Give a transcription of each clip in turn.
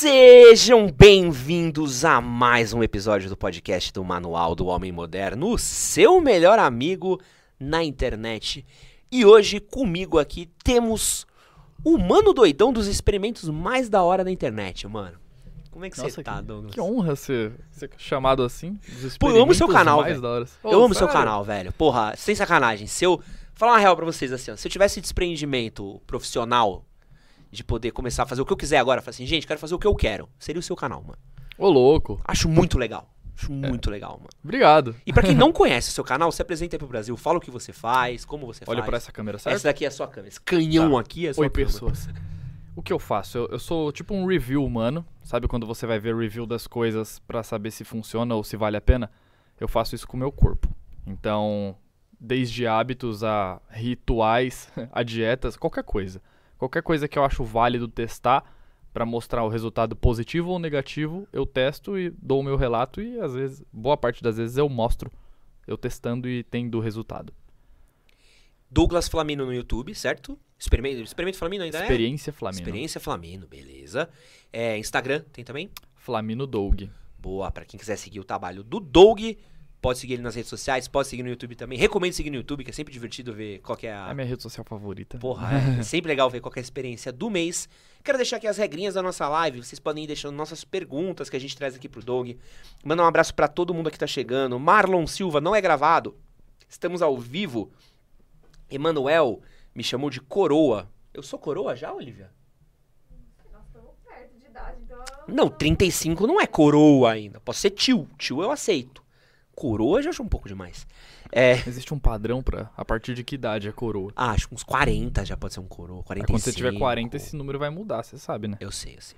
Sejam bem-vindos a mais um episódio do podcast do Manual do Homem Moderno, o seu melhor amigo na internet. E hoje comigo aqui temos o mano doidão dos experimentos mais da hora da internet, mano. Como é que você Nossa, tá, Douglas? Que honra ser, ser chamado assim. Pô, eu amo seu canal, mais velho. da hora. Eu amo seu sério? canal, velho. Porra, sem sacanagem. Se eu. Falar uma real pra vocês assim, ó. Se eu tivesse desprendimento profissional de poder começar a fazer o que eu quiser agora, falar assim, gente, quero fazer o que eu quero. Seria o seu canal, mano. Ô, louco. Acho muito legal. É. Acho muito legal, mano. Obrigado. E pra quem não conhece o seu canal, se apresenta aí pro Brasil. Fala o que você faz, como você Olha faz. pra essa câmera, certo? Essa daqui é a sua câmera. Esse canhão Tá. aqui é a sua Oi, câmera. pessoas. O que eu faço? Eu, eu sou tipo um review humano. Sabe quando você vai ver review das coisas pra saber se funciona ou se vale a pena? Eu faço isso com o meu corpo. Então, desde hábitos a rituais, a dietas, qualquer coisa. Qualquer coisa que eu acho válido testar pra mostrar o resultado positivo ou negativo, eu testo e dou o meu relato e às vezes, boa parte das vezes eu mostro eu testando e tendo o resultado. Douglas Flamino no YouTube, certo? Experimento, experimento Flamino ainda Experiência é? Flamino. Experiência Flamino, beleza. É, Instagram tem também? Flamino Doug. Boa, pra quem quiser seguir o trabalho do Doug, pode seguir ele nas redes sociais, pode seguir no YouTube também. Recomendo seguir no YouTube, que é sempre divertido ver qual que é É a. a minha rede social favorita. Porra, é sempre legal ver qual que é a experiência do mês. Quero deixar aqui as regrinhas da nossa live. Vocês podem ir deixando nossas perguntas que a gente traz aqui pro Doug. Mandar um abraço pra todo mundo que tá chegando. Marlon Silva, não é gravado. Estamos ao vivo. Emanuel me chamou de coroa. Eu sou coroa já, Olivia? Nós estamos perto de idade, então. Não, 35 não é coroa ainda. Posso ser tio. Tio eu aceito. Coroa eu já acho um pouco demais. É. Existe um padrão pra a partir de que idade é coroa. Ah, acho que uns 40 já pode ser um coroa. Aí 45. quando você tiver 40, esse número vai mudar, você sabe, né? Eu sei, eu sei.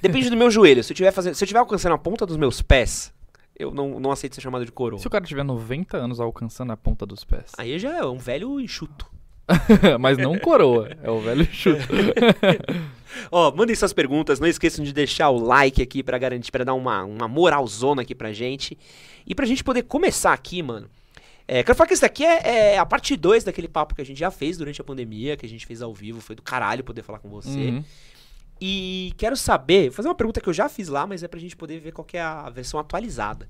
Depende do meu joelho. Se eu tiver fazendo, se eu tiver alcançando a ponta dos meus pés, eu não, não aceito ser chamado de coroa. Se o cara tiver 90 anos alcançando a ponta dos pés. Aí já é um velho enxuto. Mas não coroa, é o velho chuto. Ó, mandem suas perguntas, não esqueçam de deixar o like aqui pra garantir, para dar uma, uma moralzona aqui pra gente. E pra gente poder começar aqui, mano. É, quero falar que isso daqui é, é a parte 2 daquele papo que a gente já fez durante a pandemia, que a gente fez ao vivo. Foi do caralho poder falar com você. Uhum. E quero saber, vou fazer uma pergunta que eu já fiz lá, mas é pra gente poder ver qual é a versão atualizada.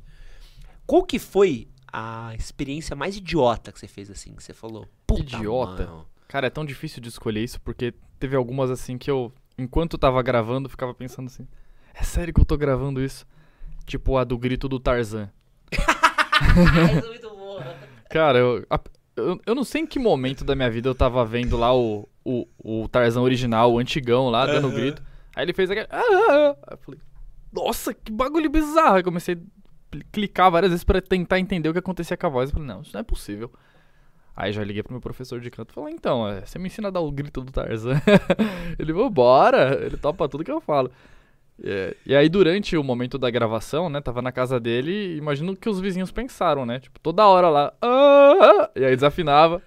Qual que foi a experiência mais idiota que você fez assim, que você falou? Puta, Idiota? mano. Cara, é tão difícil de escolher isso porque teve algumas assim que eu, enquanto tava gravando, ficava pensando assim: é sério que eu tô gravando isso? Tipo a do grito do Tarzan. É muito boa. Cara, eu, a- eu, eu não sei em que momento da minha vida eu tava vendo lá o, o, o Tarzan original, o antigão lá, dando Aham. grito. Aí ele fez aquele. Ah, ah, ah. Aí eu falei, nossa, que bagulho bizarro. Aí comecei a clicar várias vezes pra tentar entender o que acontecia com a voz. Eu falei, não, isso não é possível. Aí já liguei pro meu professor de canto e falei, então, é, você me ensina a dar o grito do Tarzan. ele falou, bora, ele topa tudo que eu falo. É, e aí, durante o momento da gravação, né, tava na casa dele e imagino que os vizinhos pensaram, né? Tipo, toda hora lá, "Ah, ah", e aí desafinava.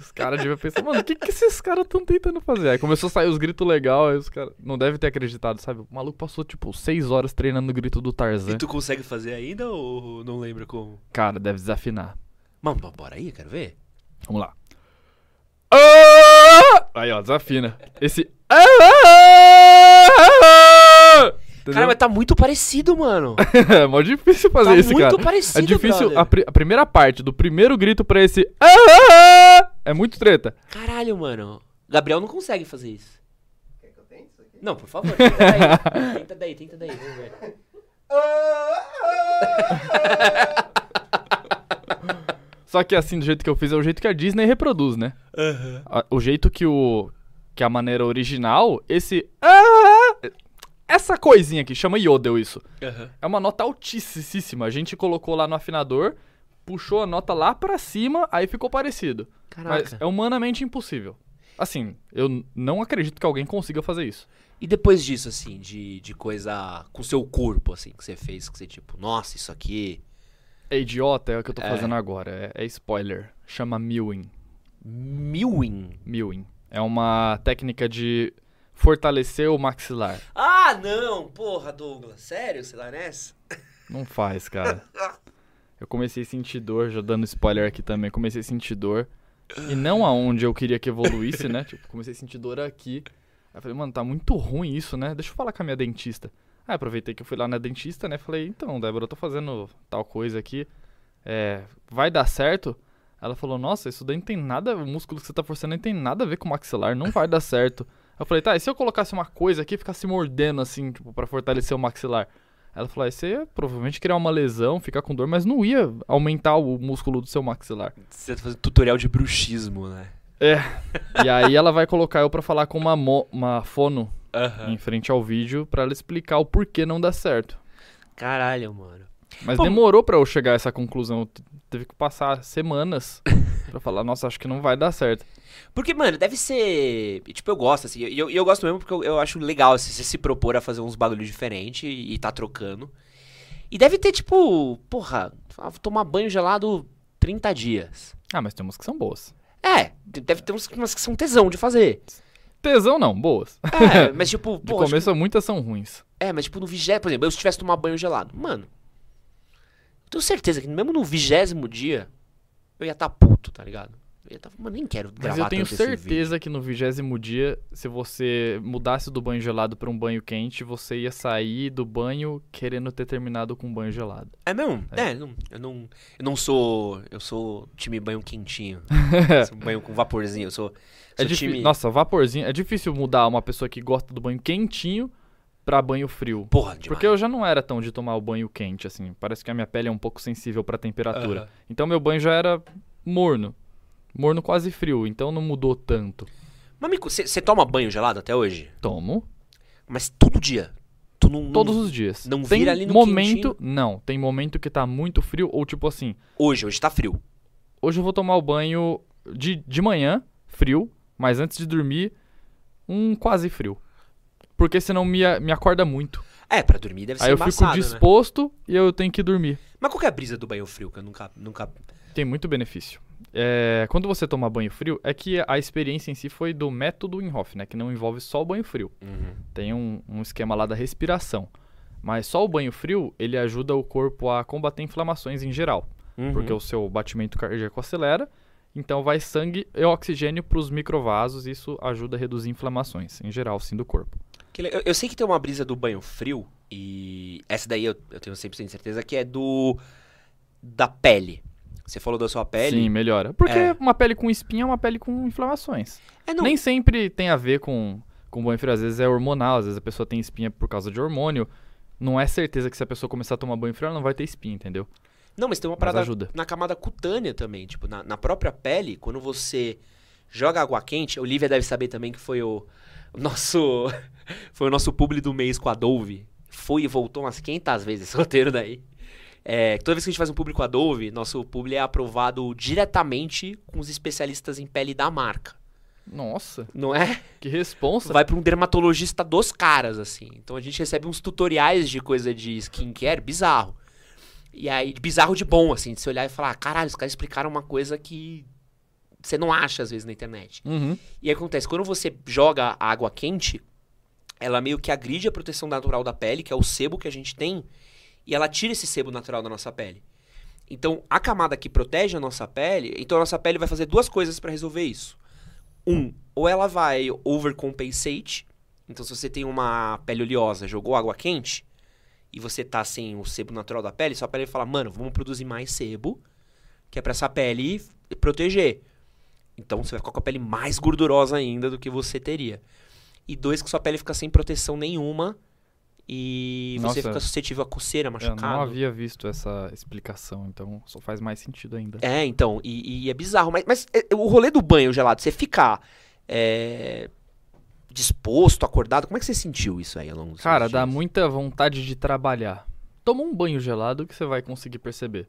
Os caras deviam pensar, mano, o que, que esses caras tão tentando fazer? Aí começou a sair os gritos legais, aí os caras não devem ter acreditado, sabe? O maluco passou, tipo, seis horas treinando o grito do Tarzan. E tu consegue fazer ainda ou não lembra como? Cara, deve desafinar. Mano, bora aí, quero ver. Vamos lá. Ah! Aí, ó, desafina. Esse. Ah! Entendeu? Cara, mas tá muito parecido, mano. é mó difícil fazer tá isso, muito cara. parecido, É difícil. A, pri- a primeira parte do primeiro grito pra esse. É muito treta. Caralho, mano. Gabriel não consegue fazer isso. Quer que eu tente isso aqui? Não, por favor, tenta daí. tenta daí, tenta daí, vamos ver. Só que assim, do jeito que eu fiz, é o jeito que a Disney reproduz, né? A- O jeito que o. Que a maneira original, esse. "Ah!" Essa coisinha aqui, chama Yodel isso. Aham. É uma nota altíssima. A gente colocou lá no afinador, puxou a nota lá pra cima, aí ficou parecido. Mas Caraca. é humanamente impossível. Assim, eu não acredito que alguém consiga fazer isso. E depois disso, assim, de, de coisa com seu corpo, assim, que você fez, que você, tipo, nossa, isso aqui. É idiota, é o que eu tô É. fazendo agora. É, é spoiler. Chama mewing. Mewing. Mewing. É uma técnica de fortalecer o maxilar. Ah, não! Porra, Douglas. Sério, você lá nessa? Não faz, cara. Eu comecei a sentir dor, já dando spoiler aqui também. Comecei a sentir dor. E não aonde eu queria que evoluísse, né? Tipo, comecei a sentir dor aqui. Aí eu falei, mano, tá muito ruim isso, né? Deixa eu falar com a minha dentista. Aí aproveitei que eu fui lá na dentista, né? Falei, então, Débora, eu tô fazendo tal coisa aqui. É, vai dar certo? Ela falou, nossa, isso daí não tem nada, o músculo que você tá forçando não tem nada a ver com o maxilar, não vai dar certo. Eu falei, tá, e se eu colocasse uma coisa aqui e ficasse mordendo assim, tipo, pra fortalecer o maxilar? Ela falou, aí você ia provavelmente criar uma lesão, ficar com dor, mas não ia aumentar o músculo do seu maxilar. Você tá fazendo tutorial de bruxismo, né? É. E aí ela vai colocar eu pra falar com uma, mo- uma fono em frente ao vídeo pra ela explicar o porquê não dá certo. Caralho, mano. Mas Pô, demorou pra eu chegar a essa conclusão. Teve que passar semanas pra falar, nossa, acho que não vai dar certo. Porque, mano, deve ser. Tipo, eu gosto, assim. E eu, eu gosto mesmo porque eu, eu acho legal assim, você se propor a fazer uns bagulhos diferentes e, e tá trocando. E deve ter, tipo, porra, ah, tomar banho gelado 30 dias. Ah, mas tem umas que são boas. É, deve ter uns, umas que são tesão de fazer. Tesão não, boas. É, mas tipo, pô, acho começo muitas são ruins. é, mas tipo no vigésimo, por exemplo, eu se tivesse tomar banho gelado, mano, tenho certeza que mesmo no vigésimo dia eu ia estar tá puto, tá ligado? Eu ia tá, mano, nem quero gravar Mas eu tenho certeza que no vigésimo dia, se você mudasse do banho gelado pra um banho quente, você ia sair do banho querendo ter terminado com um banho gelado. É mesmo? É, não- eu não, eu não sou, eu sou time banho quentinho, banho com vaporzinho, eu sou, É sou difí- time, Nossa, vaporzinho. É difícil mudar uma pessoa que gosta do banho quentinho pra banho frio. porra, demais. Porque eu já não era tão de tomar o banho quente, assim. Parece que a minha pele é um pouco sensível pra temperatura. Aham. Então meu banho já era morno. Morno quase frio, então não mudou tanto. Mas você toma banho gelado até hoje? Tomo Mas todo dia? Tu não, não- todos os dias. não tem vira ali no momento, não, tem momento que tá muito frio ou tipo assim, Hoje, hoje tá frio. hoje eu vou tomar o banho de, de manhã, frio, mas antes de dormir, um quase frio. Porque senão me, me acorda muito. É, pra dormir deve ser Aí eu fico embaçado, né? disposto e eu tenho que dormir. Mas qual que é a brisa do banho frio? Que eu nunca, nunca... Tem muito benefício. É, quando você toma banho frio, é que a experiência em si foi do método Inhoff, né? Que não envolve só o banho frio. Tem um, um esquema lá da respiração. Mas só o banho frio, ele ajuda o corpo a combater inflamações em geral. Uhum. Porque o seu batimento cardíaco acelera, então vai sangue e oxigênio para os microvasos, isso ajuda a reduzir inflamações, em geral, sim, do corpo. Eu, eu sei que tem uma brisa do banho frio, e essa daí eu, eu tenho 100% de certeza que é do... da pele. Você falou da sua pele. Sim, melhora. Porque É. uma pele com espinha é uma pele com inflamações. É, não, Nem sempre tem a ver com, com banho frio, às vezes é hormonal, às vezes a pessoa tem espinha por causa de hormônio. Não é certeza que se a pessoa começar a tomar banho frio, ela não vai ter espinha, entendeu? não, mas tem uma parada ajuda. na camada cutânea também. Tipo, na, na própria pele, quando você joga água quente... A Olivia deve saber também que foi o, o nosso... foi o nosso publi do mês com a Dove. Foi e voltou umas 500 vezes esse roteiro daí. É, toda vez que a gente faz um publi com a Dove, nosso publi é aprovado diretamente com os especialistas em pele da marca. Nossa, Não é? que responsa. vai pra um dermatologista dos caras, assim. Então a gente recebe uns tutoriais de coisa de skincare bizarro. E aí, bizarro de bom, assim, de você olhar e falar, caralho, os caras explicaram uma coisa que você não acha às vezes na internet. Uhum. E acontece, quando você joga água quente, ela meio que agride a proteção natural da pele, que é o sebo que a gente tem, e ela tira esse sebo natural da nossa pele. Então, a camada que protege a nossa pele, então a nossa pele vai fazer duas coisas para resolver isso. Um, ou ela vai overcompensate, então se você tem uma pele oleosa, jogou água quente, e você tá sem o sebo natural da pele, sua pele vai falar, mano, vamos produzir mais sebo, que é pra essa pele proteger. Então você vai ficar com a pele mais gordurosa ainda do que você teria. E dois, que sua pele fica sem proteção nenhuma e você Nossa. fica suscetível a coceira, Eu machucado. não havia visto essa explicação, então só faz mais sentido ainda. É, então, e, e é bizarro. Mas, mas, é, o rolê do banho gelado, você ficar é, disposto, acordado, como é que você sentiu isso aí ao longo dos Cara, dá dias? muita vontade de trabalhar. Toma um banho gelado que você vai conseguir perceber.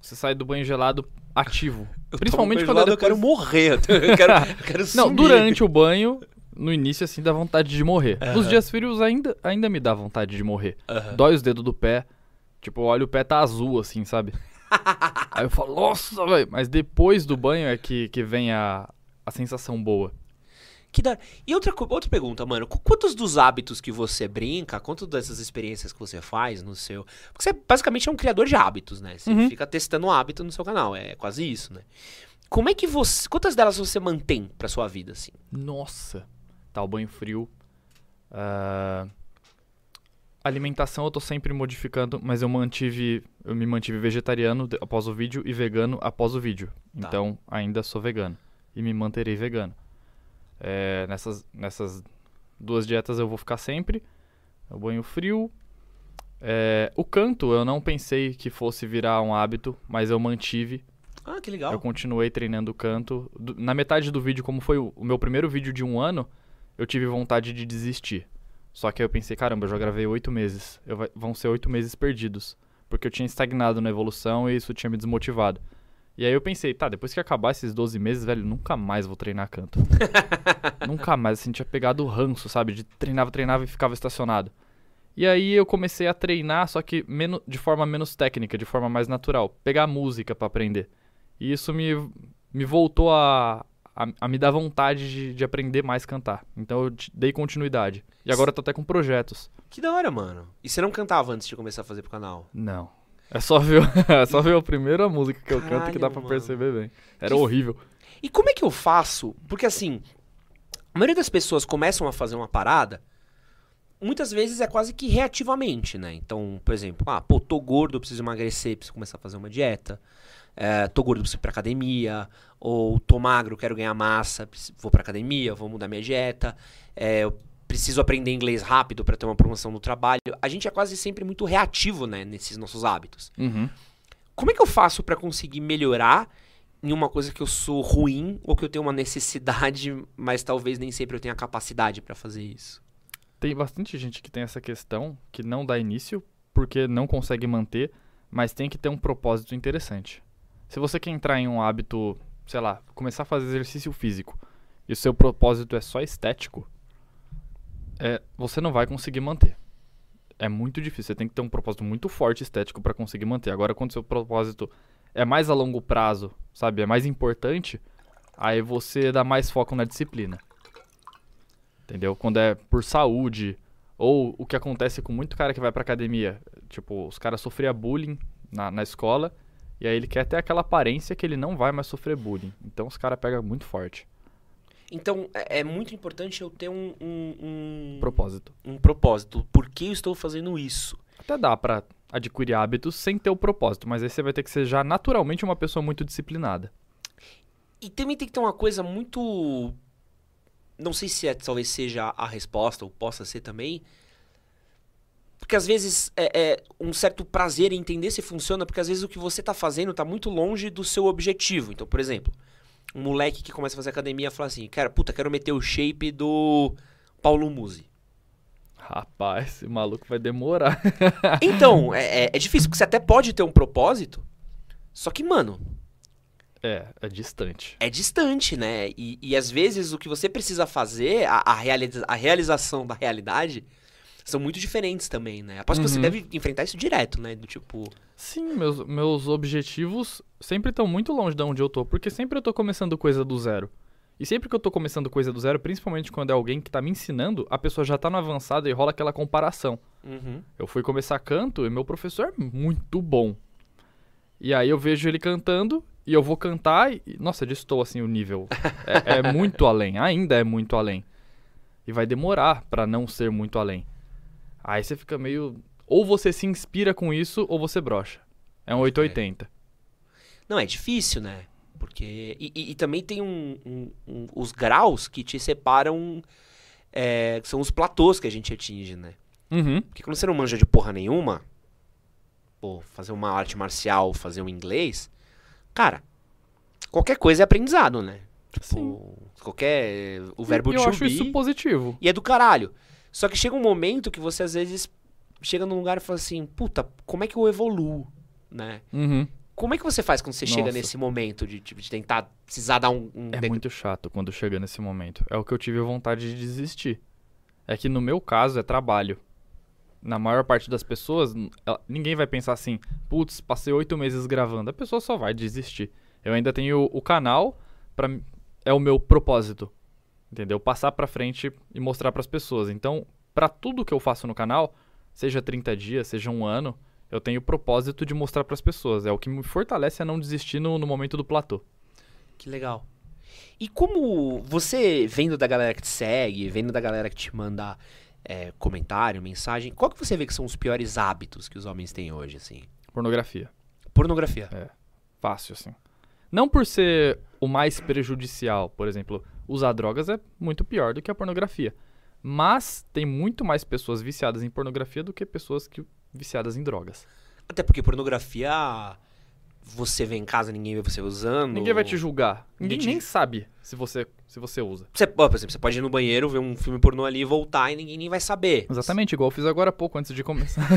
Você sai do banho gelado ativo. Eu Principalmente quando é gelado, depois... eu quero morrer. Eu quero, eu quero Não, durante o banho, no início, assim, dá vontade de morrer. Nos Aham. dias frios ainda, ainda me dá vontade de morrer. Aham. Dói os dedos do pé. Tipo, eu olho o pé tá azul, assim, sabe? Aí eu falo, nossa, velho. Mas depois do banho é que, que vem a, a sensação boa. Que da... E outra, outra pergunta, mano. Qu- Quantos dos hábitos que você brinca, quantas dessas experiências que você faz no seu. Porque você basicamente é um criador de hábitos, né? Você Uhum. fica testando hábito no seu canal. É quase isso, né? Como é que você. Quantas delas você mantém pra sua vida, assim? Nossa. Tá o banho frio. Ah, alimentação eu tô sempre modificando, mas eu mantive, eu me mantive vegetariano após o vídeo e vegano após o vídeo. Tá. Então, ainda sou vegano e me manterei vegano. É, nessas, nessas duas dietas eu vou ficar sempre. O banho frio. É, o canto eu não pensei que fosse virar um hábito, mas eu mantive. Ah, que legal. Eu continuei treinando canto. Do- na metade do vídeo, como foi o, o meu primeiro vídeo de um ano, eu tive vontade de desistir. Só que aí eu pensei, caramba, eu já gravei oito meses. Eu vão ser oito meses perdidos. Porque eu tinha estagnado na evolução e isso tinha me desmotivado. E aí eu pensei, tá, depois que acabar esses 12 meses, velho, nunca mais vou treinar canto. nunca mais, assim, tinha pegado o ranço, sabe? De treinava, treinava e ficava estacionado. E aí eu comecei a treinar, só que menos, de forma menos técnica, de forma mais natural. Pegar música pra aprender. E isso me, me voltou a, a, a me dar vontade de, de aprender mais cantar. Então eu dei continuidade. E agora eu tô até com projetos. Que da hora, mano. E você não cantava antes de começar a fazer pro canal? Não. É só ver, é só ver a primeira música que eu canto que dá Caralho, pra mano. perceber bem. Era Que- horrível. E como é que eu faço? Porque assim, a maioria das pessoas começam a fazer uma parada, muitas vezes é quase que reativamente, né? Então, por exemplo, ah, pô, tô gordo, preciso emagrecer, preciso começar a fazer uma dieta. É, tô gordo, preciso ir pra academia. Ou tô magro, quero ganhar massa, vou pra academia, vou mudar minha dieta. É, eu preciso aprender inglês rápido pra ter uma promoção no trabalho. A gente é quase sempre muito reativo, né, nesses nossos hábitos. Uhum. Como é que eu faço pra conseguir melhorar em uma coisa que eu sou ruim ou que eu tenho uma necessidade, mas talvez nem sempre eu tenha capacidade pra fazer isso? Tem bastante gente que tem essa questão que não dá início porque não consegue manter, mas tem que ter um propósito interessante. Se você quer entrar em um hábito, sei lá, começar a fazer exercício físico e o seu propósito é só estético, é, você não vai conseguir manter. É muito difícil. Você tem que ter um propósito muito forte estético para conseguir manter. Agora, quando seu propósito é mais a longo prazo, sabe, é mais importante, aí você dá mais foco na disciplina. Entendeu? Quando é por saúde, ou o que acontece com muito cara que vai pra academia. Tipo, os caras sofriam bullying na, na escola, e aí ele quer ter aquela aparência que ele não vai mais sofrer bullying. Então os caras pegam muito forte. Então, é, é muito importante eu ter um, um, um, Propósito. um propósito. Por que eu estou fazendo isso? Até dá pra adquirir hábitos sem ter o propósito, mas aí você vai ter que ser já naturalmente uma pessoa muito disciplinada. E também tem que ter uma coisa muito. Não sei se é, talvez seja a resposta, ou possa ser também. Porque às vezes é, é um certo prazer em entender se funciona, porque às vezes o que você tá fazendo tá muito longe do seu objetivo. Então, por exemplo, um moleque que começa a fazer academia fala assim: Cara, puta, quero meter o shape do Paulo Musi. Rapaz, esse maluco vai demorar. Então, é, é- é difícil, porque você até pode ter um propósito, só que, mano, é, é distante. é distante, né? E, e às vezes o que você precisa fazer, a, a, realiza- a realização da realidade, são muito diferentes também, né? Aposto que você Uhum. deve enfrentar isso direto, né? Do tipo, Sim, meus, meus objetivos sempre estão muito longe de onde eu tô, porque sempre eu tô começando coisa do zero. E sempre que eu tô começando coisa do zero, principalmente quando é alguém que tá me ensinando, a pessoa já tá no avançado e rola aquela comparação. uhum, Eu fui começar canto e meu professor é muito bom. E aí eu vejo ele cantando e eu vou cantar e, nossa, distou assim o nível. É, é muito além, ainda é muito além. E vai demorar pra não ser muito além. Aí você fica meio. Ou você se inspira com isso ou você brocha. É um 880. Não, é difícil, né? Porque. E, e- e também tem um, um- um- os graus que te separam. é, são os platôs que a gente atinge, né? Uhum. Porque quando você não manja de porra nenhuma, pô, fazer uma arte marcial, fazer um inglês, cara, qualquer coisa é aprendizado, né? Tipo, qualquer. O verbo eu to acho be. isso positivo. E é do caralho. Só que chega um momento que você às vezes chega num lugar e fala assim, puta, como é que eu evoluo, né? Uhum. Como é que você faz quando você chega Nossa. nesse momento de, tipo, de tentar precisar dar um. um É de- muito chato quando chega nesse momento. É o que eu tive vontade de desistir. É que no meu caso é trabalho. Na maior parte das pessoas, ela- ninguém vai pensar assim, putz, passei oito meses gravando. A pessoa só vai desistir. Eu ainda tenho o, canal, pra, é o meu propósito. Entendeu? Passar pra frente e mostrar pras pessoas. Então, pra tudo que eu faço no canal, seja 30 dias, seja um ano, eu tenho o propósito de mostrar pras pessoas. É o que me fortalece a não desistir no, no momento do platô. Que legal. E como você, vendo da galera que te segue, vendo da galera que te manda é, comentário, mensagem. Qual que você vê que são os piores hábitos que os homens têm hoje, assim? Pornografia. Pornografia. Fácil, assim. Não por ser o mais prejudicial, por exemplo, usar drogas é muito pior do que a pornografia. Mas tem muito mais pessoas viciadas em pornografia do que pessoas que viciadas em drogas. Até porque pornografia, você vê em casa, ninguém vê você usando. Ninguém vai te julgar. Ninguém Ninguém te- nem sabe se você, se você usa. Você, por exemplo, você pode ir no banheiro, ver um filme pornô ali e voltar e ninguém nem vai saber. Exatamente, igual eu fiz agora há pouco, antes de começar.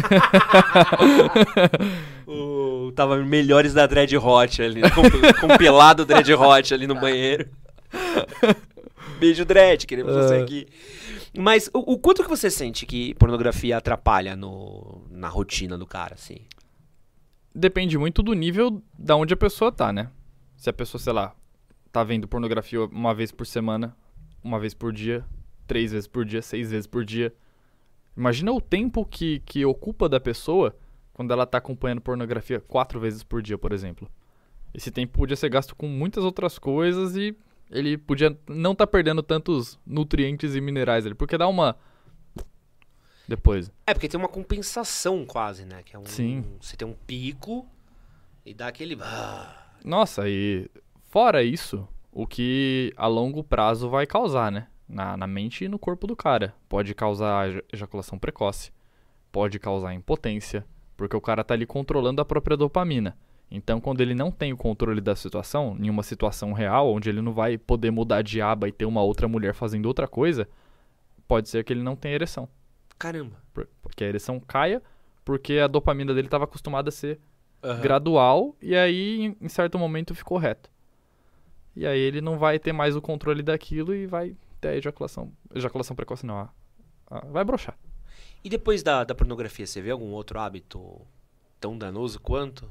O, tava melhores da Dread Hot ali, com- compilado Dread Hot ali no banheiro. Beijo, Dread, queremos você É. aqui. Mas o, o quanto que você sente que pornografia atrapalha no, na rotina do cara, assim? Depende muito do nível da onde a pessoa tá, né? Se a pessoa, sei lá, tá vendo pornografia uma vez por semana, uma vez por dia, três vezes por dia, seis vezes por dia. Imagina o tempo que, que ocupa da pessoa quando ela tá acompanhando pornografia quatro vezes por dia, por exemplo. Esse tempo podia ser gasto com muitas outras coisas e ele podia não tá perdendo tantos nutrientes e minerais ali, porque dá uma. Depois. É, porque tem uma compensação quase, né? Que é um, Sim. Você tem um pico e dá aquele... ah, Nossa, e fora isso, o que a longo prazo vai causar, né? Na, na mente e no corpo do cara. Pode causar eja- ejaculação precoce, pode causar impotência, porque o cara tá ali controlando a própria dopamina. Então, quando ele não tem o controle da situação, em uma situação real, onde ele não vai poder mudar de aba e ter uma outra mulher fazendo outra coisa, pode ser que ele não tenha ereção. Caramba. Por- Que a ereção caia, porque a dopamina dele estava acostumada a ser Aham. gradual e aí em- certo momento ficou reto. E aí ele não vai ter mais o controle daquilo e vai ter a ejaculação, ejaculação precoce não, a- a- vai broxar. E depois da, da pornografia, você vê algum outro hábito tão danoso quanto?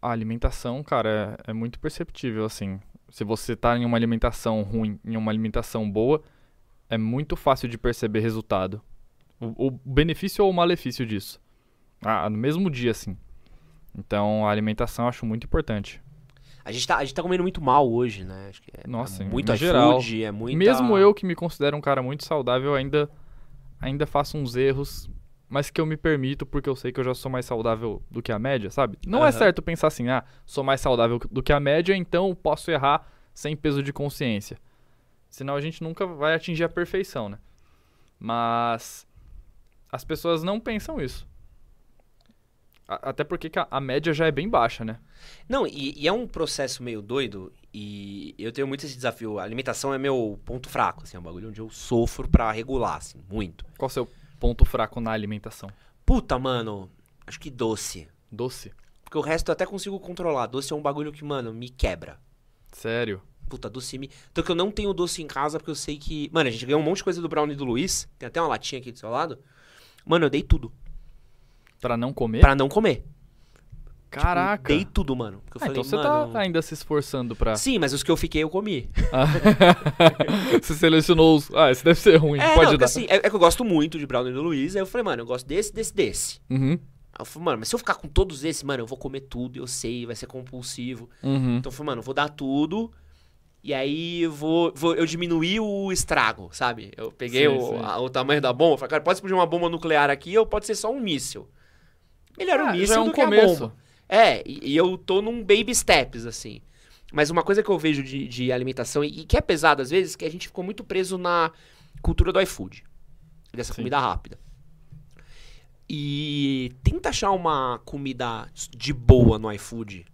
A alimentação, cara, é, é muito perceptível assim. Se você tá em uma alimentação ruim, em uma alimentação boa, é muito fácil de perceber resultado. O, o benefício ou o malefício disso. Ah, no mesmo dia, assim. Então, a alimentação eu acho muito importante. A gente, tá, a gente tá comendo muito mal hoje, né? Acho que é, Nossa, é muito geral. iFood, é muito. Mesmo eu que me considero um cara muito saudável, ainda, ainda faço uns erros, mas que eu me permito porque eu sei que eu já sou mais saudável do que a média, sabe? Não é Aham. certo pensar assim, ah, sou mais saudável do que a média, então posso errar sem peso de consciência. Senão a gente nunca vai atingir a perfeição, né? Mas as pessoas não pensam isso. A- Até porque que a, a média já é bem baixa, né? Não, e, e é um processo meio doido. E eu tenho muito esse desafio. A alimentação é meu ponto fraco, assim, é um bagulho onde eu sofro pra regular, assim, muito. Qual o seu ponto fraco na alimentação? Puta, mano, acho que doce. Doce. Porque o resto eu até consigo controlar. Doce é um bagulho que, mano, me quebra. Sério. Puta, doce me. Então que eu não tenho doce em casa porque eu sei que. Mano, a gente ganhou um monte de coisa do Brownie do Luiz. Tem até uma latinha aqui do seu lado. Mano, eu dei tudo. Pra não comer? Pra não comer. Tipo, Caraca. dei tudo, mano. Ah, falei, então você mano. tá ainda se esforçando pra. Sim, mas os que eu fiquei eu comi. você selecionou os. Ah, esse deve ser ruim, É, pode não, dar. assim, é, é que eu gosto muito de Brownie do Luiz. Aí eu falei, mano, eu gosto desse, desse, desse. Uhum. Aí eu falei, mano, mas se eu ficar com todos esses, mano, eu vou comer tudo, eu sei, vai ser compulsivo. Uhum. Então eu falei, mano, eu vou dar tudo. E aí eu vou, vou eu diminuí o estrago, sabe? Eu peguei Sim, o, sim. a- o tamanho da bomba, falei, cara, pode explodir uma bomba nuclear aqui ou pode ser só um míssil. Melhor um Ah, míssil já é um do que a começo. bomba. É, e, e eu tô num baby steps, assim. Mas uma coisa que eu vejo de, de alimentação, e, e que é pesado às vezes, que a gente ficou muito preso na cultura do iFood. Dessa Sim. comida rápida. E tenta achar uma comida de boa no iFood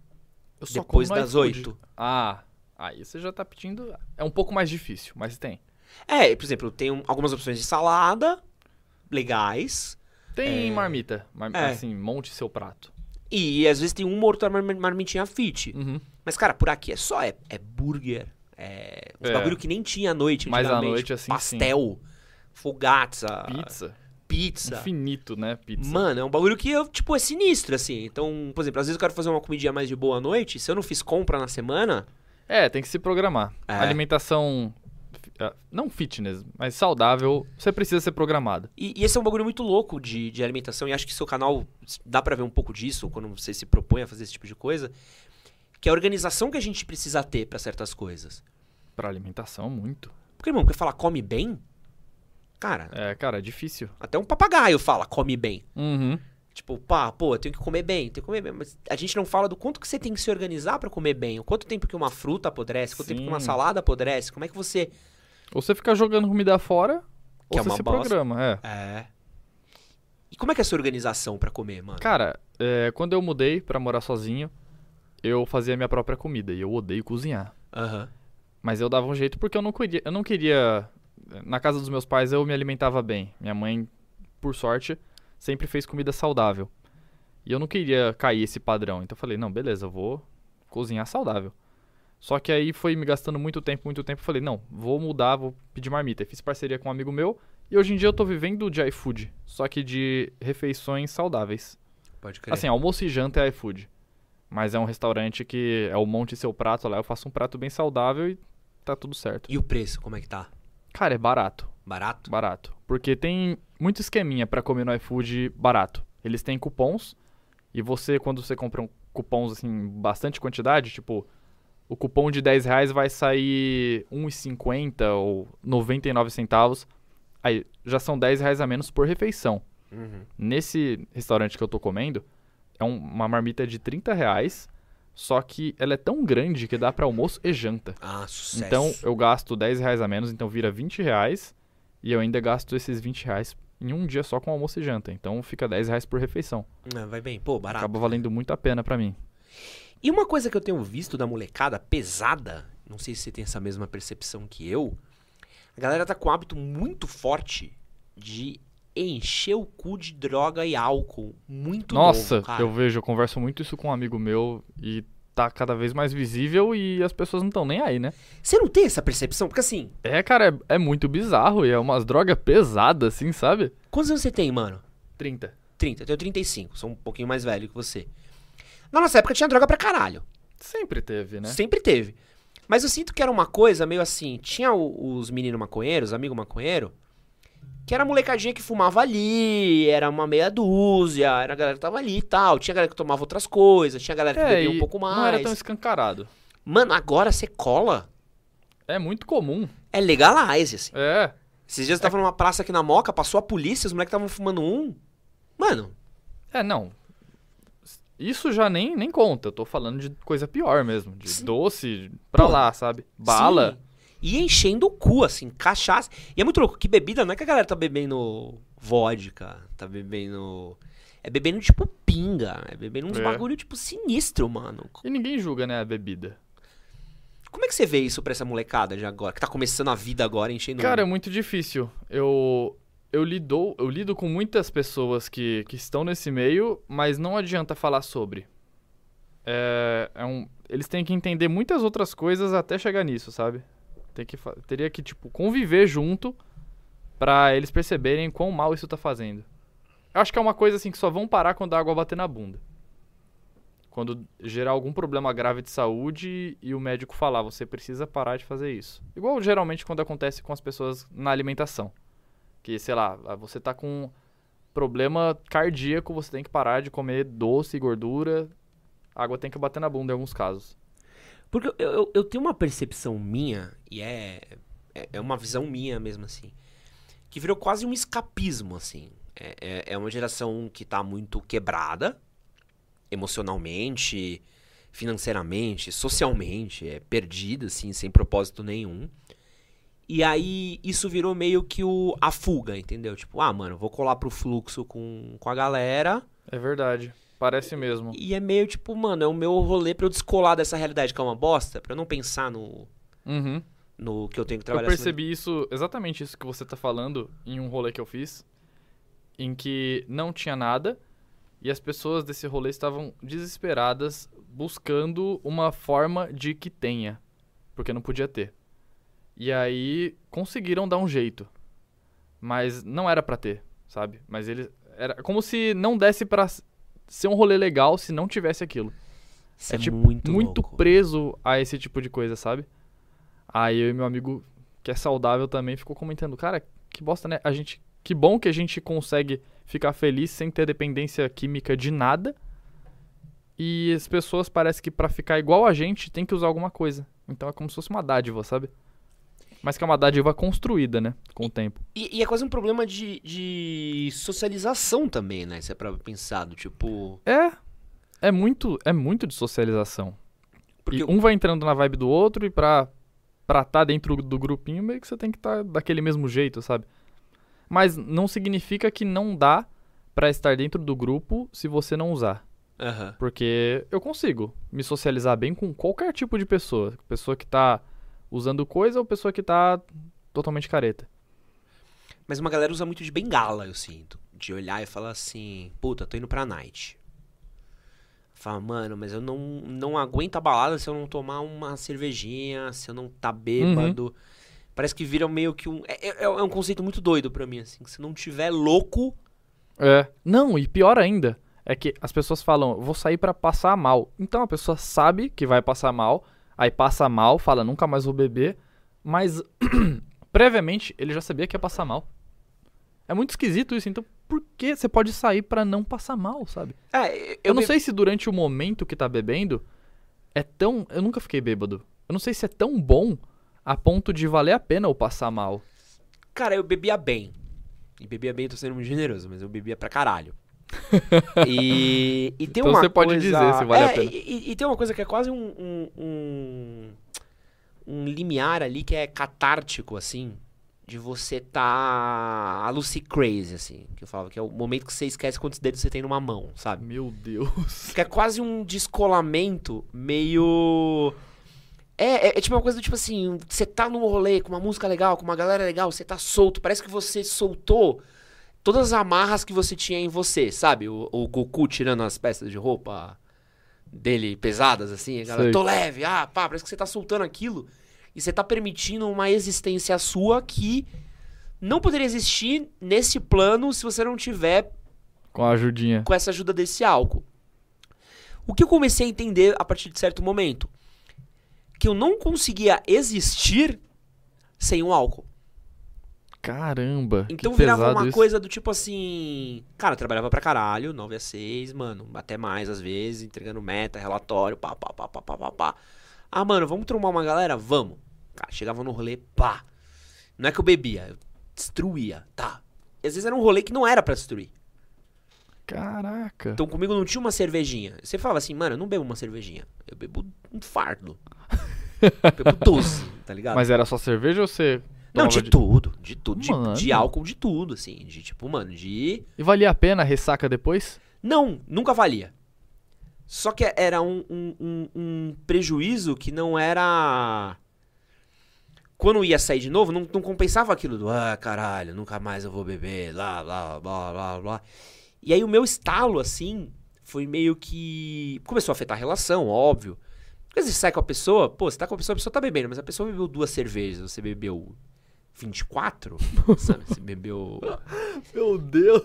Eu só depois das oito. Ah, aí você já tá pedindo. É um pouco mais difícil, mas tem. É, por exemplo, tem um- algumas opções de salada legais. Tem marmita. Mar... É. Assim, monte seu prato. E às vezes tem uma ou outra marm- marmitinha fit. Uhum. Mas, cara, por aqui é só é, é burger. É uns É. bagulho que nem tinha à noite. Mas à noite, assim, Pastel, fogazza, Pizza. pizza. Infinito, né? Pizza. Mano, é um bagulho que, eu, tipo, é sinistro, assim. Então, por exemplo, às vezes eu quero fazer uma comidinha mais de boa à noite. Se eu não fiz compra na semana, É, tem que se programar. É. Alimentação. Ah, Não fitness, mas saudável, você precisa ser programado. E, e esse é um bagulho muito louco de, de alimentação, e acho que seu canal dá pra ver um pouco disso quando você se propõe a fazer esse tipo de coisa. Que é a organização que a gente precisa ter pra certas coisas. Pra alimentação, muito. Porque, irmão, porque falar come bem, cara, É, cara, é difícil. até um papagaio fala come bem. Uhum. Tipo, pá, pô, eu tenho que comer bem, tenho que comer bem. Mas a gente não fala do quanto que você tem que se organizar pra comer bem. O quanto tempo que uma fruta apodrece, quanto tempo que uma Sim. salada apodrece. Como é que você. Ou você fica jogando comida fora, Que ou é você uma se bosta. programa, é. É. E como é que é a sua organização pra comer, mano? Cara, é, quando eu mudei pra morar sozinho, eu fazia minha própria comida e eu odeio cozinhar. Aham. Mas eu dava um jeito porque eu não queria, eu não queria. Na casa dos meus pais eu me alimentava bem. Minha mãe, por sorte, sempre fez comida saudável. E eu não queria cair esse padrão. Então eu falei, não, beleza, eu vou cozinhar saudável. Só que aí foi me gastando muito tempo, muito tempo. Falei, não, vou mudar, vou pedir marmita. E fiz parceria com um amigo meu. E hoje em dia eu tô vivendo de iFood. Só que de refeições saudáveis. Pode crer. Assim, almoço e janta é iFood. Mas é um restaurante que é o monte seu prato lá. Eu faço um prato bem saudável e tá tudo certo. E o preço, como é que tá? Cara, é barato. Barato? Barato. Porque tem muito esqueminha pra comer no iFood barato. Eles têm cupons. E você, quando você compra um cupons assim, em bastante quantidade, tipo, o cupom de 10 reais vai sair 1,50 ou 99 centavos. Aí já são 10 reais a menos por refeição. Uhum. Nesse restaurante que eu tô comendo, é um- uma marmita de 30 reais. Só que ela é tão grande que dá pra almoço e janta. Ah, sucesso. Então eu gasto 10 reais a menos, então vira 20 reais. E eu ainda gasto esses 20 reais em um dia só com almoço e janta. Então fica 10 reais por refeição. Ah, vai bem. Pô, barato. Acaba valendo muito a pena pra mim. E uma coisa que eu tenho visto da molecada pesada, não sei se você tem essa mesma percepção que eu, a galera tá com um hábito muito forte de encher o cu de droga e álcool. Muito Nossa, novo, eu vejo, eu converso muito isso com um amigo meu e tá cada vez mais visível e as pessoas não estão nem aí, né? Você não tem essa percepção? Porque assim, É, cara, é, é muito bizarro e é umas drogas pesadas, assim, sabe? quantos anos você tem, mano? 30. 30, eu tenho 35, sou um pouquinho mais velho que você. Na nossa época tinha droga pra caralho. Sempre teve, né? Sempre teve. Mas eu sinto que era uma coisa meio assim. Tinha os meninos maconheiros, amigo maconheiro, que era a molecadinha que fumava ali, era uma meia dúzia, era a galera que tava ali e tal. Tinha galera que tomava outras coisas, tinha galera que É, bebia um pouco mais. Não era tão escancarado. Mano, agora você cola. É muito comum. É legalize, assim. É. Esses dias eu tava numa praça aqui na Moca, passou a polícia, os moleques estavam fumando um. Mano, É, não. Isso já nem, nem conta. Eu tô falando de coisa pior mesmo. De Sim. doce pra Pô, lá, sabe? Bala. Sim. E enchendo o cu, assim, cachaça. E é muito louco, que bebida não é que a galera tá bebendo vodka, tá bebendo. É bebendo tipo pinga, é bebendo uns É. bagulho tipo sinistro, mano. E ninguém julga, né, a bebida. Como é que você vê isso pra essa molecada de agora, que tá começando a vida agora enchendo Cara, é muito difícil. Eu eu lido, eu lido com muitas pessoas que, que estão nesse meio, mas não adianta falar sobre. É, é um, eles têm que entender muitas outras coisas até chegar nisso, sabe? Tem que, teria que, tipo, conviver junto pra eles perceberem quão mal isso tá fazendo. Eu acho que é uma coisa assim que só vão parar quando a água bater na bunda. Quando gerar algum problema grave de saúde e o médico falar, você precisa parar de fazer isso. Igual geralmente quando acontece com as pessoas na alimentação. Que, sei lá, ah, você tá com problema cardíaco, você tem que parar de comer doce e gordura. Água tem que bater na bunda em alguns casos. Porque eu, eu, eu tenho uma percepção minha, e é, é, é uma visão minha mesmo, assim, que virou quase um escapismo, assim. É, é, é uma geração que tá muito quebrada, emocionalmente, financeiramente, socialmente, é perdida, assim, sem propósito nenhum. E aí isso virou meio que o, a fuga, entendeu? Tipo, ah, mano, vou colar pro fluxo com, com a galera. É verdade. Parece mesmo. E é meio tipo, mano, é o meu rolê pra eu descolar dessa realidade que é uma bosta, pra eu não pensar no, Uhum. no que eu tenho que Eu trabalhar. assim, percebi isso, exatamente isso que você tá falando, em um rolê que eu fiz, em que não tinha nada e as pessoas desse rolê estavam desesperadas buscando uma forma de que tenha, porque não podia ter. E aí conseguiram dar um jeito, mas não era pra ter, sabe? Mas eles era como se não desse pra s- ser um rolê legal se não tivesse aquilo Isso é, tipo, muito, muito louco. preso a esse tipo de coisa, sabe? Aí eu e meu amigo, que é saudável também, ficou comentando, cara, que bosta, né? A gente, que bom que a gente consegue ficar feliz sem ter dependência química de nada. E as pessoas parece que pra ficar igual a gente tem que usar alguma coisa. Então é como se fosse uma dádiva, sabe? Mas que é uma dádiva construída, né? Com o tempo. E, e é quase um problema de, de socialização também, né? Se é pra pensar, do tipo. É. É muito, é muito de socialização. Porque e um vai entrando na vibe do outro e pra pra tá dentro do grupinho, meio que você tem que estar daquele mesmo jeito, sabe? Mas não significa que não dá pra estar dentro do grupo se você não usar. Aham. Porque eu consigo me socializar bem com qualquer tipo de pessoa. Pessoa que tá usando coisa ou pessoa que tá totalmente careta. Mas uma galera usa muito de bengala, eu sinto. De olhar e falar assim, puta, tô indo pra night. Fala, mano, mas eu não, não aguento a balada se eu não tomar uma cervejinha, se eu não tá bêbado. Parece que vira meio que um. É, é- é um conceito muito doido pra mim, assim. Que se não tiver louco. É. Não, e pior ainda, é que as pessoas falam, "Eu vou sair pra passar mal. Então a pessoa sabe que vai passar mal, aí passa mal, fala, nunca mais vou beber, mas previamente ele já sabia que ia passar mal. É muito esquisito isso, então por que você pode sair pra não passar mal, sabe? É, eu, Eu, não be- sei se durante o momento que tá bebendo é tão. Eu nunca fiquei bêbado. Eu não sei se é tão bom a ponto de valer a pena eu passar mal. Cara, eu bebia bem. E bebia bem, tô sendo muito generoso, mas eu bebia pra caralho. e, e tem Então uma você pode coisa... dizer se vale a É, pena. E, e- e tem uma coisa que é quase um, um, um, um limiar ali que é catártico, assim, de você tá a Lucy Crazy, assim, que eu falava, que é o momento que você esquece quantos dedos você tem numa mão, sabe? Meu Deus. Que é quase um descolamento meio. É, é, é tipo uma coisa do tipo assim, você tá num rolê com uma música legal, com uma galera legal, você tá solto, parece que você soltou todas as amarras que você tinha em você, sabe? O, o Goku tirando as peças de roupa dele pesadas, assim, a galera, tô leve, ah, pá, parece que você tá soltando aquilo e você tá permitindo uma existência sua que não poderia existir nesse plano se você não tiver Com a ajudinha. com essa ajuda desse álcool. O que eu comecei a entender a partir de certo momento? Que eu não conseguia existir sem o álcool. Caramba. Então virava uma isso. coisa do tipo assim. Cara, eu trabalhava pra caralho, 9 a 6, mano, até mais às vezes, entregando meta, relatório, pá, pá, pá, pá, pá, pá, pá. Ah, mano, vamos trombar uma galera? Vamos. Cara, chegava no rolê, pá. Não é que eu bebia, eu destruía, tá. E às vezes era um rolê que não era pra destruir. Caraca. Então comigo não tinha uma cervejinha. Você falava assim, mano, eu não bebo uma cervejinha. Eu bebo um fardo. eu bebo 12, tá ligado? Mas era só cerveja ou você. Não, tomava de tudo. De tudo. De, de álcool, de tudo, assim. De tipo, mano, de. E valia a pena a ressaca depois? Não, nunca valia. Só que era um, um, um- um prejuízo que não era. Quando ia sair de novo, não, não compensava aquilo do ah, caralho, nunca mais eu vou beber, lá, lá, blá, blá, blá. E aí o meu estalo, assim, foi meio que. Começou a afetar a relação, óbvio. Porque você sai com a pessoa, pô, você tá com a pessoa, a pessoa tá bebendo, mas a pessoa bebeu duas cervejas, você bebeu 24, sabe? Você bebeu. Meu Deus.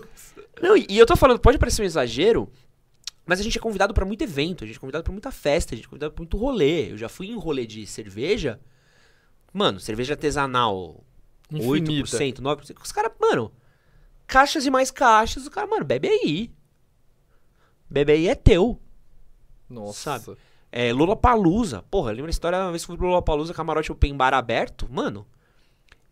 Não, e, e eu tô falando, pode parecer um exagero, mas a gente é convidado pra muito evento, a gente é convidado pra muita festa, a gente é convidado pra muito rolê. Eu já fui em rolê de cerveja. Mano, cerveja artesanal, Infinita. 8%, 9%. Os caras, mano, caixas e mais caixas, o cara, mano, bebe aí. Bebe aí é teu. Nossa. Sabe? É, Lollapalooza. Porra, lembra a história, uma vez que fui pro Lollapalooza, camarote open bar aberto? Mano,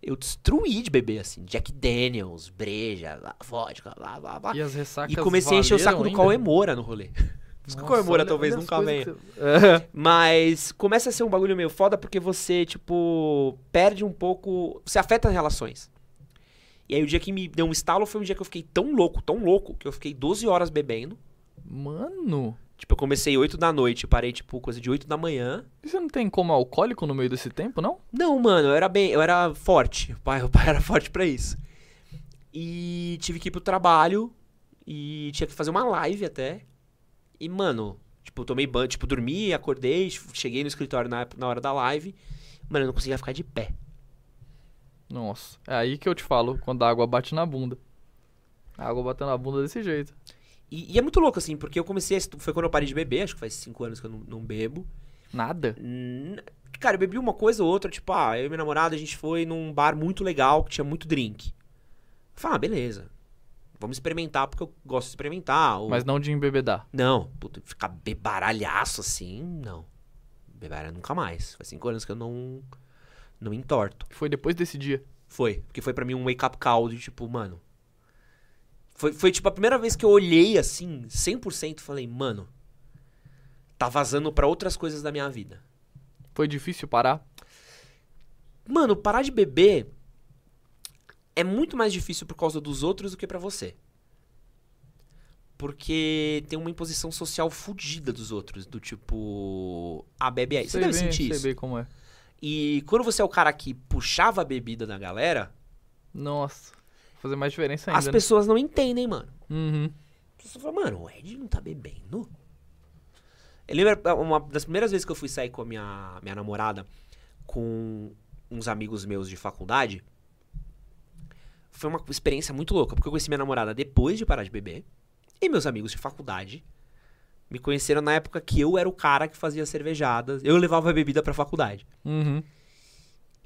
eu destruí de beber, assim. Jack Daniels, breja, lá, vodka, blá, blá, blá. E as ressacas E comecei a encher o saco do valeram Cauê ainda? Moura no rolê. Por isso que o Cauê Moura talvez nunca venha. Mas começa a ser um bagulho meio foda porque você, tipo, perde um pouco. Você afeta as relações. E aí o dia que me deu um estalo foi um dia que eu fiquei tão louco, tão louco, que eu fiquei 12 horas bebendo. Mano. Tipo, eu comecei 8 da noite, parei, tipo, coisa de 8 da manhã. E você não tem como alcoólico no meio desse tempo, não? Não, mano, eu era bem. Eu era forte. O pai, o pai era forte pra isso. E tive que ir pro trabalho. E tinha que fazer uma live até. E, mano, tipo, tomei banho, tipo, dormi, acordei, cheguei no escritório na, na hora da live. Mano, eu não conseguia ficar de pé. Nossa. É aí que eu te falo, quando a água bate na bunda. A água batendo na bunda desse jeito. E, e é muito louco, assim, porque eu comecei. Foi quando eu parei de beber, acho que faz 5 anos que eu não, não bebo. Nada. Cara, eu bebi uma coisa ou outra, tipo, ah, eu e minha namorada, a gente foi num bar muito legal que tinha muito drink. Eu falei, ah, beleza. Vamos experimentar, porque eu gosto de experimentar. ou- Mas não de embebedar. Não, puta, ficar bebaralhaço assim, não. Bebaralho nunca mais. Faz cinco anos que eu não. não me entorto. Foi depois desse dia. Foi. Porque foi pra mim um wake-up call de tipo, mano. Foi, foi tipo a primeira vez que eu olhei assim, 100%, e falei, mano. Tá vazando pra outras coisas da minha vida. Foi difícil parar? Mano, parar de beber é muito mais difícil por causa dos outros do que pra você. Porque tem uma imposição social fodida dos outros, do tipo, ah, bebe aí. Você Sei deve bem, sentir sei isso. bem como é. E quando você é o cara que puxava a bebida da galera, Nossa. Fazer mais diferença ainda. as né? pessoas não entendem, mano. Uhum. As pessoas falam, mano, o Ed não tá bebendo? Eu lembro é, uma das primeiras vezes que eu fui sair com a minha, minha namorada, com uns amigos meus de faculdade. Foi uma experiência muito louca, porque eu conheci minha namorada depois de parar de beber. E meus amigos de faculdade me conheceram na época que eu era o cara que fazia cervejadas. Eu levava a bebida pra faculdade. Uhum.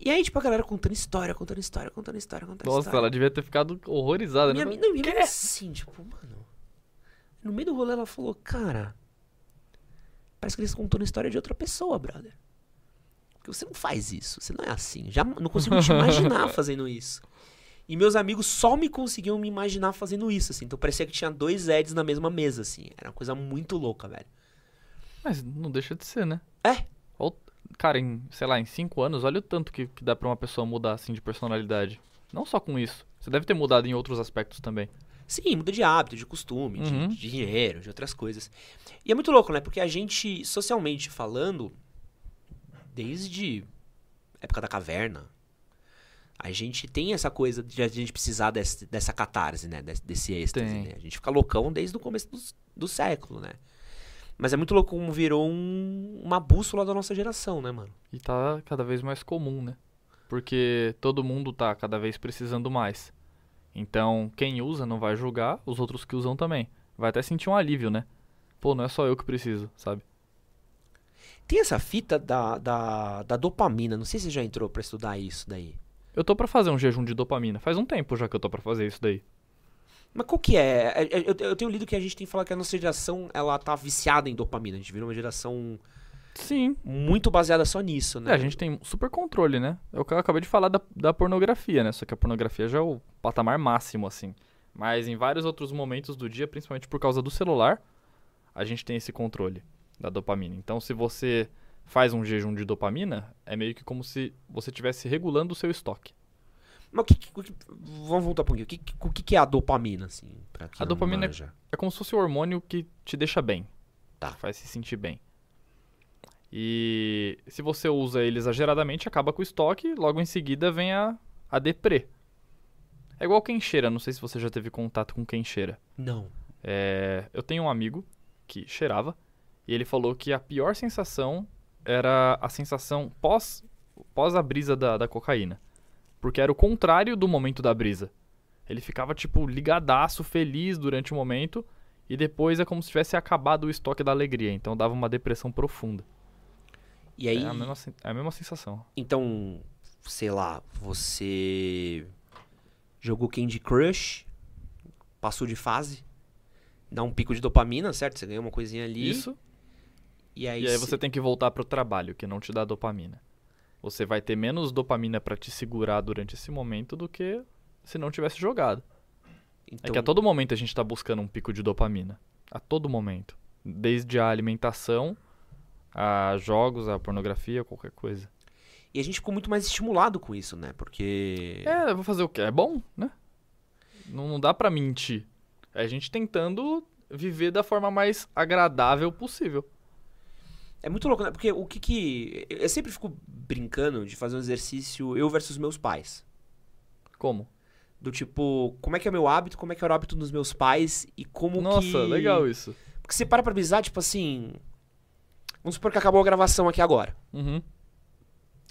E aí, tipo, a galera contando história, contando história, contando história, contando Nossa, história. ela devia ter ficado horrorizada, Minha, né? não, minha amiga assim, tipo, mano. No meio do rolê ela falou, cara. Parece que eles contando a história de outra pessoa, brother. Porque você não faz isso. Você não é assim. Já não consigo te imaginar fazendo isso. E meus amigos só me conseguiam me imaginar fazendo isso, assim. Então parecia que tinha dois Eds na mesma mesa, assim. Era uma coisa muito louca, velho. Mas não deixa de ser, né? É. Ou- Cara, em, sei lá, em cinco anos, olha o tanto que, que dá pra uma pessoa mudar, assim, de personalidade. Não só com isso. Você deve ter mudado em outros aspectos também. Sim, muda de hábito, de costume, de- Uhum. de, dinheiro, de outras coisas. E é muito louco, né? Porque a gente, socialmente falando, desde a época da caverna, a gente tem essa coisa de a gente precisar desse- dessa catarse, né? Desse, desse êxtase, né? A gente fica loucão desde o começo do, do século, né? Mas é muito louco como virou um- uma bússola da nossa geração, né, mano? E tá cada vez mais comum, né? Porque todo mundo tá cada vez precisando mais. Então, quem usa não vai julgar, os outros que usam também. Vai até sentir um alívio, né? Pô, não é só eu que preciso, sabe? Tem essa fita da, da, da dopamina, não sei se você já entrou pra estudar isso daí. Eu tô pra fazer um jejum de dopamina. Faz um tempo já que eu tô pra fazer isso daí. Mas qual que é? É, é, Eu, eu tenho lido que a gente tem que falar que a nossa geração, ela tá viciada em dopamina. A gente virou uma geração Sim. muito baseada só nisso, né? É, a gente tem super controle, né? É eu acabei de falar da, da pornografia, né? Só que a pornografia já é o patamar máximo, assim. Mas em vários outros momentos do dia, principalmente por causa do celular, a gente tem esse controle da dopamina. Então, se você faz um jejum de dopamina, é meio que como se você estivesse regulando o seu estoque. Mas o que, o que- Vamos voltar um pouquinho. O que, o que, é a dopamina, assim? A dopamina é-? É como se fosse o hormônio que te deixa bem. Tá. Faz se sentir bem. E se você usa ele exageradamente, acaba com o estoque, logo em seguida vem a, a deprê. É igual quem cheira, não sei se você já teve contato com quem cheira. Não. É, eu tenho um amigo que cheirava e ele falou que a pior sensação era a sensação pós, pós a brisa da, da cocaína. Porque era o contrário do momento da brisa. Ele ficava, tipo, ligadaço, feliz durante o momento e depois é como se tivesse acabado o estoque da alegria. Então dava uma depressão profunda. E aí, É a mesma, é a mesma sensação. então, sei lá, você jogou Candy Crush, passou de fase, dá um pico de dopamina, certo? Você ganhou uma coisinha ali. Isso. E aí, E aí cê- você tem que voltar pro trabalho, que não te dá dopamina. Você vai ter menos dopamina pra te segurar durante esse momento do que se não tivesse jogado. É então, que a todo momento a gente tá buscando um pico de dopamina. A todo momento. Desde a alimentação, a jogos, a pornografia, qualquer coisa. E a gente ficou muito mais estimulado com isso, né? Porque. É, eu vou fazer o quê? É bom, né? Não, não dá pra mentir. É a gente tentando viver da forma mais agradável possível. É muito louco, né? Porque o que que. Eu sempre fico brincando de fazer um exercício eu versus meus pais. Como? Do tipo, como é que é meu hábito, como é que era o hábito dos meus pais e como Nossa, que. legal isso. Porque você para pra brisar, tipo assim. Vamos supor que acabou a gravação aqui agora. Uhum.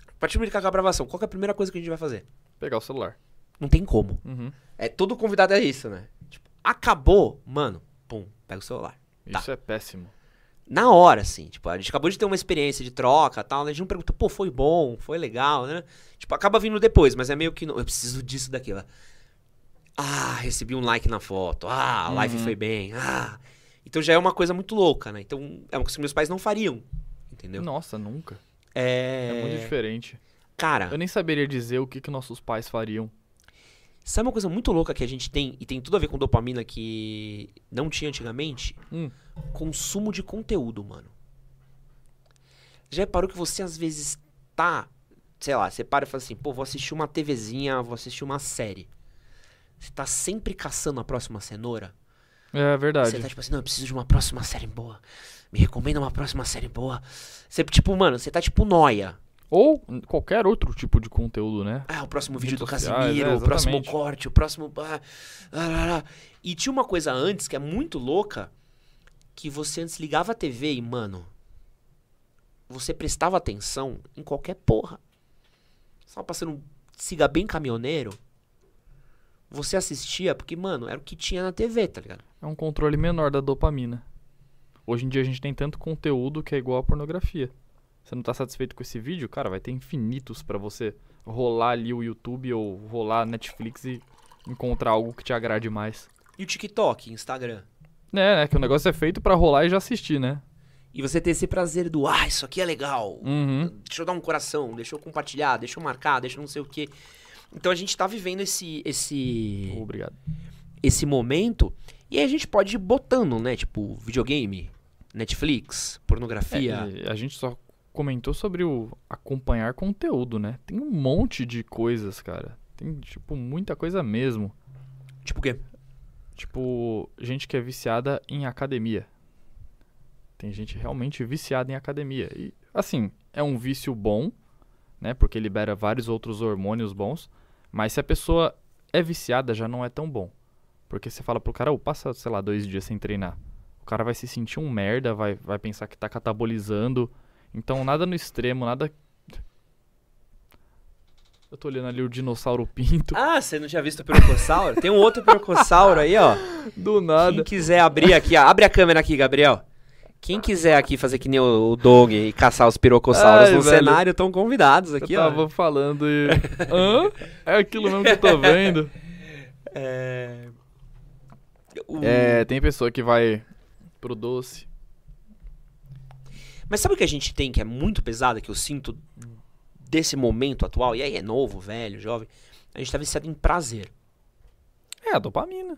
A partir do momento que acaba a gravação, qual que é a primeira coisa que a gente vai fazer? Pegar o celular. Não tem como. Uhum. É, todo convidado é isso, né? Tipo, acabou, mano, pum, pega o celular. Tá. Isso é péssimo. Na hora, assim, tipo, a gente acabou de ter uma experiência de troca e tal, né? A gente não pergunta, pô, foi bom, foi legal, né? Tipo, acaba vindo depois, mas é meio que, não, eu preciso disso, daquilo. Ah, recebi um like na foto, ah, a live Uhum. foi bem, ah. Então já é uma coisa muito louca, né? Então é uma coisa que meus pais não fariam, entendeu? Nossa, nunca. É... É muito diferente. Cara, Eu nem saberia dizer o que, que nossos pais fariam. Sabe uma coisa muito louca que a gente tem, e tem tudo a ver com dopamina que não tinha antigamente? Hum. Consumo de conteúdo, mano. Já reparou que você às vezes tá, sei lá, você para e fala assim, pô, vou assistir uma TVzinha, vou assistir uma série. Você tá sempre caçando a próxima cenoura? É verdade. Você tá tipo assim, não, eu preciso de uma próxima série boa. Me recomenda uma próxima série boa. Você, tipo, mano, você tá tipo noia. Ou qualquer outro tipo de conteúdo, né? Ah, o próximo vídeo do Casimiro, é, o próximo corte, o próximo. E tinha uma coisa antes que é muito louca, que você antes ligava a TV e, mano, você prestava atenção em qualquer porra. Só passando um siga bem caminhoneiro. Você assistia porque, mano, era o que tinha na TV, tá ligado? É um controle menor da dopamina. Hoje em dia a gente tem tanto conteúdo que é igual a pornografia. Você não tá satisfeito com esse vídeo? Cara, vai ter infinitos pra você rolar ali o YouTube ou rolar Netflix e encontrar algo que te agrade mais. E o TikTok, Instagram. É, né? Que o negócio é feito pra rolar e já assistir, né? E você ter esse prazer do, ah, isso aqui é legal. Uhum. Deixa eu dar um coração, deixa eu compartilhar, deixa eu marcar, deixa eu não sei o quê. Então a gente tá vivendo esse esse Obrigado. esse momento e aí a gente pode ir botando, né, tipo, videogame, Netflix, pornografia. É, a gente só comentou sobre o acompanhar conteúdo, né? Tem um monte de coisas, cara. Tem, tipo, muita coisa mesmo. Tipo o quê? Tipo, gente que é viciada em academia. Tem gente realmente viciada em academia. E, assim, é um vício bom, né? Porque libera vários outros hormônios bons. Mas se a pessoa é viciada, já não é tão bom. Porque você fala pro cara, ô, passa, sei lá, dois dias sem treinar. O cara vai se sentir um merda, vai, vai pensar que tá catabolizando. Então, nada no extremo, nada. Eu tô olhando ali o dinossauro pinto. Ah, você não tinha visto o pirocossauro? Tem um outro pirocossauro aí, ó. Do Quem nada. quiser abrir aqui, ó, abre a câmera aqui, Gabriel. Quem quiser aqui fazer que nem o, o Dog e caçar os pirocossauros Ai, no velho. cenário, estão convidados aqui, eu tava ó. falando e. Hã? É aquilo mesmo que eu tô vendo. É... o- É, tem pessoa que vai pro doce. Mas sabe o que a gente tem que é muito pesado, que eu sinto desse momento atual? E aí é novo, velho, jovem. A gente tá viciado em prazer. É, a dopamina.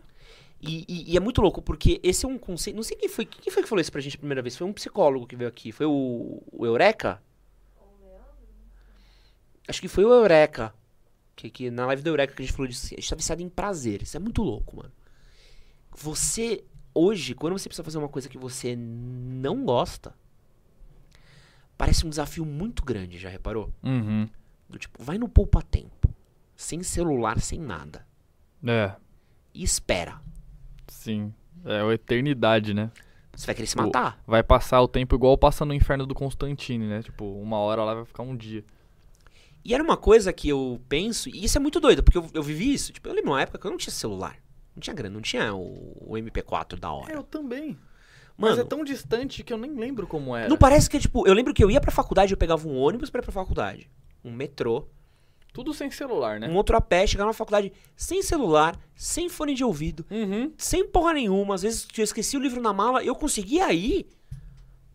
E, e- e é muito louco, porque esse é um conceito. Não sei quem foi. Quem foi que falou isso pra gente a primeira vez? Foi um psicólogo que veio aqui. Foi o, o Eureka? Acho que foi o Eureka. Que, que na live do Eureka que a gente falou disso. A gente tá viciado em prazer. Isso é muito louco, mano. Você, hoje, quando você precisa fazer uma coisa que você não gosta, parece um desafio muito grande, já reparou? Uhum. Do tipo, vai no poupa-tempo. Sem celular, sem nada. É, E espera. sim. É a eternidade, né? Você vai querer se O- matar. Vai passar o tempo igual passa no inferno do Constantine, né? Tipo, uma hora lá vai ficar um dia. E era uma coisa que eu penso, e isso é muito doido, porque eu, eu vivi isso. Tipo, eu lembro uma época que eu não tinha celular. Não tinha grana, não tinha o, o MP4 da hora. também. Mano, Mas é tão distante que eu nem lembro como era. não parece que, tipo, eu lembro que eu ia pra faculdade, eu pegava um ônibus pra ir pra faculdade. Um metrô, Tudo sem celular, né? um outro a pé, chegava na faculdade sem celular, sem fone de ouvido, Uhum. sem porra nenhuma. Às vezes eu esqueci o livro na mala, eu conseguia ir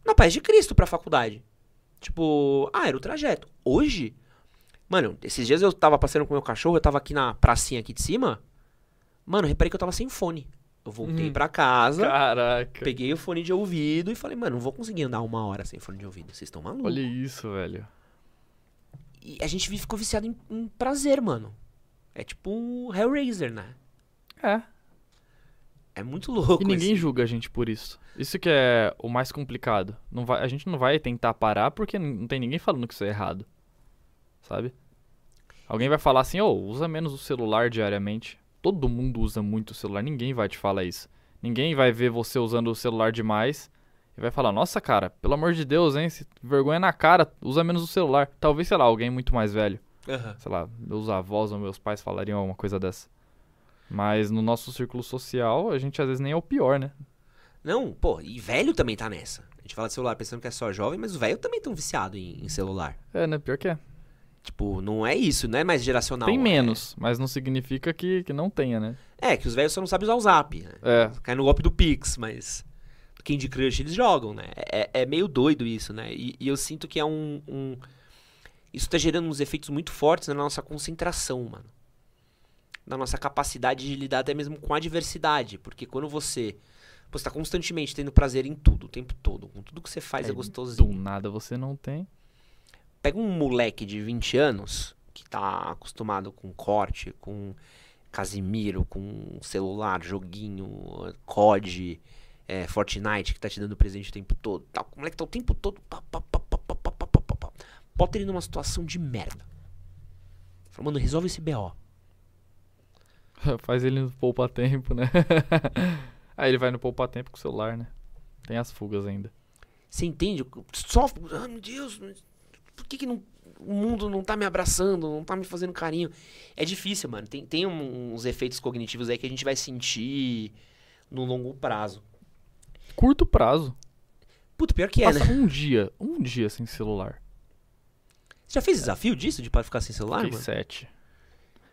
na paz de Cristo pra faculdade. Tipo, ah, era o trajeto. Hoje, mano, esses dias eu tava passeando com o meu cachorro, eu tava aqui na pracinha aqui de cima. Mano, reparei que eu tava sem fone. Eu voltei pra casa, Caraca. peguei o fone de ouvido e falei, mano, não vou conseguir andar uma hora sem fone de ouvido. Vocês estão malucos. Olha isso, velho. E a gente ficou viciado em, em prazer, mano. É tipo um Hellraiser, né? É. É muito louco. E ninguém esse- julga a gente por isso. Isso que é o mais complicado. Não vai, a gente não vai tentar parar porque não tem ninguém falando que isso é errado. Sabe? Alguém vai falar assim, ô, usa menos o celular diariamente. Todo mundo usa muito o celular, ninguém vai te falar isso. Ninguém vai ver você usando o celular demais e vai falar, nossa, cara, pelo amor de Deus, hein? Vergonha na cara, usa menos o celular. Talvez, sei lá, alguém muito mais velho. Aham. Sei lá, meus avós ou meus pais falariam uma coisa dessa. Mas no nosso círculo social, a gente às vezes nem é o pior, né? Não, pô, e velho também tá nessa. A gente fala de celular pensando que é só jovem, mas os velhos também estão viciados em, em celular. É, né? Pior que é. Tipo, não é isso, não é mais geracional. Tem é- menos, mas não significa que, que não tenha, né? É, que os velhos só não sabem usar o zap. Né? É. Cai no golpe do Pix, mas. Candy Crush eles jogam, né? É, é meio doido isso, né? E, e eu sinto que é um, um- Isso tá gerando uns efeitos muito fortes na nossa concentração, mano. Na nossa capacidade de lidar até mesmo com a adversidade. Porque quando você. Você tá constantemente tendo prazer em tudo, o tempo todo. Com tudo que você faz é, Aí, gostosinho. Do nada você não tem. Pega um moleque de 20 anos que tá acostumado com corte, com Casimiro, com celular, joguinho, COD, é, Fortnite, que tá te dando presente o tempo todo. Tá, o moleque tá o tempo todo. Pá, pá, pá, pá, pá, pá, pá, pá, pá. Bota ele numa situação de merda. Fala, mano, resolve esse BO. Faz ele no poupa-tempo, né? Aí ele vai no poupa-tempo com o celular, né? Tem as fugas ainda. Você entende? Sofre. Ah, meu Deus, por que, que não, o mundo não tá me abraçando, não tá me fazendo carinho? É difícil, mano. Tem, tem uns efeitos cognitivos aí que a gente vai sentir no longo prazo. Curto prazo. Puta, pior que é, Passa né? um dia, um dia sem celular. Você já fez desafio disso, de ficar sem celular, Fiquei mano? sete.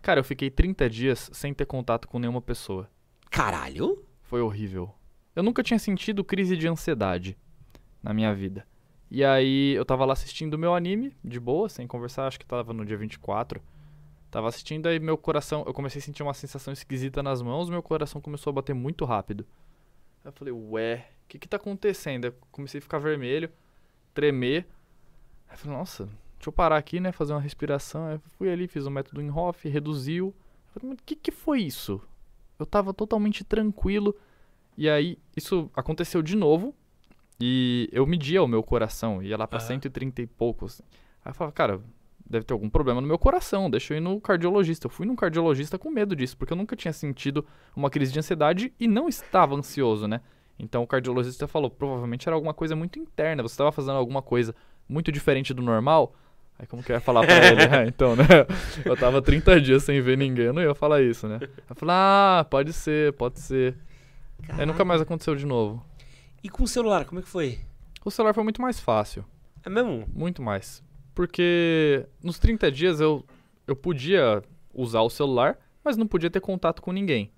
Cara, eu fiquei 30 dias sem ter contato com nenhuma pessoa. Caralho? Foi horrível. Eu nunca tinha sentido crise de ansiedade na minha vida. E aí eu tava lá assistindo meu anime, de boa, sem conversar, acho que tava no dia 24. Tava assistindo aí meu coração, eu comecei a sentir uma sensação esquisita nas mãos, meu coração começou a bater muito rápido. Aí eu falei, ué, o que que tá acontecendo? Eu comecei a ficar vermelho, tremer. Aí eu falei, nossa, deixa eu parar aqui, né, fazer uma respiração. Aí eu fui ali, fiz o método Inhoff, reduziu. Eu falei, mas o que que foi isso? Eu tava totalmente tranquilo. E aí, isso aconteceu de novo. E eu media o meu coração, ia lá pra Aham. 130 e poucos. Aí eu falava, cara, deve ter algum problema no meu coração, deixa eu ir no cardiologista. Eu fui num cardiologista com medo disso, porque eu nunca tinha sentido uma crise de ansiedade e não estava ansioso, né? Então o cardiologista falou, provavelmente era alguma coisa muito interna, você estava fazendo alguma coisa muito diferente do normal. Aí como que eu ia falar pra ele? Ah, então, né? Eu tava 30 dias sem ver ninguém, eu não ia falar isso, né? Eu falei, ah, pode ser, pode ser. Aí nunca mais aconteceu de novo. E com o celular, como é que foi? O celular foi muito mais fácil. É mesmo? Muito mais. Porque nos 30 dias eu, eu podia usar o celular, mas não podia ter contato com ninguém.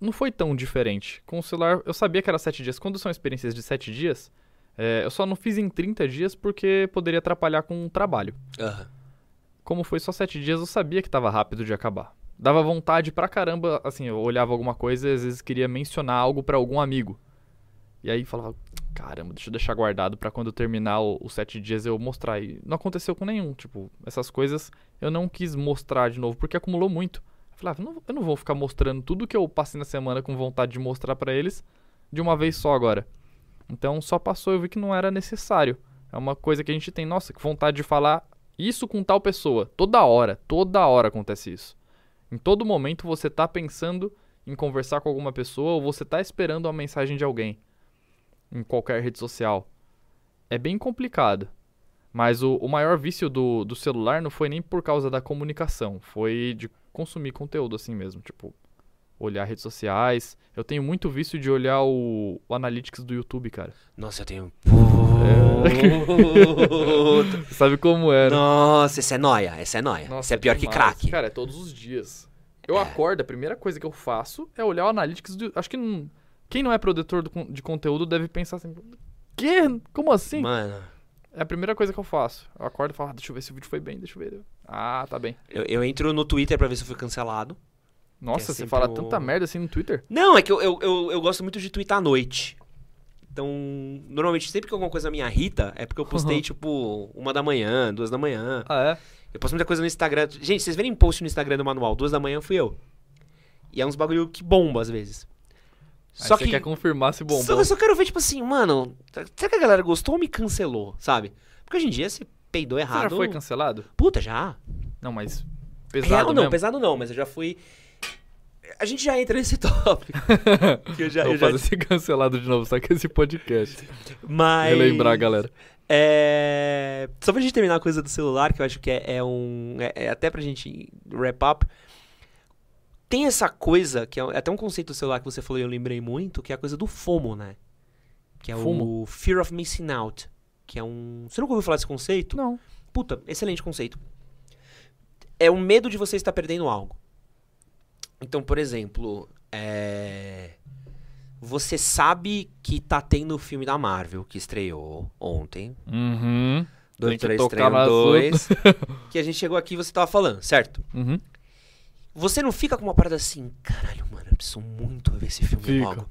Não foi tão diferente. Com o celular, eu sabia que era 7 dias. Quando são experiências de 7 dias, é, eu só não fiz em 30 dias porque poderia atrapalhar com o trabalho. Aham. Como foi só 7 dias, eu sabia que tava rápido de acabar. Dava vontade pra caramba, assim, eu olhava alguma coisa e às vezes queria mencionar algo pra algum amigo. E aí falava, caramba, deixa eu deixar guardado pra quando eu terminar os sete dias eu mostrar. E não aconteceu com nenhum. Tipo, essas coisas eu não quis mostrar de novo porque acumulou muito. Eu falava, não, eu não vou ficar mostrando tudo que eu passei na semana com vontade de mostrar pra eles de uma vez só agora. Então só passou eu vi que não era necessário. É uma coisa que a gente tem, nossa, que vontade de falar isso com tal pessoa. Toda hora, toda hora acontece isso. Em todo momento você tá pensando em conversar com alguma pessoa ou você tá esperando uma mensagem de alguém em qualquer rede social. É bem complicado. Mas o, o maior vício do, do celular não foi nem por causa da comunicação, foi de consumir conteúdo assim mesmo, tipo, olhar redes sociais. Eu tenho muito vício de olhar o, o Analytics do YouTube, cara. Nossa, eu tenho. Sabe como é, né? Nossa, essa é noia, essa é noia. Nossa, Essa é pior que demais. crack. Cara, é todos os dias. Eu É. acordo, a primeira coisa que eu faço é olhar o Analytics do. Acho que não- quem não é produtor do de conteúdo deve pensar assim: Quê? Como assim? Mano, É a primeira coisa que eu faço. Eu acordo e falo: ah, deixa eu ver se o vídeo foi bem, deixa eu ver. Ah, tá bem. eu, eu entro no Twitter pra ver se eu fui cancelado. Nossa, é você fala o- tanta merda assim no Twitter? Não, é que eu, eu, eu, eu gosto muito de twittar à noite. Então, normalmente, sempre que alguma coisa me irrita, é porque eu postei, Uhum. tipo, uma da manhã, duas da manhã. Ah, é? Eu posto muita coisa no Instagram. Gente, vocês verem post no Instagram do manual, duas da manhã fui eu. E é uns bagulho que bomba às vezes. Só você que. quer confirmar se bombou. Só, eu só quero ver, tipo assim, mano, será que a galera gostou ou me cancelou, sabe? Porque hoje em dia você peidou Você errado. já foi cancelado? Puta, já. Não, mas. Pesado Real não, mesmo? pesado não, mas eu já fui. A gente já entra nesse tópico. que eu já, Eu eu vou já... fazer ser cancelado de novo, só que esse podcast. Mas. Relembrar, galera. É... Só pra gente terminar a coisa do celular, que eu acho que é, é um. É, é até pra gente wrap up. Tem essa coisa, que é até um conceito do celular que você falou e eu lembrei muito, que é a coisa do FOMO, né? Que é FOMO? o Fear of Missing Out. Que é um. Você nunca ouviu falar desse conceito? Não. Puta, excelente conceito. É o medo de você estar perdendo algo. Então, por exemplo, é... você sabe que tá tendo o filme da Marvel que estreou ontem. Uhum. 2, Tem que 3, tocar 3, nas 2. que a gente chegou aqui e você tava falando, certo? Uhum. Você não fica com uma parada assim, caralho, mano, eu preciso muito ver esse filme Fica. logo.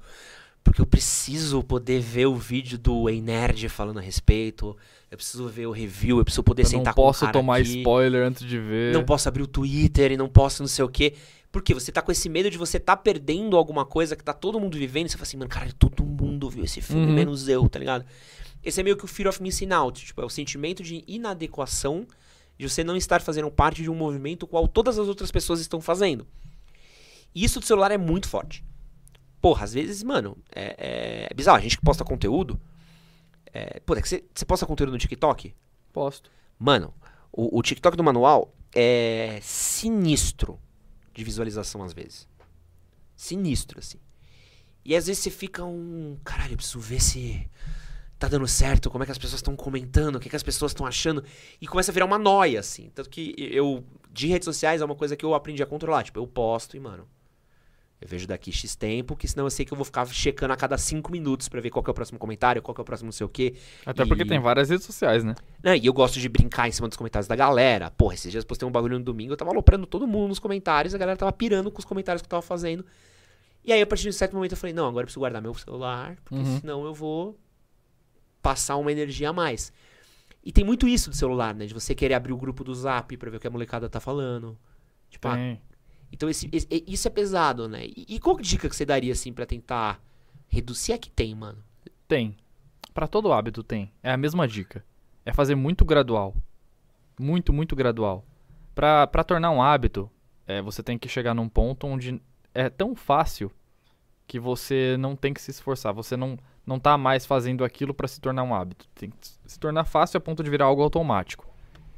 Porque eu preciso poder ver o vídeo do Ei Nerd falando a respeito. Eu preciso ver o review, eu preciso poder Eu sentar não com o posso cara tomar aqui. spoiler antes de ver. Não posso abrir o Twitter e não posso não sei o quê. Porque você tá com esse medo de você tá perdendo alguma coisa que tá todo mundo vivendo. E você fala assim, mano, caralho, todo mundo viu esse filme, Uhum. menos eu, tá ligado? Esse é meio que o fear of missing out. Tipo, é o sentimento de inadequação de você não estar fazendo parte de um movimento qual todas as outras pessoas estão fazendo. E isso do celular é muito forte. Porra, às vezes, mano, é, é- é bizarro. A gente que posta conteúdo. É, pô, é que você, você posta conteúdo no TikTok? Posto. Mano, o, o TikTok do manual é sinistro de visualização às vezes. Sinistro, assim. E às vezes você fica um. Caralho, eu preciso ver se tá dando certo, como é que as pessoas estão comentando, o que, que as pessoas estão achando. E começa a virar uma noia, assim. Tanto que eu, de redes sociais, é uma coisa que eu aprendi a controlar. Tipo, eu posto e, mano. Eu vejo daqui X tempo, que senão eu sei que eu vou ficar checando a cada cinco minutos pra ver qual é o próximo comentário, qual que é o próximo não sei o quê. Até porque E- tem várias redes sociais, né? né? E eu gosto de brincar em cima dos comentários da galera. Porra, esses dias eu postei um bagulho no domingo, eu tava aloprando todo mundo nos comentários, a galera tava pirando com os comentários que eu tava fazendo. E aí, a partir de um certo momento, eu falei, não, agora eu preciso guardar meu celular, porque Uhum. senão eu vou passar uma energia a mais. E tem muito isso do celular, né? De você querer abrir o grupo do zap pra ver o que a molecada tá falando. Tipo, ah, então esse, esse- isso é pesado, né? E, e qual dica que você daria, assim, pra tentar reduzir? É que tem, mano. Tem. Pra todo hábito tem. É a mesma dica. É fazer muito gradual. Muito, muito gradual. Pra, pra tornar um hábito, é, você tem que chegar num ponto onde é tão fácil que você não tem que se esforçar. Você não, não tá mais fazendo aquilo pra se tornar um hábito. Tem que se tornar fácil a ponto de virar algo automático.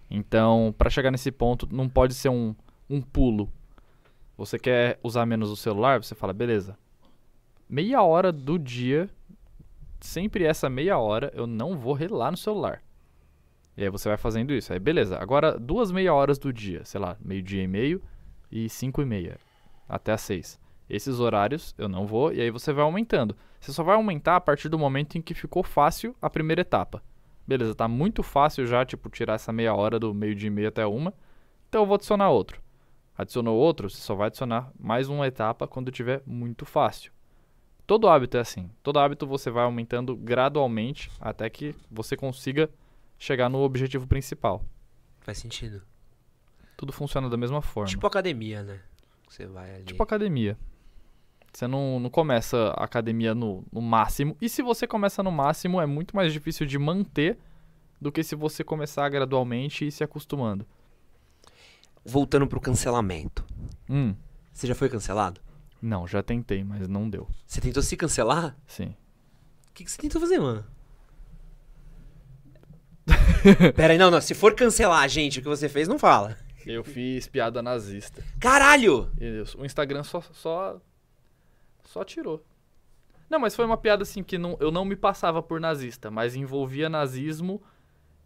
Então, pra chegar nesse ponto, não pode ser um, um pulo. Você quer usar menos o celular, você fala, beleza. Meia hora do dia sempre essa meia hora eu não vou relar no celular. E aí você vai fazendo isso. Aí beleza, agora duas meia horas do dia, sei lá, meio-dia e meio e cinco e meia, até às seis. Esses horários eu não vou, e aí você vai aumentando. Você só vai aumentar a partir do momento em que ficou fácil a primeira etapa. Beleza, tá muito fácil já, tipo, tirar essa meia hora do meio-dia e meia até uma. Então eu vou adicionar outro. Adicionou outro, você só vai adicionar mais uma etapa quando tiver muito fácil. Todo hábito é assim. Todo hábito você vai aumentando gradualmente até que você consiga chegar no objetivo principal. Faz sentido. Tudo funciona da mesma forma. Tipo academia, né? Você vai ali. Tipo academia. Você não, não começa a academia no, no máximo. E se você começa no máximo, é muito mais difícil de manter do que se você começar gradualmente e se acostumando. Voltando pro cancelamento. Hum, Você já foi cancelado? não, já tentei, mas não deu. Você tentou se cancelar? Sim. O que, que você tentou fazer, mano? Pera aí, não, não. Se for cancelar, gente, o que você fez, não fala. Eu fiz piada nazista. Caralho! O Instagram só, só, só tirou. Não, mas foi uma piada assim que não, eu não me passava por nazista, mas envolvia nazismo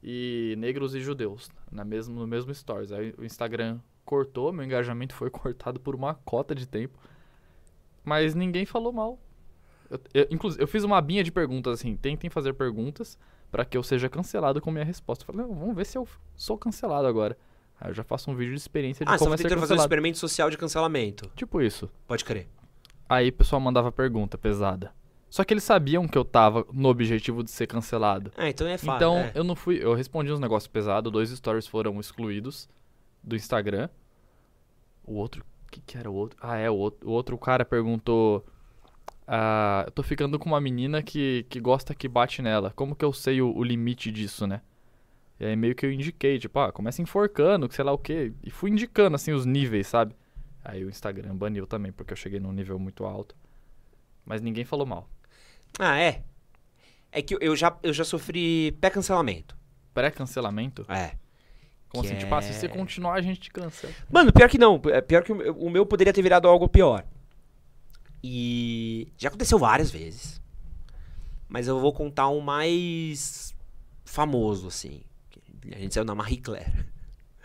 e negros e judeus na mesmo, no mesmo stories. Aí o Instagram cortou, meu engajamento foi cortado por uma cota de tempo, mas ninguém falou mal. Eu, eu- inclusive, eu fiz uma abinha de perguntas assim, tentem fazer perguntas pra que eu seja cancelado com minha resposta. Eu falei, não, vamos ver se eu sou cancelado agora. Aí eu já faço um vídeo de experiência de Ah, você como tá é tentando fazer um experimento social de cancelamento. Tipo isso. Pode crer. Aí o pessoal mandava pergunta pesada. Só que eles sabiam que eu tava no objetivo de ser cancelado. Ah, então é fácil. então é. eu não fui. Eu respondi uns negócios pesados, dois stories foram excluídos do Instagram. O outro. O que, que era o outro? Ah, é, o outro, o outro cara perguntou. Ah, eu tô ficando com uma menina que, que gosta que bate nela. Como que eu sei o, o limite disso, né? E aí meio que eu indiquei, tipo, ah, começa enforcando, que sei lá o quê. E fui indicando, assim, os níveis, sabe? Aí o Instagram baniu também, porque eu cheguei num nível muito alto. Mas ninguém falou mal. Ah, é. É que eu- já, eu já sofri pré-cancelamento. Pré-cancelamento? É. Como Que assim? Tipo, ah, se é- você continuar, a gente te cancela. Mano, pior que não. É pior que o meu, o meu poderia ter virado algo pior. E já aconteceu várias vezes. Mas eu vou contar um mais famoso, assim. A gente saiu na Marie Claire.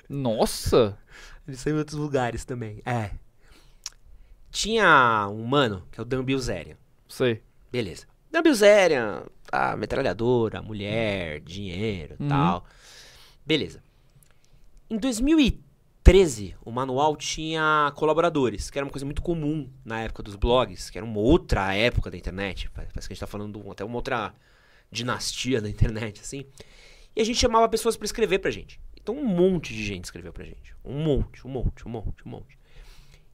Nossa! A gente saiu em outros lugares também. É. Tinha um mano, que é o Dan Bilzerian. Sei. Beleza. Dan Bilzerian, tá, metralhadora, mulher, dinheiro e Uhum. tal. Beleza. Em 2013, o manual tinha colaboradores, que era uma coisa muito comum na época dos blogs, que era uma outra época da internet. Parece que a gente tá falando de até uma outra dinastia da internet, assim. E a gente chamava pessoas pra escrever pra gente. Então um monte de gente escreveu pra gente. Um monte, um monte, um monte, um monte.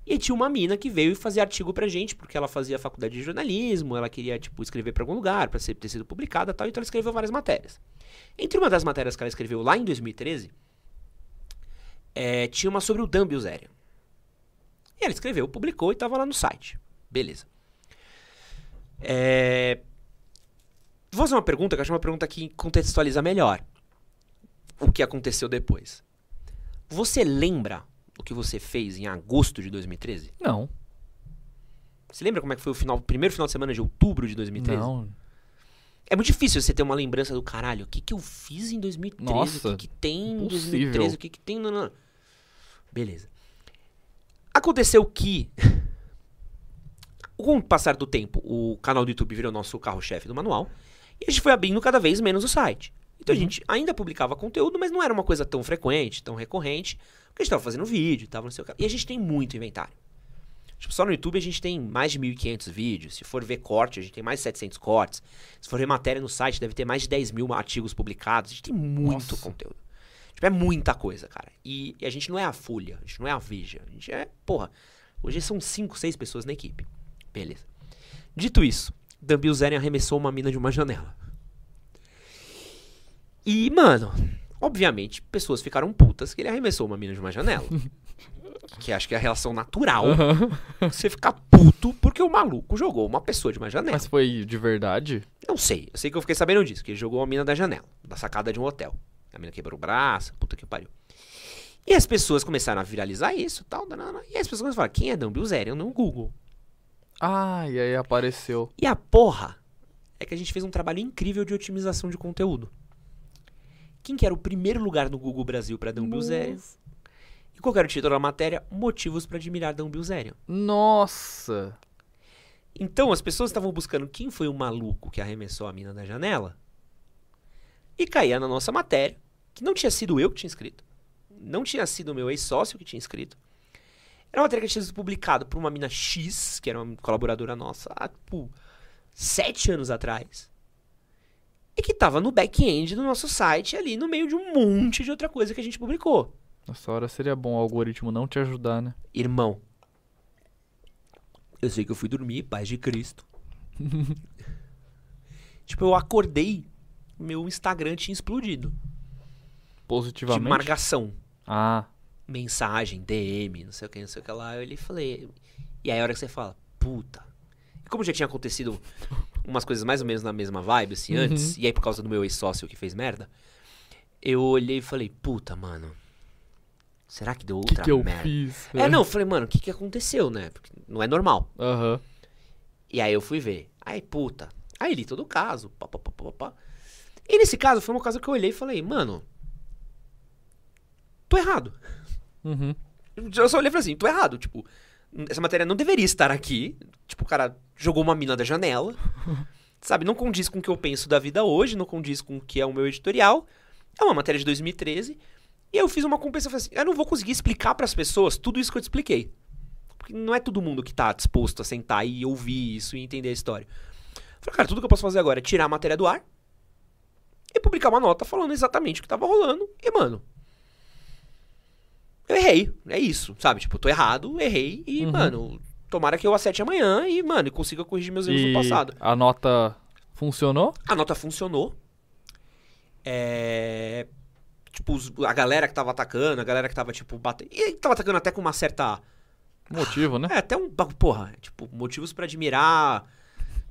E tinha uma mina que veio fazia artigo pra gente, porque ela fazia faculdade de jornalismo, ela queria, tipo, escrever pra algum lugar, ser, ter sido publicada e tal, então ela escreveu várias matérias. Entre uma das matérias que ela escreveu lá em 2013, é, tinha uma sobre o Dan Bilzerian. E ela escreveu, publicou e tava lá no site. Beleza. É, Vou fazer uma pergunta, que eu acho uma pergunta que contextualiza melhor o que aconteceu depois. Você lembra o que você fez em agosto de 2013? Não. Você lembra como é que foi o final, primeiro final de semana de outubro de 2013? Não. É muito difícil você ter uma lembrança do caralho. O que, que eu fiz em 2013? Nossa, o que, que tem em impossível. 2013? O que, que tem. Não, não. Beleza. Aconteceu que. Com o passar do tempo, o canal do YouTube virou nosso carro-chefe do manual. E a gente foi abrindo cada vez menos o site. Então a gente ainda publicava conteúdo, mas não era uma coisa tão frequente, tão recorrente. Porque a gente tava fazendo vídeo, tava no seu E a gente tem muito inventário. Tipo, só no YouTube a gente tem mais de 1.500 vídeos. Se for ver corte, a gente tem mais de 700 cortes. Se for ver matéria no site, deve ter mais de 10 mil artigos publicados. A gente tem muito Nossa. conteúdo. Tipo, é muita coisa, cara. E, e a gente não é a Folha, a gente não é a Veja. A gente é, porra, hoje são 5, 6 pessoas na equipe. Beleza. Dito isso, Dan Bilzerian arremessou uma mina de uma janela. E, mano, obviamente, pessoas ficaram putas que ele arremessou uma mina de uma janela. que acho que é a relação natural você ficar puto porque o maluco jogou uma pessoa de uma janela. Mas foi de verdade? Não sei, eu sei que eu fiquei sabendo disso, que ele jogou uma mina da janela, da sacada de um hotel. A mina quebrou o braço, puta que pariu. E as pessoas começaram a viralizar isso tal, danana, e as pessoas começaram a falar, quem é Dan Bilzerian no Google? Ah, e aí apareceu. E a porra é que a gente fez um trabalho incrível de otimização de conteúdo. Quem que era o primeiro lugar no Google Brasil pra Dan Bilzerian? E qual era o título da matéria? Motivos pra admirar Dan Bilzerian. Nossa. Então as pessoas estavam buscando quem foi o maluco que arremessou a mina da janela e caía na nossa matéria, que não tinha sido eu que tinha escrito, não tinha sido o meu ex-sócio que tinha escrito. Era uma matéria que tinha sido publicada por uma mina X, que era uma colaboradora nossa, há, tipo, sete anos atrás. E que tava no back-end do nosso site, ali no meio de um monte de outra coisa que a gente publicou. Nessa hora seria bom o algoritmo não te ajudar, né? Irmão, eu sei que eu fui dormir, paz de Cristo. tipo, eu acordei, meu Instagram tinha explodido. De Positivamente. marcação, Ah, mensagem, DM, não sei o que, não sei o que lá. Eu olhei e falei. E aí a hora que você fala, puta. E como já tinha acontecido umas coisas mais ou menos na mesma vibe, assim, Uhum. antes, e aí por causa do meu ex-sócio que fez merda, eu olhei e falei, puta, mano. Será que deu o que, outra que eu merda? fiz? É, não, eu falei, mano, o que, que aconteceu, né? Porque não é normal. Aham. E aí eu fui ver. Aí, puta. Aí li todo o caso. Pá, pá, pá, pá, pá. E nesse caso, foi uma caso que eu olhei e falei, mano. Tô errado. Uhum. Eu só olhei e falei assim, tô errado. Tipo, essa matéria não deveria estar aqui. Tipo, o cara jogou uma mina da janela. Sabe, não condiz com o que eu penso da vida hoje, não condiz com o que é o meu editorial. É uma matéria de 2013. E eu fiz uma compensação, assim, eu não vou conseguir explicar pras pessoas tudo isso que eu te expliquei. Porque não é todo mundo que tá disposto a sentar e ouvir isso e entender a história. Falei, cara, tudo que eu posso fazer agora é tirar a matéria do ar e publicar uma nota falando exatamente o que tava rolando. E, mano, eu errei. É isso, sabe? Tipo, eu tô errado, errei e, Uhum. mano, tomara que eu acerte amanhã e, mano, e consiga corrigir meus erros E do passado. a nota funcionou? A nota funcionou. É. Tipo, a galera que tava atacando, a galera que tava, tipo, batendo. E tava atacando até com uma certa. Motivo, né? É, até um. Porra, tipo, motivos pra admirar.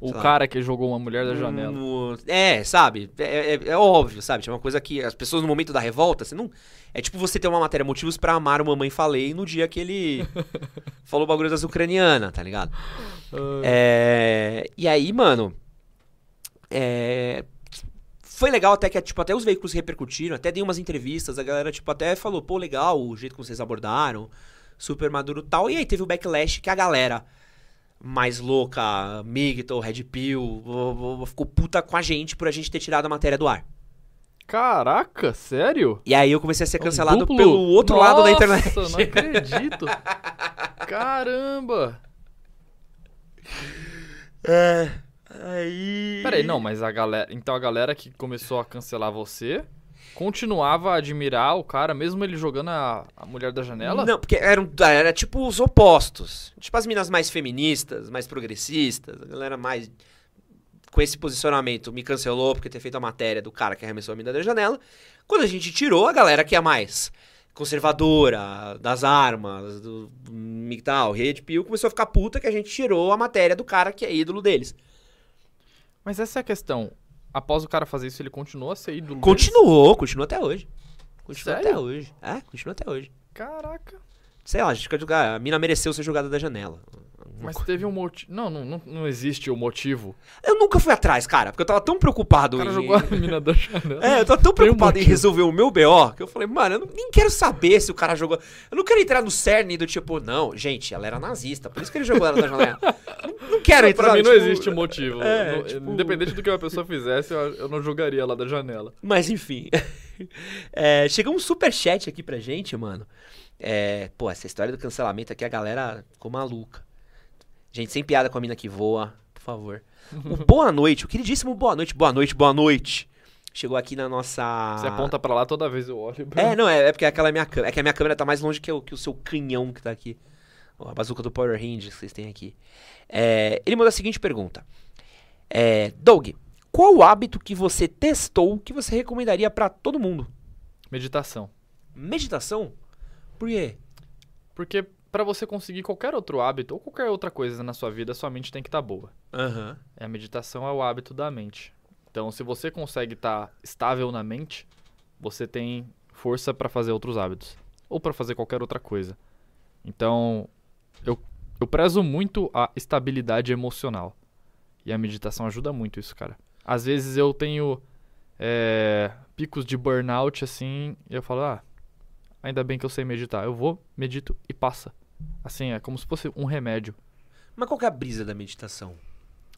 O lá. cara que jogou uma mulher da janela. um- é, sabe? É, é- é óbvio, sabe? Tipo, é uma coisa que as pessoas no momento da revolta, você não. É tipo você ter uma matéria, motivos pra amar o Mamãe Falei no dia que ele falou o bagulho das ucranianas, tá ligado? Ah, É, e aí, mano. é, foi legal até que, tipo, até os veículos repercutiram, até dei umas entrevistas, a galera, tipo, até falou, pô, legal o jeito que vocês abordaram, super maduro e tal. E aí teve o backlash que a galera mais louca, Migton, Red Pill, ficou puta com a gente por a gente ter tirado a matéria do ar. Caraca, sério? E aí eu comecei a ser É cancelado duplo? pelo outro lado da internet. Nossa, não acredito. Caramba. É. Aí. Peraí, não, mas a galera. Então a galera que começou a cancelar você continuava a admirar o cara, mesmo ele jogando a, a mulher da janela? Não, porque eram, era tipo os opostos. Tipo as minas mais feministas, mais progressistas, a galera mais com esse posicionamento me cancelou porque ter feito a matéria do cara que arremessou a mina da janela. Quando a gente tirou, a galera que é mais conservadora, das armas, do MGTOW, Red Pill, começou a ficar puta que a gente tirou a matéria do cara que é ídolo deles. Mas essa é a questão. Após o cara fazer isso, ele continuou a ser ídolo deles? Continuou, continua até hoje. Continua Sério? até hoje. É, continua até hoje. Caraca. Sei lá, a gente jogar. A mina mereceu ser jogada da janela. Mas teve um motivo. Não, não, não, não existe o motivo. Eu nunca fui atrás, cara, porque eu tava tão preocupado O cara em. jogou a mina da janela. É, eu tava tão Tem um preocupado em resolver o meu BO que eu falei, mano, eu não- nem quero saber se o cara jogou. Eu não quero entrar no cerne do tipo, não, gente, ela era nazista, por isso que ele jogou ela da janela. não, não quero entrar Pra mim não tipo, existe um motivo. é, Não- tipo- Independente do que uma pessoa fizesse, eu, eu não jogaria lá da janela. Mas enfim. É, chegou um superchat aqui pra gente, mano. É, pô, essa história do cancelamento aqui, a galera ficou maluca. Gente, sem piada com a mina que voa, por favor. O boa noite, o queridíssimo boa noite, boa noite, boa noite. Chegou aqui na nossa. Você aponta pra lá toda vez eu olho. É, não, é, é porque aquela é minha câmera. É que a minha câmera tá mais longe que o, que o seu canhão que tá aqui. A bazuca do Power Rangers que vocês têm aqui. É, ele mandou a seguinte pergunta. É, Doug, qual o hábito que você testou que você recomendaria pra todo mundo? Meditação. Meditação? Por quê? Porque pra você conseguir qualquer outro hábito ou qualquer outra coisa na sua vida, sua mente tem que estar boa. Aham. É, A meditação é o hábito da mente. Então, se você consegue estar estável na mente, você tem força pra fazer outros hábitos ou pra fazer qualquer outra coisa. Então, eu, eu prezo muito a estabilidade emocional. E a meditação ajuda muito isso, cara. Às vezes eu tenho é, picos de burnout assim, e eu falo, ah, ainda bem que eu sei meditar. Eu vou, medito e passa. Assim, é como se fosse um remédio. Mas qual que é a brisa da meditação?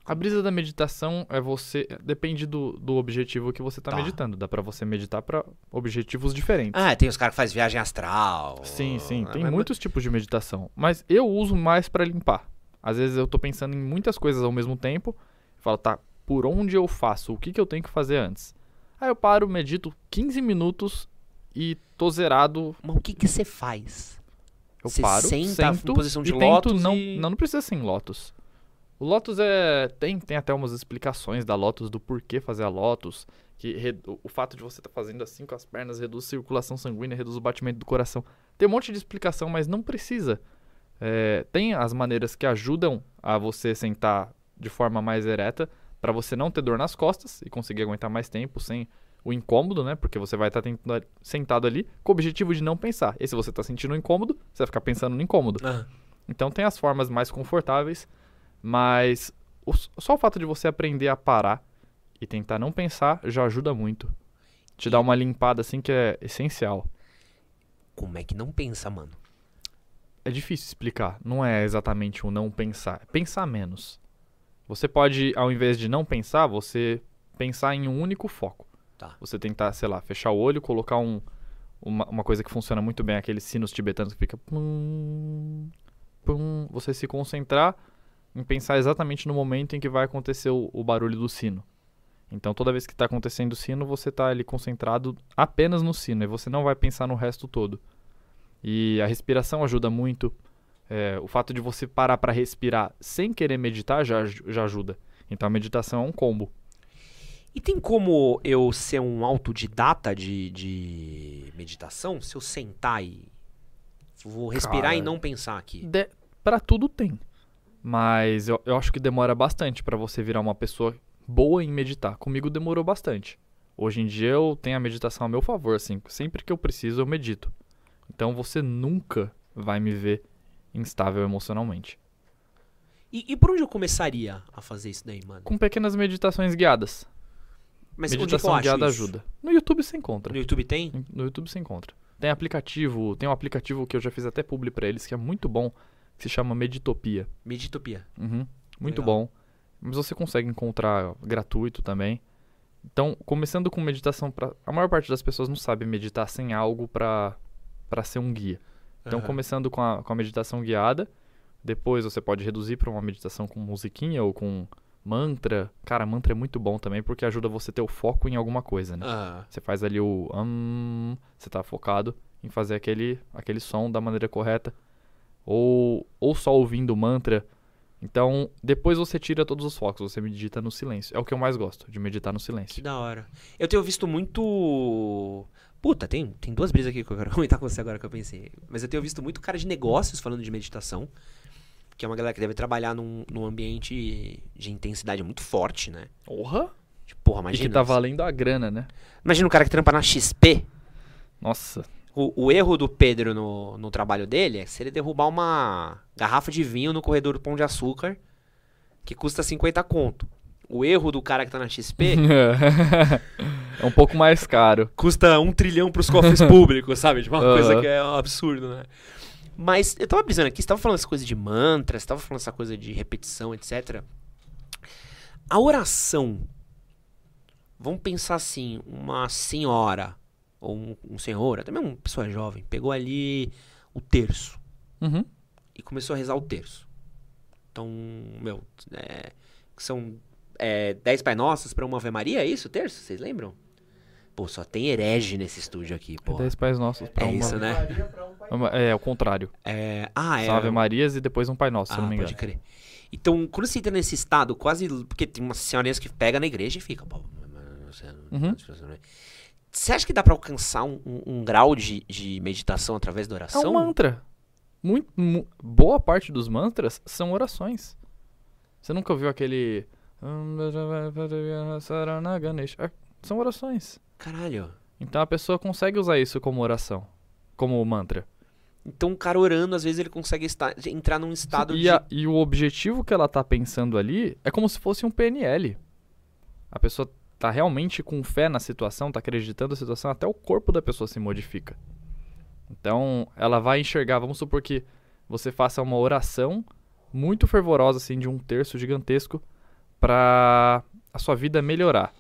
A brisa da meditação é você. Depende do, do objetivo que você tá, Tá. meditando. Dá pra você meditar pra objetivos diferentes. Ah, tem os caras que fazem viagem astral. sim, sim. Ah, Tem mas- muitos tipos de meditação. Mas eu uso mais pra limpar. Às vezes eu tô pensando em muitas coisas ao mesmo tempo. Falo, tá, por onde eu faço? O que, que eu tenho que fazer antes? Aí eu paro, medito 15 minutos e tô zerado. Mas o que que você faz? Eu Você paro, senta em sento posição de e lótus não, e- não, não precisa ser em Lotus. O Lotus é. Tem, tem até umas explicações da Lotus do porquê fazer a Lotus. Que redu- o fato de você estar fazendo assim com as pernas reduz a circulação sanguínea, reduz o batimento do coração. Tem um monte de explicação, mas não precisa. É, tem as maneiras que ajudam a você sentar de forma mais ereta para você não ter dor nas costas e conseguir aguentar mais tempo sem o incômodo, né? Porque você vai estar tentando- sentado ali com o objetivo de não pensar. E se você está sentindo um incômodo, você vai ficar pensando no incômodo. Ah, Então tem as formas mais confortáveis, mas o- só o fato de você aprender a parar e tentar não pensar já ajuda muito. Te dá uma limpada assim que é essencial. como é que não pensa, mano? É difícil explicar, não é exatamente o não pensar, é pensar menos. Você pode, ao invés de não pensar, você pensar em um único foco. Tá. Você tentar, sei lá, fechar o olho, colocar um, uma, uma coisa que funciona muito bem, aqueles sinos tibetanos que fica. Pum, pum, você se concentrar em pensar exatamente no momento em que vai acontecer o, o barulho do sino. Então, toda vez que está acontecendo o sino, você está ali concentrado apenas no sino e você não vai pensar no resto todo. E a respiração ajuda muito. É, o fato de você parar para respirar sem querer meditar já, já ajuda. Então, a meditação é um combo. E tem como eu ser um autodidata de, de meditação? Se eu sentar e. Vou respirar Cara, e não pensar aqui. De, para tudo tem. Mas eu, eu acho que demora bastante para você virar uma pessoa boa em meditar. Comigo demorou bastante. Hoje em dia eu tenho a meditação a meu favor, assim. Sempre que eu preciso eu medito. Então você nunca vai me ver instável emocionalmente. E, e por onde eu começaria a fazer isso daí, mano? Com pequenas meditações guiadas. Mas meditação guiada ajuda. No YouTube você encontra. No YouTube tem? No YouTube você encontra. Tem aplicativo, tem um aplicativo que eu já fiz até publi pra eles, que é muito bom, que se chama Meditopia. Meditopia. Uhum, muito Legal. bom. Mas você consegue encontrar gratuito também. Então, começando com meditação, pra, a maior parte das pessoas não sabe meditar sem algo pra pra ser um guia. Então, Aham. começando com a, com a meditação guiada, depois você pode reduzir para uma meditação com musiquinha ou com mantra. Cara, mantra é muito bom também porque ajuda você a ter o foco em alguma coisa, né? Ah, Você faz ali o hum, você tá focado em fazer aquele, aquele som da maneira correta. Ou, ou só ouvindo o mantra. Então, depois você tira todos os focos, você medita no silêncio. É o que eu mais gosto, de meditar no que silêncio. da hora. Eu tenho visto muito. Puta, tem, tem duas brisas aqui que eu quero comentar com você agora que eu pensei. Mas eu tenho visto muito cara de negócios falando de meditação. Que é uma galera que deve trabalhar num, num ambiente de intensidade muito forte, né? Porra! Tipo, porra, E imagina. que tá valendo a grana, né? Imagina um cara que trampa na XP. Nossa. O, o erro do Pedro no, no trabalho dele é se ele derrubar uma garrafa de vinho no corredor do Pão de Açúcar, que custa 50 conto. O erro do cara que tá na XP é um pouco mais caro. custa um trilhão pros cofres públicos, sabe? Tipo, uma Aham. coisa que é um absurdo, né? Mas eu tava brisando aqui, você tava falando essa coisa de mantra, você tava falando essa coisa de repetição, etc. A oração, vamos pensar assim, uma senhora, ou um, um senhor, até mesmo uma pessoa jovem, pegou ali o terço Uhum. e começou a rezar o terço. Então, meu, é, são é, 10 Pai Nossos pra uma Ave Maria, é isso o terço? Vocês lembram? Pô, só tem herege nesse estúdio aqui, pô. Dez pais nossos pra É uma. isso, né? Uma- É, o contrário. É, ah, é. São Ave Marias e depois um Pai Nosso, se ah, não me engano. pode crer. Então, quando você entra nesse estado, quase. Porque tem umas senhorinhas que pega na igreja e fica. pô, você- Uhum. Você acha que dá pra alcançar um, um- um grau de, de meditação através da É oração? um mantra. Muito, mu- boa parte dos mantras são orações. Você nunca ouviu aquele. É, São orações. Caralho. Então a pessoa consegue usar isso como oração, como mantra. Então, o cara orando, às vezes ele consegue estar, entrar num estado E, de. a- e o objetivo que ela tá pensando ali é como se fosse um PNL. A pessoa tá realmente com fé na situação, tá acreditando na situação, até o corpo da pessoa se modifica. Então, ela vai enxergar, vamos supor que você faça uma oração muito fervorosa, assim, de um terço gigantesco, pra a sua vida melhorar.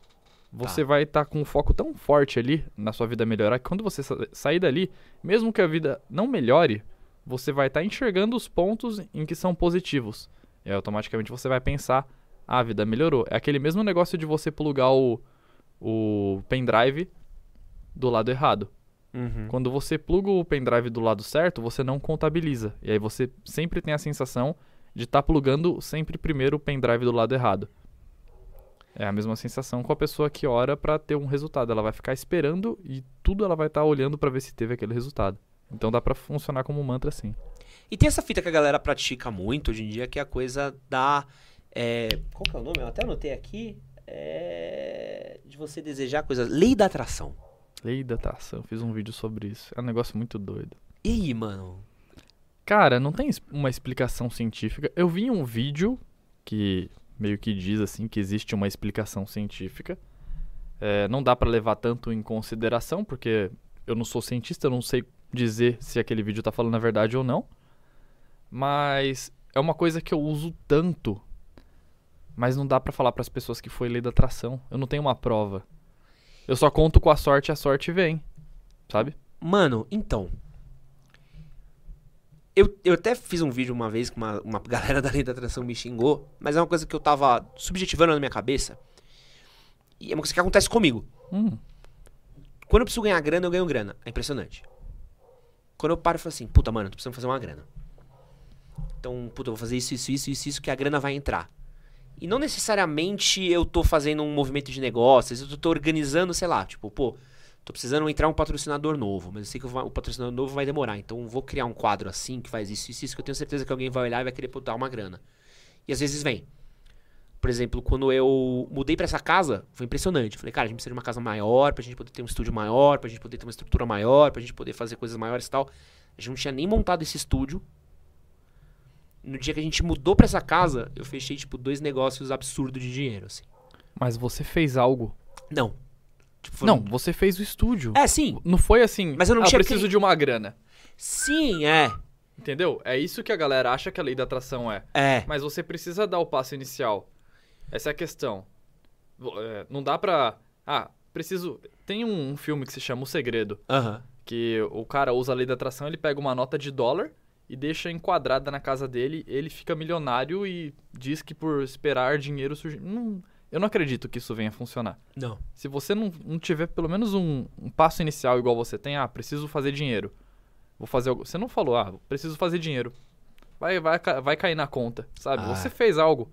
Você Tá. vai estar com um foco tão forte ali na sua vida melhorar que quando você sa- sair dali, mesmo que a vida não melhore, você vai estar enxergando os pontos em que são positivos. E aí, automaticamente você vai pensar, ah, a vida melhorou. É aquele mesmo negócio de você plugar o, o pendrive do lado errado. Uhum. Quando você pluga o pendrive do lado certo, você não contabiliza. E aí você sempre tem a sensação de estar plugando sempre primeiro o pendrive do lado errado. É a mesma sensação com a pessoa que ora pra ter um resultado. Ela vai ficar esperando e tudo ela vai estar olhando pra ver se teve aquele resultado. Então dá pra funcionar como um mantra assim. E tem essa fita que a galera pratica muito hoje em dia, que é a coisa da. é, qual que é o nome? Eu até anotei aqui. É, de você desejar coisas. Lei da atração. Lei da atração, fiz um vídeo sobre isso. É um negócio muito doido. E aí, mano? Cara, não tem uma explicação científica. Eu vi um vídeo que meio que diz assim que existe uma explicação científica. É, não dá pra levar tanto em consideração, porque eu não sou cientista, eu não sei dizer se aquele vídeo tá falando a verdade ou não. Mas é uma coisa que eu uso tanto. Mas não dá pra falar pras pessoas que foi lei da atração. Eu não tenho uma prova. Eu só conto com a sorte e a sorte vem. Sabe? Mano, então. Eu, eu até fiz um vídeo uma vez que uma, uma galera da lei da atração me xingou, mas é uma coisa que eu tava subjetivando na minha cabeça. E é uma coisa que acontece comigo. Hum. Quando eu preciso ganhar grana, eu ganho grana. É impressionante. Quando eu paro e falo assim, puta, mano, tô precisando fazer uma grana. Então, puta, eu vou fazer isso, isso, isso, isso, isso, que a grana vai entrar. E não necessariamente eu tô fazendo um movimento de negócios, eu tô organizando, sei lá, tipo, pô, tô precisando entrar um patrocinador novo, mas eu sei que o patrocinador novo vai demorar, então vou criar um quadro assim que faz isso, isso, isso, que eu tenho certeza que alguém vai olhar e vai querer botar uma grana. E às vezes vem. Por exemplo, quando eu mudei pra essa casa, foi impressionante. Falei, cara, a gente precisa de uma casa maior, pra gente poder ter um estúdio maior, pra gente poder ter uma estrutura maior, pra gente poder fazer coisas maiores e tal. A gente não tinha nem montado esse estúdio. No dia que a gente mudou pra essa casa, eu fechei, tipo, dois negócios absurdos de dinheiro, assim. Mas você fez algo. Não. Tipo, foram- Não, você fez o estúdio. É, sim. Não foi assim. Mas eu não ah, tinha preciso cri- de uma grana. Sim, é. Entendeu? É isso que a galera acha que a lei da atração é. É. Mas você precisa dar o passo inicial. Essa é a questão. É, não dá pra Ah, preciso. Tem um filme que se chama O Segredo. Aham. Que o cara usa a lei da atração, ele pega uma nota de dólar e deixa enquadrada na casa dele, ele fica milionário e diz que por esperar dinheiro surgir. Não, eu não acredito que isso venha a funcionar. Não. Se você não, não tiver pelo menos um, um passo inicial igual você tem, ah, preciso fazer dinheiro. Vou fazer algo. Você não falou, ah, preciso fazer dinheiro. Vai, vai, vai cair na conta, sabe? Ah. Você fez algo.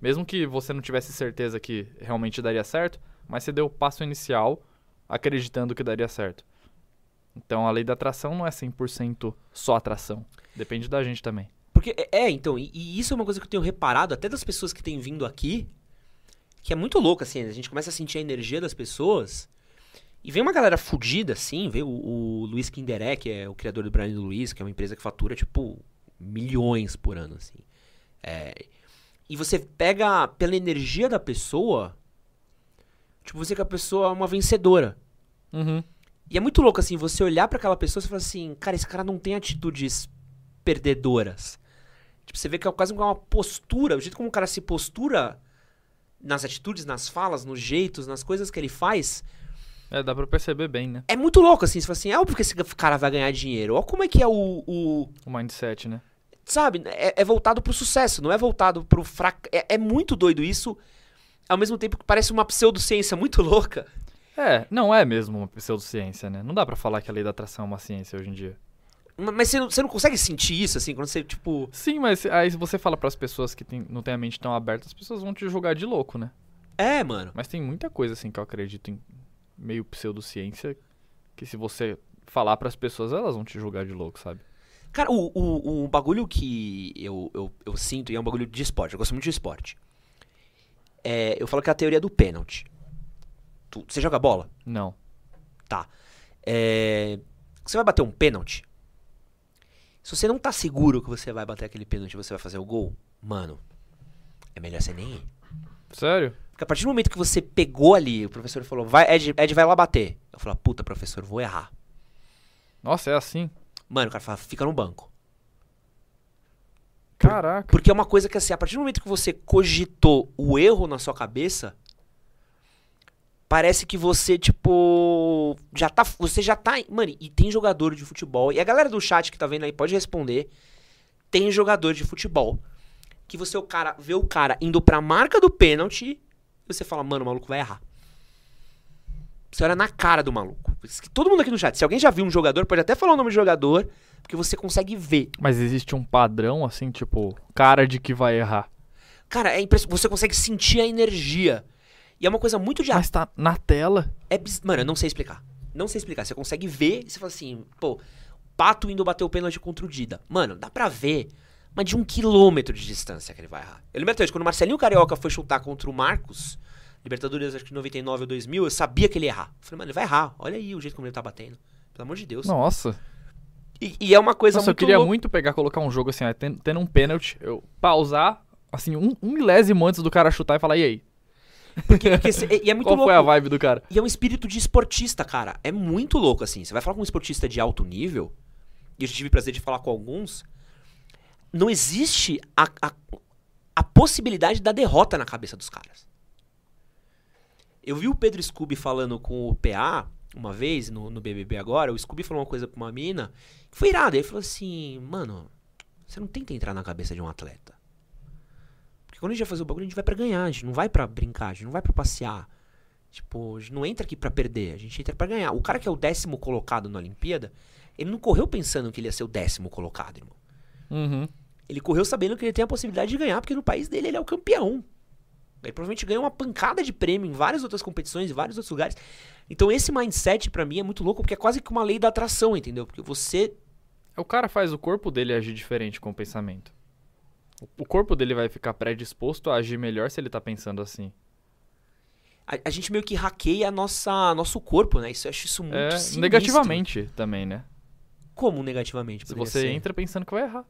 Mesmo que você não tivesse certeza que realmente daria certo, mas você deu o passo inicial acreditando que daria certo. Então a lei da atração não é 100% só atração. Depende da gente também. Porque, é, é, então, e, e isso é uma coisa que eu tenho reparado, até das pessoas que têm vindo aqui, que é muito louco, assim, a gente começa a sentir a energia das pessoas, e vem uma galera fudida, assim, vê o, o Luiz Kinderé, que é o criador do Brian do Luiz, que é uma empresa que fatura, tipo, milhões por ano, assim. É, e você pega pela energia da pessoa, tipo, você que a pessoa é uma vencedora. Uhum. E é muito louco, assim, você olhar pra aquela pessoa e falar assim, cara, esse cara não tem atitudes perdedoras. Tipo, você vê que é quase uma postura, o jeito como o cara se postura nas atitudes, nas falas, nos jeitos, nas coisas que ele faz, É, dá pra perceber bem, né? é muito louco, assim. Você fala assim, é óbvio que esse cara vai ganhar dinheiro. Olha como é que é o... o O mindset, né? sabe, é, é voltado pro sucesso, não é voltado pro fracasso. É, é muito doido isso, ao mesmo tempo que parece uma pseudociência muito louca. É, não é mesmo uma pseudociência, né? Não dá pra falar que a lei da atração é uma ciência hoje em dia. Ma- Mas você não, você não consegue sentir isso, assim, quando você, tipo... Sim, mas aí se você fala pras pessoas que tem- não têm a mente tão aberta, as pessoas vão te julgar de louco, né? É, mano. Mas tem muita coisa assim que eu acredito em meio pseudociência que se você falar pras pessoas, elas vão te julgar de louco, sabe? Cara, o, o, o bagulho que eu, eu, eu sinto, e é um bagulho de esporte, eu gosto muito de esporte. É, eu falo que é a teoria do pênalti. Tu- você joga bola? Não. Tá. É, você vai bater um pênalti. Se você não tá seguro que você vai bater aquele pênalti e você vai fazer o gol, mano, é melhor você nem ir. Sério? Porque a partir do momento que você pegou ali, o professor falou, vai, Ed, Ed vai lá bater. Eu falo, puta, professor, vou errar. Nossa, é assim? Mano, o cara fala, fica no banco. Caraca. Porque é uma coisa que, assim, a partir do momento que você cogitou o erro na sua cabeça, parece que você, tipo. Já tá. Você já tá. Mano, e tem jogador de futebol. E a galera do chat que tá vendo aí pode responder. Tem jogador de futebol. Que você o cara vê o cara indo pra marca do pênalti. E você fala, mano, o maluco vai errar. Você olha na cara do maluco. Todo mundo aqui no chat, se alguém já viu um jogador, pode até falar o nome do jogador, porque você consegue ver. Mas existe um padrão assim, tipo, cara de que vai errar. Cara, é impressionante. Você consegue sentir a energia. E é uma coisa muito de Mas tá na tela. É Mano, eu não sei explicar. Não sei explicar. Você consegue ver e você fala assim, pô, Pato indo bater o pênalti contra o Dida. Mano, dá pra ver, mas de um quilômetro de distância que ele vai errar. Eu lembro até hoje, quando o Marcelinho Carioca foi chutar contra o Marcos, Libertadores acho que 99 ou 2000, eu sabia que ele ia errar. Eu falei, mano, ele vai errar. Olha aí o jeito como ele tá batendo. Pelo amor de Deus. Nossa. E, e é uma coisa Nossa, eu muito queria louca. muito pegar, colocar um jogo assim, ó, ten- tendo um pênalti, eu pausar, assim, um, um milésimo antes do cara chutar e falar, e aí? Porque, porque e é muito Qual louco. foi a vibe do cara? E é um espírito de esportista, cara. É muito louco, assim. Você vai falar com um esportista de alto nível, e eu já tive o prazer de falar com alguns, não existe a, a, a possibilidade da derrota na cabeça dos caras. Eu vi o Pedro Scooby falando com o PA uma vez, no, no BBB agora, o Scooby falou uma coisa pra uma mina, que foi irado. Ele falou assim, mano, você não tenta entrar na cabeça de um atleta. Quando a gente vai fazer o bagulho, a gente vai pra ganhar, a gente não vai pra brincar, a gente não vai pra passear. Tipo, a gente não entra aqui pra perder, a gente entra pra ganhar. O cara que é o décimo colocado na Olimpíada, ele não correu pensando que ele ia ser o décimo colocado, irmão. Uhum. Ele correu sabendo que ele tem a possibilidade de ganhar, porque no país dele ele é o campeão. Ele provavelmente ganhou uma pancada de prêmio em várias outras competições, em vários outros lugares. Então esse mindset pra mim é muito louco, porque é quase que uma lei da atração, entendeu? Porque você O cara faz o corpo dele agir diferente com o pensamento. O- corpo dele vai ficar predisposto a agir melhor se ele tá pensando assim. a, a gente meio que hackeia nossa nosso corpo, né? Isso eu acho isso muito É, sinistro. negativamente também, né? Como negativamente? Se você ser? entra pensando que vai errar.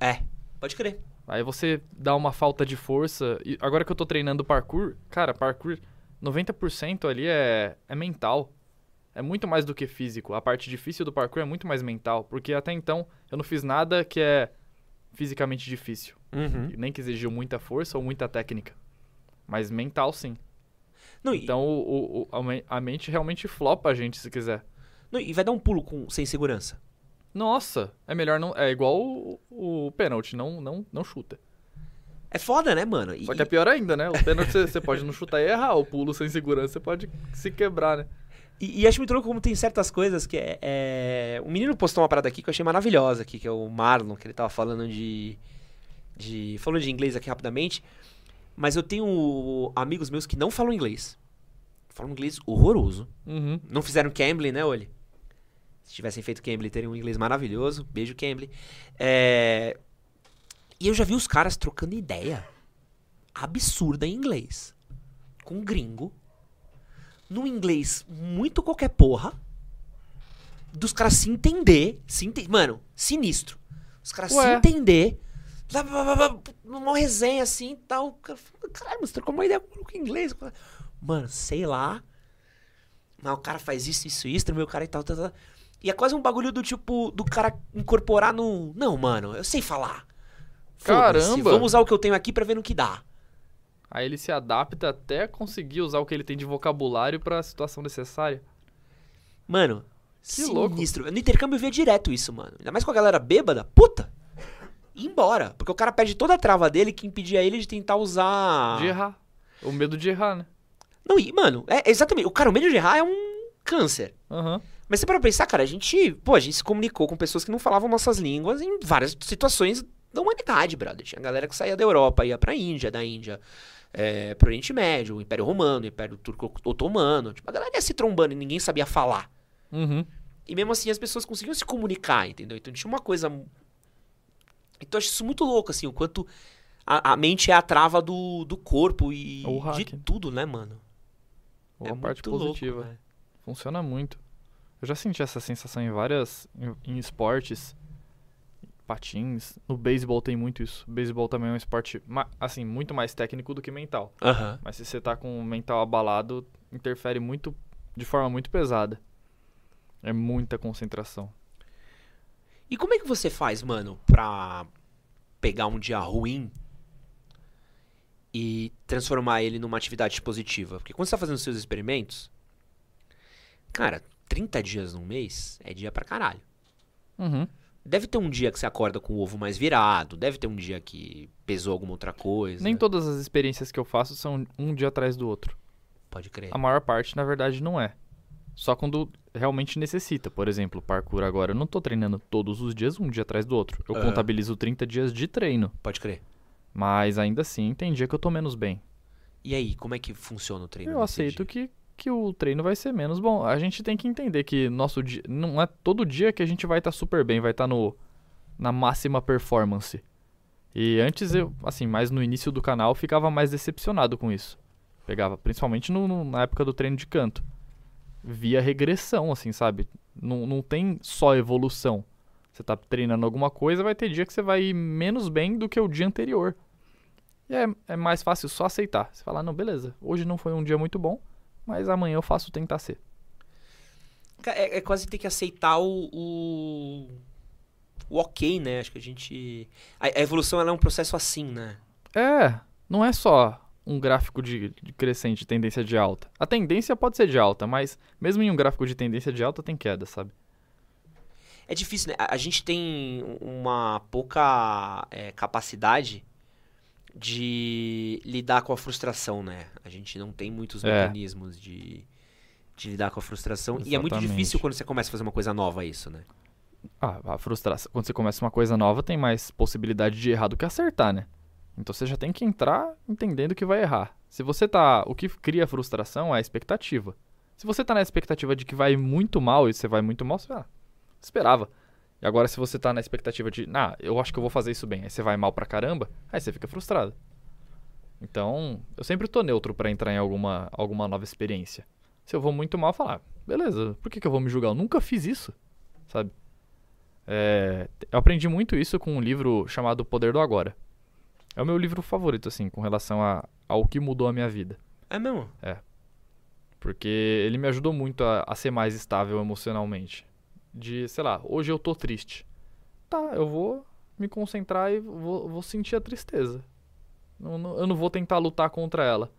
É, pode crer. Aí você dá uma falta de força. E agora que eu tô treinando parkour, cara, parkour, 90% ali é, é mental. É muito mais do que físico. A parte difícil do parkour é muito mais mental. Porque até então eu não fiz nada que é fisicamente difícil. Uhum. Nem que exigiu muita força ou muita técnica. Mas mental, sim. Não, Então o, o- a men- a mente realmente flopa a gente se quiser. não, e vai dar um pulo com, sem segurança. Nossa, é melhor não. É igual o, o pênalti, não, não, não chuta. É foda, né, mano? E- Só que é pior ainda, né? O pênalti você pode não chutar e errar, o pulo sem segurança você pode se quebrar, né? E, e acho muito louco como tem certas coisas que é, é- Um menino postou uma parada aqui que eu achei maravilhosa aqui, que é o Marlon, que ele tava falando de. de falando de inglês aqui rapidamente. Mas eu tenho amigos meus que não falam inglês. Falam inglês horroroso. Uhum. Não fizeram Cambly, né, Oli? Se tivessem feito Cambly, teriam um inglês maravilhoso. Beijo, Cambly. É... E eu já vi os caras trocando ideia absurda em inglês. Com um gringo. Num inglês muito qualquer porra. Dos caras se entender. Se ente... Mano, sinistro. Os caras se Ué. entender. blá, blá, blá, blá, Uma resenha assim e tal. Caralho, você trocou uma ideia com o inglês. Mano, sei lá. Mas o cara faz isso, isso, isso, meu cara e tal, tal, tal. E é quase um bagulho do tipo, do cara incorporar no. Não, mano, eu sei falar. Caramba! Vamos usar o que eu tenho aqui pra ver no que dá. Aí ele se adapta até conseguir usar o que ele tem de vocabulário pra situação necessária. Mano, Que louco. sinistro. No intercâmbio eu via direto isso, mano. Ainda mais com a galera bêbada. Puta! Ir embora. Porque o cara perde toda a trava dele que impedia ele de tentar usar. De errar. O medo de errar, né? Não, e, mano, é exatamente. O cara, o medo de errar é um câncer. Aham. Mas você para pensar, cara, a gente, pô, a gente se comunicou com pessoas que não falavam nossas línguas em várias situações da humanidade, brother. Tinha galera que saía da Europa, ia pra Índia, da Índia é, pro Oriente Médio, o Império Romano, o Império Turco Otomano. Tipo, a galera ia se trombando e ninguém sabia falar. Uhum. E mesmo assim as pessoas conseguiam se comunicar, entendeu? Então tinha uma coisa. Então eu acho isso muito louco, assim, o quanto a, a mente é a trava do, do corpo e o de tudo, né, mano? Ou é a parte muito louco, positiva. velho. Funciona muito. Eu já senti essa sensação em várias. em, em esportes. Patins. No beisebol tem muito isso. O beisebol também é um esporte, assim, muito mais técnico do que mental. Aham. Mas se você tá com o mental abalado, interfere muito. de forma muito pesada. É muita concentração. E como é que você faz, mano, pra pegar um dia ruim e transformar ele numa atividade positiva? Porque quando você tá fazendo seus experimentos, cara, 30 dias num mês é dia pra caralho. Uhum. Deve ter um dia que você acorda com o ovo mais virado, deve ter um dia que pesou alguma outra coisa. Nem todas as experiências que eu faço são um dia atrás do outro. Pode crer. A maior parte, na verdade, não é. Só quando realmente necessita. Por exemplo, parkour agora. Eu não tô treinando todos os dias, um dia atrás do outro. Eu Aham. contabilizo 30 dias de treino. Pode crer. Mas ainda assim, tem dia que eu tô menos bem. E aí, como é que funciona o treino? Eu aceito dia? que, que o treino vai ser menos bom. A gente tem que entender que nosso dia. Não é todo dia que a gente vai estar super bem, vai estar no, na máxima performance. E antes eu, assim, mais no início do canal, ficava mais decepcionado com isso. Pegava, principalmente no- no- na época do treino de canto. Via regressão, assim, sabe? Não, não tem só evolução. Você tá treinando alguma coisa, vai ter dia que você vai menos bem do que o dia anterior. E é, é mais fácil só aceitar. Você falar, não, beleza, hoje não foi um dia muito bom, mas amanhã eu faço tentar ser. É, é quase ter que aceitar o, o, o ok, né? Acho que a gente. A, a evolução é um processo assim, né? É, não é só um gráfico de, de crescente, tendência de alta. A tendência pode ser de alta, mas mesmo em um gráfico de tendência de alta tem queda, sabe? É difícil, né? A, a gente tem uma pouca é, capacidade de lidar com a frustração, né? A gente não tem muitos É. mecanismos de, de lidar com a frustração. E é muito Exatamente. difícil quando você começa a fazer uma coisa nova isso, né? Ah, a frustração. Quando você começa uma coisa nova, tem mais possibilidade de errar do que acertar, né? Então você já tem que entrar entendendo que vai errar. Se você tá. O que cria frustração é a expectativa. Se você tá na expectativa de que vai muito mal e você vai muito mal, você ah, esperava. E agora, se você tá na expectativa de, ah, eu acho que eu vou fazer isso bem, aí você vai mal pra caramba, aí você fica frustrado. Então, eu sempre tô neutro pra entrar em alguma, alguma nova experiência. Se eu vou muito mal, eu falar, ah, beleza, por que, que eu vou me julgar? Eu nunca fiz isso, sabe? É, eu aprendi muito isso com um livro chamado O Poder do Agora. É o meu livro favorito, assim, com relação a, ao que mudou a minha vida. É mesmo? Porque ele me ajudou muito a, a ser mais estável emocionalmente. De, sei lá, hoje eu tô triste. Tá, eu vou me concentrar e vou, vou sentir a tristeza. Não- não- eu não vou tentar lutar contra ela.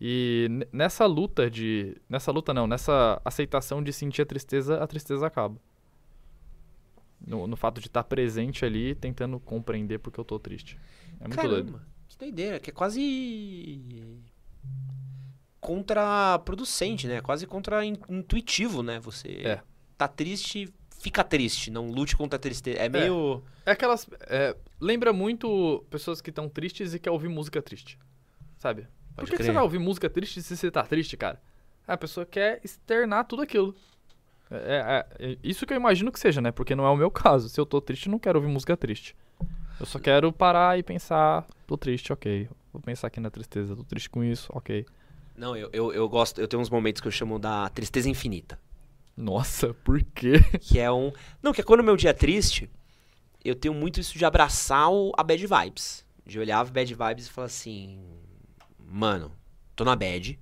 E nessa luta de. Nessa luta não, nessa aceitação de sentir a tristeza, a tristeza acaba. No, no fato de estar presente ali, tentando compreender porque eu tô triste. É muito Caramba, doido. que doideira, que é quase contraproducente, né? Quase contra-intuitivo, né? Você É. tá triste, fica triste, não lute contra a tristeza. É meio... É aquelas. é, lembra muito pessoas que estão tristes e quer ouvir música triste. Sabe? Por Pode que, que você vai ouvir música triste se você tá triste, cara? A pessoa quer externar tudo aquilo. É, é- é isso que eu imagino que seja, né? Porque não é o meu caso. Se eu tô triste, eu não quero ouvir música triste. Eu só quero parar e pensar, tô triste, ok. Vou pensar aqui na tristeza, tô triste com isso, ok. Não, eu, eu, eu gosto, eu tenho uns momentos que eu chamo da tristeza infinita. Nossa, por quê? Que é um... Não, que é quando o meu dia é triste, eu tenho muito isso de abraçar o, a bad vibes. De olhar a bad vibes e falar assim... Mano, tô na bad.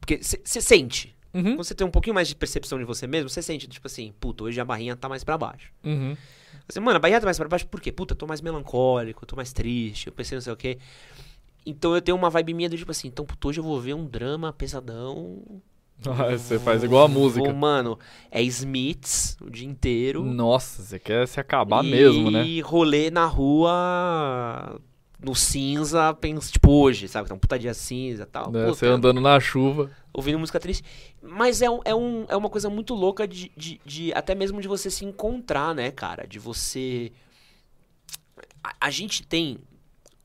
Porque você sente. Uhum, Quando você tem um pouquinho mais de percepção de você mesmo, você sente, tipo assim, puta, hoje a barrinha tá mais pra baixo. uhum. Você, mano, a barrinha tá mais pra baixo por quê? Puta, eu tô mais melancólico, eu tô mais triste, eu pensei não sei o quê. Então eu tenho uma vibe minha do tipo assim, então, puta, hoje eu vou ver um drama pesadão. Ah, você faz igual a música. Vou, mano, é Smiths o dia inteiro. Nossa, você quer se acabar e mesmo, né? rolê na rua, no cinza, penso, tipo hoje, sabe? Um puta dia cinza e tal. Né, Puta, Você andando na chuva. ouvindo música triste. Mas é, um, é, um, é uma coisa muito louca de, de, de- até mesmo de você se encontrar, né, cara? De você. A, a gente tem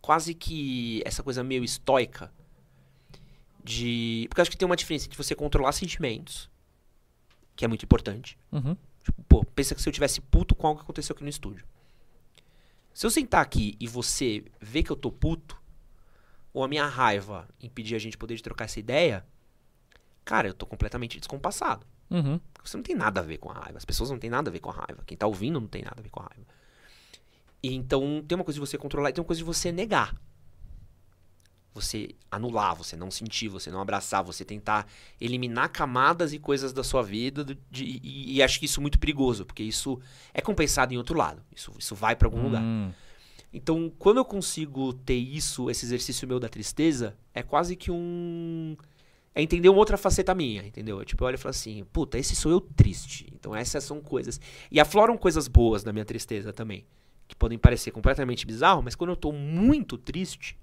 quase que essa coisa meio estoica de. Porque eu acho que tem uma diferença entre você controlar sentimentos, que é muito importante. Uhum. Tipo, pô, pensa que se eu tivesse puto com algo que aconteceu aqui no estúdio. Se eu sentar aqui e você ver que eu tô puto, ou a minha raiva impedir a gente poder de trocar essa ideia, cara, eu tô completamente descompassado. Uhum. Você não tem nada a ver com a raiva. As pessoas não têm nada a ver com a raiva. Quem tá ouvindo não tem nada a ver com a raiva. E então tem uma coisa de você controlar e tem uma coisa de você negar. Você anular, você não sentir, você não abraçar, você tentar eliminar camadas e coisas da sua vida. do- de- e, e acho que isso é muito perigoso, porque isso é compensado em outro lado. Isso, isso vai pra algum lugar. Hum. Então, quando eu consigo ter isso, esse exercício meu da tristeza, é quase que um. É entender uma outra faceta minha, entendeu? Tipo, eu olho e falo assim, puta, esse sou eu triste. Então, essas são coisas. E afloram coisas boas na minha tristeza também. Que podem parecer completamente bizarro, mas quando eu tô muito triste,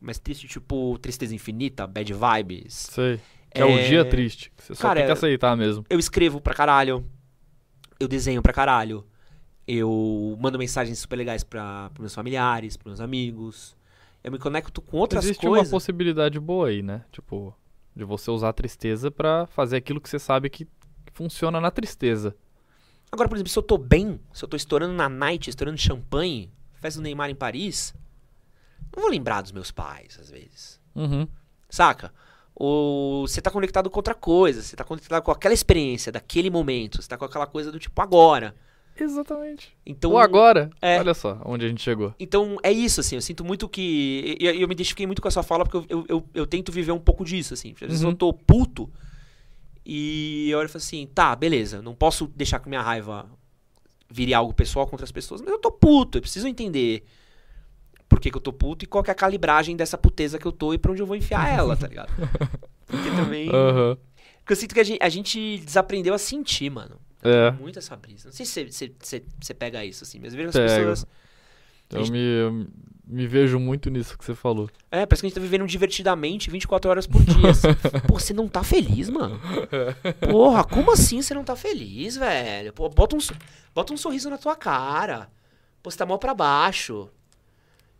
mas triste, tipo, tristeza infinita, bad vibes, Sei. Que é, o É, dia triste. Você só cara, tem que aceitar mesmo. eu escrevo pra caralho. Eu desenho pra caralho. Eu mando mensagens super legais pra, pros meus familiares, pros meus amigos. Eu me conecto com outras Existe uma coisas. possibilidade boa aí, né? Tipo, de você usar a tristeza pra fazer aquilo que você sabe que, que funciona na tristeza. Agora, por exemplo, se eu tô bem, se eu tô estourando na night, estourando champanhe, festa do Neymar em Paris, não vou lembrar dos meus pais, às vezes. Uhum. Saca? Ou você tá conectado com outra coisa, você tá conectado com aquela experiência, daquele momento, você tá com aquela coisa do tipo agora. Exatamente. Então, Ou agora. é. Olha só onde a gente chegou. Então, é isso, assim, eu sinto muito que. E eu, eu me identifiquei muito com a sua fala, porque eu, eu, eu, eu tento viver um pouco disso, assim. Às vezes Uhum. eu tô puto e eu olho e falo assim, tá, beleza, não posso deixar que minha raiva vire algo pessoal contra as pessoas, mas eu tô puto, eu preciso entender por que, que eu tô puto e qual que é a calibragem dessa puteza que eu tô e pra onde eu vou enfiar ela, tá ligado? Porque também. Aham. Porque eu sinto que a gente, a gente desaprendeu a sentir, mano. É. Muito essa brisa. Não sei se você- pega isso, assim, mas eu vejo as Pego. pessoas. Eu me, eu me vejo muito nisso que você falou. É, parece que a gente tá vivendo divertidamente 24 horas por dia. assim. Pô, você não tá feliz, mano? Porra, como assim você não tá feliz, velho? Pô, bota um, bota um sorriso na tua cara. Pô, você tá mal pra baixo.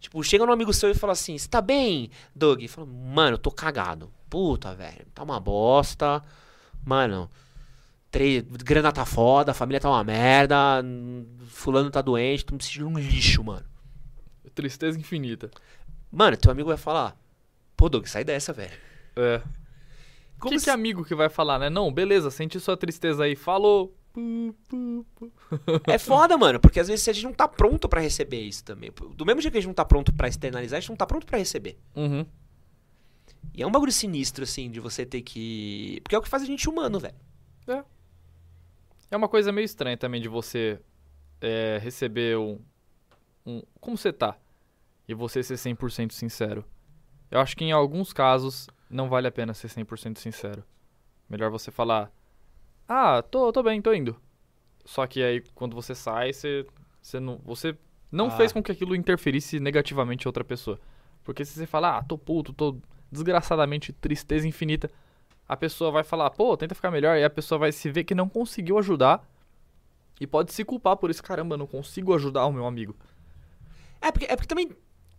Tipo, chega um amigo seu e fala assim: Você tá bem, Doug? Fala, mano, eu tô cagado. Puta, velho, tá uma bosta. Mano, tre- grana tá foda, a família tá uma merda. Fulano tá doente, tô me sentindo um lixo, mano. Tristeza infinita. Mano, teu amigo vai falar: Pô, Doug, sai dessa, velho. É. O Como que, se- que é amigo que vai falar, né? Não, beleza, sente sua tristeza aí. Falou. É foda, mano, porque às vezes a gente não tá pronto pra receber isso também. Do mesmo jeito que a gente não tá pronto pra externalizar, a gente não tá pronto pra receber. Uhum. E é um bagulho sinistro, assim, de você ter que. Porque é o que faz a gente humano, velho. É uma coisa meio estranha também de você é, receber um, um. Como você tá? E você ser 100% sincero. Eu acho que em alguns casos não vale a pena ser 100% sincero. Melhor você falar: "Ah, tô, tô bem, tô indo". Só que aí quando você sai, você você não você não Ah. fez com que aquilo interferisse negativamente em outra pessoa. Porque se você falar: "Ah, tô puto, tô desgraçadamente tristeza infinita", a pessoa vai falar: "Pô, tenta ficar melhor", e a pessoa vai se ver que não conseguiu ajudar e pode se culpar por isso, caramba, eu não consigo ajudar o meu amigo. É porque, é porque também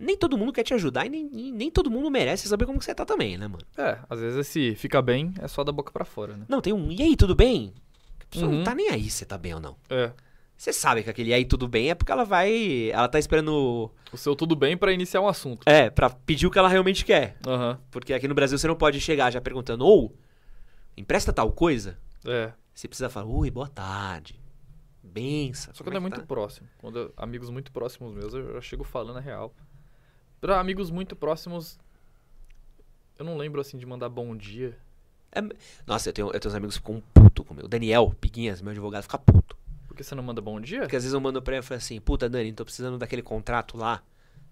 nem todo mundo quer te ajudar e nem, nem todo mundo merece saber como você tá também, né, mano? É, às vezes esse fica bem é só da boca pra fora, né? Não, tem um, e aí, tudo bem? A pessoa não Uhum. tá nem aí se você tá bem ou não. É. Você sabe que aquele e aí, tudo bem é porque ela vai. Ela tá esperando. O seu tudo bem pra iniciar um assunto. É, pra pedir o que ela realmente quer. Aham. Porque aqui no Brasil você não pode chegar já perguntando, ou, empresta tal coisa? É. Você precisa falar, oi, boa tarde. Benção. Só quando é que muito tá?" próximo. Quando eu- amigos muito próximos meus, eu já chego falando a real. Pra amigos muito próximos, eu não lembro assim de mandar bom dia. Nossa, eu tenho, eu tenho uns amigos que ficam puto comigo. O Daniel Piguinhas, meu advogado, fica puto. Por que você não manda bom dia? Porque às vezes eu mando pra ele e falo assim, puta, Dani, tô precisando daquele contrato lá.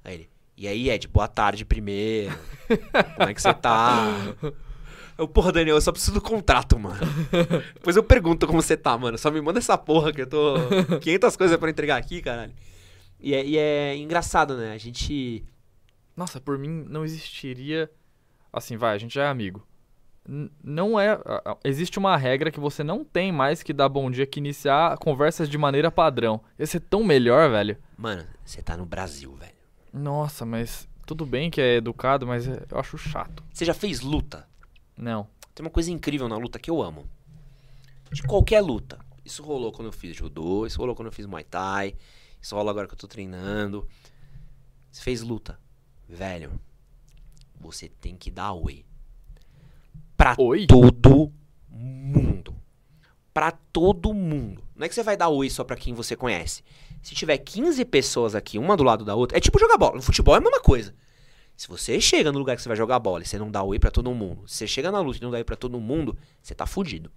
Aí ele, e aí, Ed, boa tarde primeiro. Como é que você tá? Eu, porra, Daniel, eu só preciso do contrato, mano. Depois eu pergunto como você tá, mano. Só me manda essa porra que eu tô. 500 coisas pra entregar aqui, caralho. E é, e é engraçado, né? A gente. Nossa, por mim não existiria. Assim, vai, a gente já é amigo. N- não é. Existe uma regra que você não tem mais que dar bom dia que iniciar conversas de maneira padrão. Esse é tão melhor, velho. Mano, você tá no Brasil, velho. Nossa, mas tudo bem que é educado, mas é- eu acho chato. Você já fez luta? Não. Tem uma coisa incrível na luta que eu amo. De qualquer luta. Isso rolou quando eu fiz judô, isso rolou quando eu fiz muay thai, isso rola agora que eu tô treinando. Você fez luta. Velho, você tem que dar oi. Pra Oi? todo mundo. Pra todo mundo. Não é que você vai dar oi só pra quem você conhece. Se tiver 15 pessoas aqui, uma do lado da outra, é tipo jogar bola. No futebol é a mesma coisa. Se você chega no lugar que você vai jogar bola e você não dá oi pra todo mundo, se você chega na luta e não dá oi pra todo mundo, você tá fudido.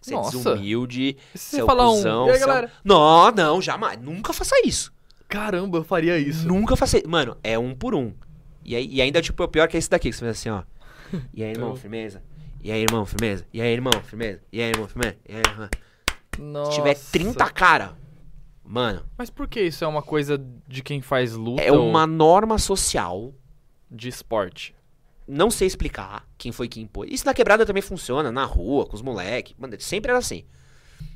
Você Nossa. é desumilde, você é falar um. Aí, é? Não, não, jamais. Nunca faça isso. Caramba, eu faria isso. Nunca isso. Mano, é um por um. E, aí, e ainda, tipo, é o pior que esse daqui, que você faz assim, ó. E aí, irmão, firmeza? E aí, irmão, firmeza? E aí, irmão, firmeza? E aí, irmão, firmeza? E aí, irmão? Nossa. Se tiver 30 cara, mano, Mas por que isso é uma coisa de quem faz luta é ou uma norma social. de esporte? Não sei explicar quem foi que impôs. Isso na quebrada também funciona, na rua, com os moleques. Mano, sempre era assim.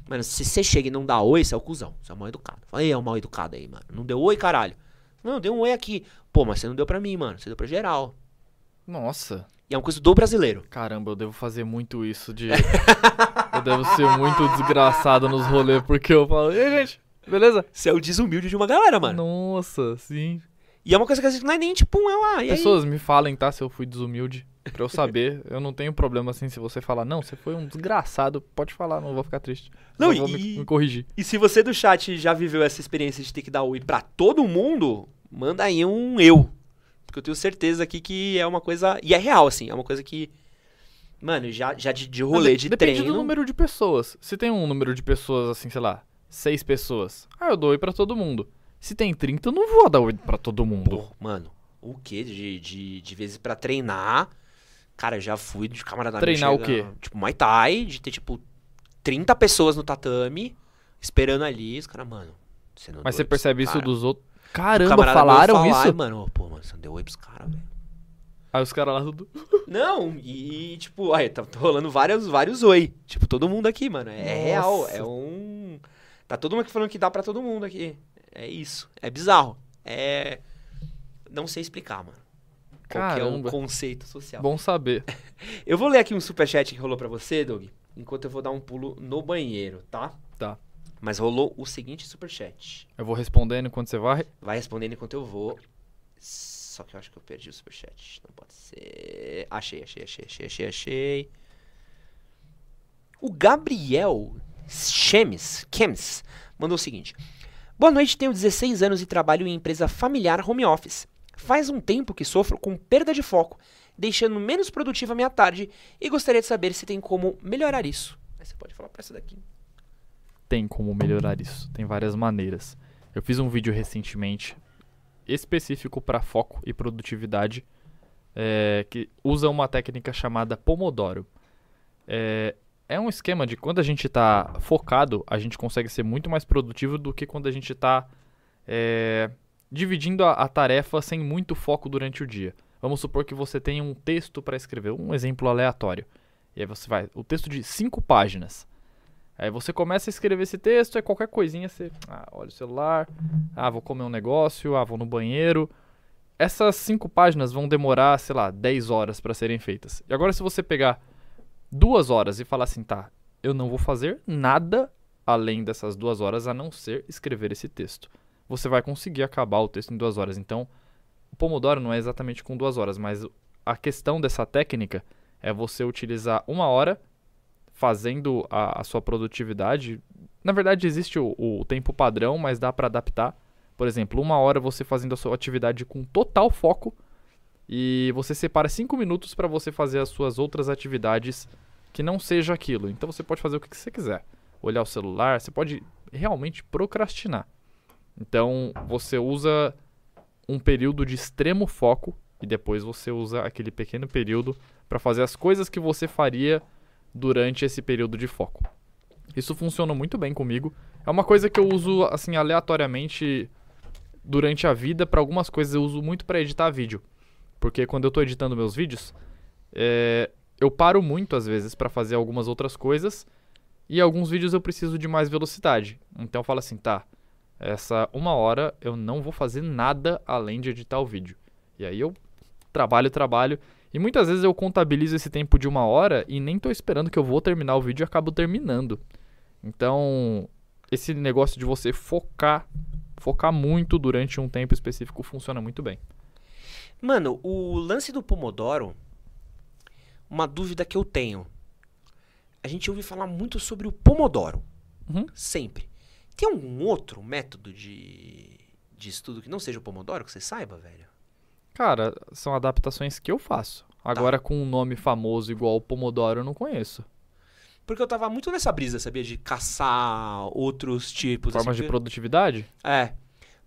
Mano, se você chega e não dá oi, você é o cuzão. Você é o mal educado. Fala, aí, é o mal educado aí, mano. Não deu oi, caralho. Não, deu um oi aqui. Pô, mas você não deu pra mim, mano. Você deu pra geral. Nossa. E é uma coisa do brasileiro. Caramba, eu devo fazer muito isso de. eu devo ser muito desgraçado nos rolês, porque eu falo, e aí, gente, beleza? Você é o desumilde de uma galera, mano. Nossa, sim. E é uma coisa que às vezes não é nem tipo um, é um, ah, e aí? Pessoas me falem, tá? Se eu fui desumilde. Pra eu saber. eu não tenho problema assim se você falar, não, você foi um desgraçado. Pode falar, não vou ficar triste. Não, Só vou e- me, me corrigir. E se você do chat já viveu essa experiência de ter que dar oi pra todo mundo, manda aí um eu. Porque eu tenho certeza aqui que é uma coisa. E é real, assim. É uma coisa que. Mano, já, já de, de rolê, de Depende treino. do número de pessoas. Se tem um número de pessoas, assim, sei lá, seis pessoas, ah, eu dou oi pra todo mundo. Se tem 30, eu não vou dar oi pra todo mundo. Pô, mano, o quê? De, de, de vezes pra treinar. Cara, eu já fui de camarada Treinar o chegar, quê? Tipo, Muay Thai, de ter, tipo, 30 pessoas no tatame, esperando ali. Os caras, mano. Você não Mas você percebe isso cara. dos outros. O Caramba, falaram falar, isso? Mano, pô, mano, você não deu oi pros caras, velho. Aí os caras lá tudo. Não, e, e, tipo, aí, tá tá rolando vários, vários oi. Tipo, todo mundo aqui, mano. É real, Nossa. é um. Tá todo mundo aqui falando que dá pra todo mundo aqui. É isso. É bizarro. É. Não sei explicar, mano. Qual que é o Caramba. conceito social. Bom saber. Eu vou ler aqui um superchat que rolou pra você, Doug, enquanto eu vou dar um pulo no banheiro, tá? Tá. Mas rolou o seguinte superchat. Eu vou respondendo enquanto você vai. Vai respondendo enquanto eu vou. Só que eu acho que eu perdi o superchat. Não pode ser. Achei, achei, achei, achei, achei, achei. O Gabriel Chemes, Chemes mandou o seguinte: Boa noite, tenho 16 anos e trabalho em empresa familiar home office. Faz um tempo que sofro com perda de foco, deixando menos produtiva minha tarde e gostaria de saber se tem como melhorar isso. Você pode falar pra essa daqui. Tem como melhorar isso. Tem várias maneiras. Eu fiz um vídeo recentemente específico para foco e produtividade. é, que usa uma técnica chamada Pomodoro. É, é um esquema de quando a gente está focado, a gente consegue ser muito mais produtivo do que quando a gente está é, dividindo a, a tarefa sem muito foco durante o dia. Vamos supor que você tem um texto para escrever, um exemplo aleatório. E aí você vai, o texto de cinco páginas. Aí você começa a escrever esse texto, é qualquer coisinha, você ah, olha o celular, ah, vou comer um negócio, ah, vou no banheiro. Essas cinco páginas vão demorar, sei lá, 10 horas para serem feitas. E agora se você pegar duas horas e falar assim, tá, eu não vou fazer nada além dessas duas horas a não ser escrever esse texto. Você vai conseguir acabar o texto em duas horas. Então, o Pomodoro não é exatamente com duas horas, mas a questão dessa técnica é você utilizar uma hora fazendo a, a sua produtividade. Na verdade, existe o, o tempo padrão, mas dá para adaptar. Por exemplo, uma hora você fazendo a sua atividade com total foco e você separa cinco minutos para você fazer as suas outras atividades que não seja aquilo. Então você pode fazer o que você quiser. Olhar o celular, você pode realmente procrastinar. Então você usa um período de extremo foco e depois você usa aquele pequeno período para fazer as coisas que você faria durante esse período de foco. Isso funciona muito bem comigo. É uma coisa que eu uso assim aleatoriamente durante a vida. Para algumas coisas eu uso muito para editar vídeo, porque quando eu estou editando meus vídeos, é, eu paro muito às vezes para fazer algumas outras coisas e alguns vídeos eu preciso de mais velocidade. Então eu falo assim, tá? Essa uma hora eu não vou fazer nada além de editar o vídeo. E aí eu trabalho, trabalho. E muitas vezes eu contabilizo esse tempo de uma hora e nem estou esperando que eu vou terminar o vídeo e acabo terminando. Então, esse negócio de você focar, focar muito durante um tempo específico funciona muito bem. Mano, o lance do Pomodoro, uma dúvida que eu tenho. A gente ouve falar muito sobre o Pomodoro. Uhum. Sempre. Tem algum outro método de, de estudo que não seja o Pomodoro que você saiba, velho? Cara, são adaptações que eu faço. Agora com um nome famoso igual o Pomodoro eu não conheço. Porque eu tava muito nessa brisa, sabia? De caçar outros tipos. Formas assim, de porque- produtividade? É.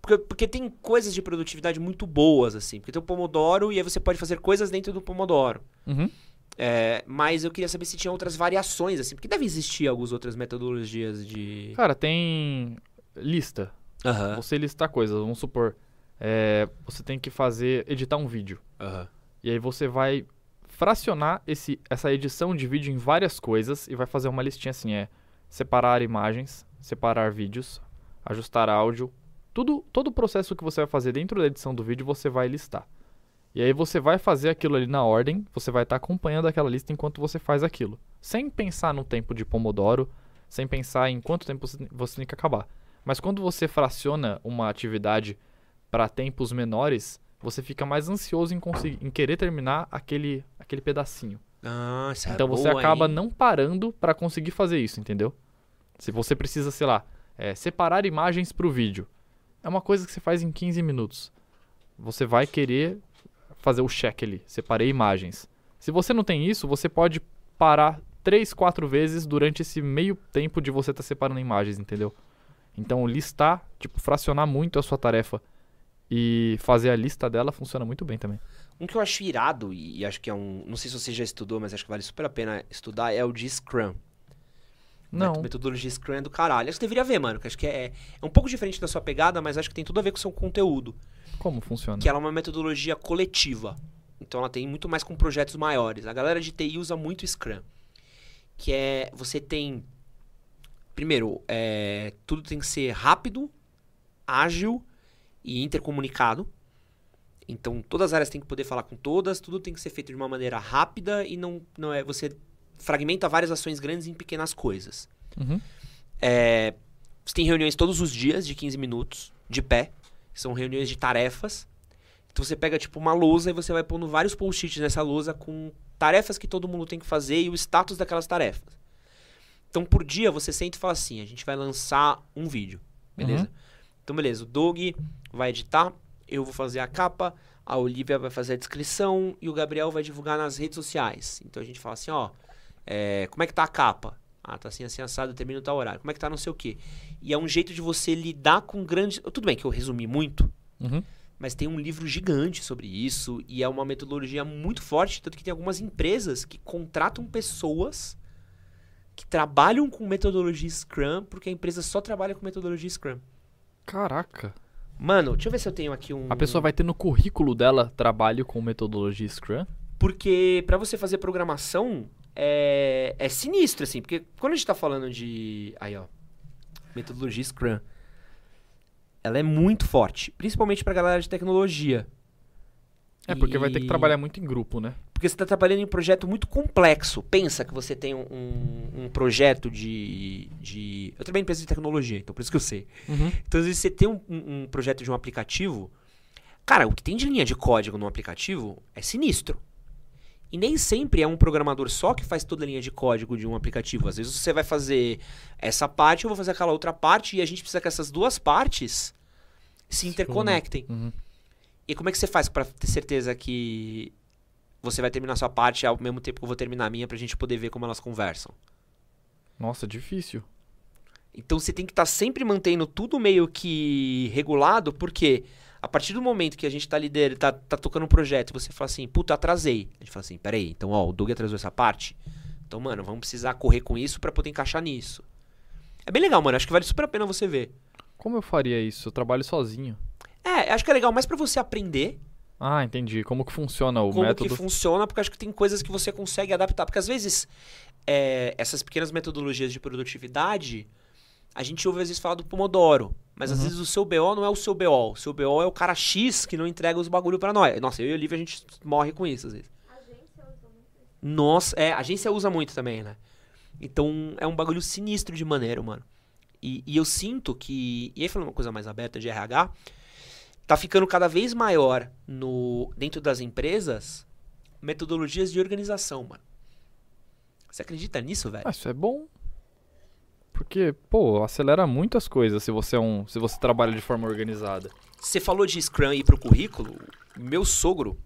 Porque, porque tem coisas de produtividade muito boas, assim. Porque tem o Pomodoro e aí você pode fazer coisas dentro do Pomodoro. Uhum. É, mas eu queria saber se tinha outras variações, assim. Porque deve existir algumas outras metodologias de. Cara, tem lista. Aham. Você listar coisas. Vamos supor, é, você tem que fazer, editar um vídeo. Aham. E aí você vai fracionar esse, essa edição de vídeo em várias coisas e vai fazer uma listinha assim, é separar imagens, separar vídeos, ajustar áudio, tudo, todo o processo que você vai fazer dentro da edição do vídeo você vai listar. E aí você vai fazer aquilo ali na ordem, você vai estar acompanhando aquela lista enquanto você faz aquilo, sem pensar no tempo de Pomodoro, sem pensar em quanto tempo você- tem que acabar. Mas quando você fraciona uma atividade para tempos menores, você fica mais ansioso em, conseguir, em querer terminar aquele, aquele pedacinho. Ah, isso é então você boa, acaba hein? não parando para conseguir fazer isso, entendeu? Se você precisa, sei lá, é, separar imagens para o vídeo, é uma coisa que você faz em 15 minutos. Você vai querer fazer o check ali, separei imagens. Se você não tem isso, você pode parar três, quatro vezes durante esse meio tempo de você estar separando imagens, entendeu? Então listar, tipo, fracionar muito a sua tarefa e fazer a lista dela funciona muito bem também. Um que eu acho irado, e acho que é um. Não sei se você já estudou, mas acho que vale super a pena estudar, é o de Scrum. Não. Met- Metodologia Scrum é do caralho. Acho que deveria ver, mano. Que acho que é, é um pouco diferente da sua pegada, mas acho que tem tudo a ver com o seu conteúdo. Como funciona? Que ela é uma metodologia coletiva. Então ela tem muito mais com projetos maiores. A galera de TI usa muito Scrum. Que é. Você tem. Primeiro, é, tudo tem que ser rápido, ágil e intercomunicado. Então todas as áreas têm que poder falar com todas, tudo tem que ser feito de uma maneira rápida e não, não é. Você fragmenta várias ações grandes em pequenas coisas. Uhum. É, você tem reuniões todos os dias de 15 minutos, de pé. São reuniões de tarefas. Então você pega tipo uma lousa e você vai pondo vários post-its nessa lousa com tarefas que todo mundo tem que fazer e o status daquelas tarefas. Então por dia você senta e fala assim: a gente vai lançar um vídeo. Beleza? Então beleza, o Doug vai editar, eu vou fazer a capa, a Olivia vai fazer a descrição e o Gabriel vai divulgar nas redes sociais. Então a gente fala assim: ó, é, como é que tá a capa? Ah, tá assim, assim, assado, termina tal horário. Como é que tá não sei o quê? E é um jeito de você lidar com grandes. Tudo bem que eu resumi muito, Uhum. mas tem um livro gigante sobre isso e é uma metodologia muito forte, tanto que tem algumas empresas que contratam pessoas que trabalham com metodologia Scrum, porque a empresa só trabalha com metodologia Scrum. Caraca. Mano, deixa eu ver se eu tenho aqui um A pessoa vai ter no currículo dela trabalho com metodologia Scrum? Porque pra você fazer programação é, é sinistro, assim. Porque quando a gente tá falando de. Aí, ó. Metodologia Scrum. Ela é muito forte. Principalmente pra galera de tecnologia. É, porque vai ter que E- trabalhar muito em grupo, né? Porque você tá trabalhando em um projeto muito complexo. Pensa que você tem um, um- um projeto de, de. Eu em empresa de tecnologia, então por isso que eu sei. Uhum. Então, às vezes, você tem um, um- projeto de um aplicativo. Cara, o que tem de linha de código no aplicativo é sinistro. E nem sempre é um programador só que faz toda a linha de código de um aplicativo. Às vezes você vai fazer essa parte, eu vou fazer aquela outra parte, e a gente precisa que essas duas partes se interconectem. Uhum. E como é que você faz pra ter certeza que você vai terminar a sua parte ao mesmo tempo que eu vou terminar a minha pra gente poder ver como elas conversam? Nossa, difícil. Então você tem que estar sempre mantendo tudo meio que regulado, porque a partir do momento que a gente tá liderando, tá, tá tocando um projeto, e você fala assim, puta, atrasei. A gente fala assim, peraí, então ó, o Doug atrasou essa parte. Então, mano, vamos precisar correr com isso pra poder encaixar nisso. É bem legal, mano. Acho que vale super a pena você ver. Como eu faria isso? Eu trabalho sozinho. É, acho que é legal mais pra você aprender Ah, entendi. Como que funciona o como método? que funciona, porque acho que tem coisas que você consegue adaptar. Porque às vezes, é, essas pequenas metodologias de produtividade, a gente ouve às vezes falar do Pomodoro. Mas às Uhum. vezes o seu BO não é o seu BO. O seu BO é o cara X que não entrega os bagulho pra nós. Nossa, eu e o Olivia a gente morre com isso às vezes. A agência usa muito isso. Nossa, é, a agência usa muito também, né? Então é um bagulho sinistro de maneiro, mano. E, e eu sinto que. E aí falando uma coisa mais aberta de RH, tá ficando cada vez maior no dentro das empresas metodologias de organização, mano. Você acredita nisso, velho? Ah, isso é bom. Porque, pô, acelera muito as coisas se você é um, se você trabalha de forma organizada. Você falou de Scrum ir pro currículo. Meu sogro,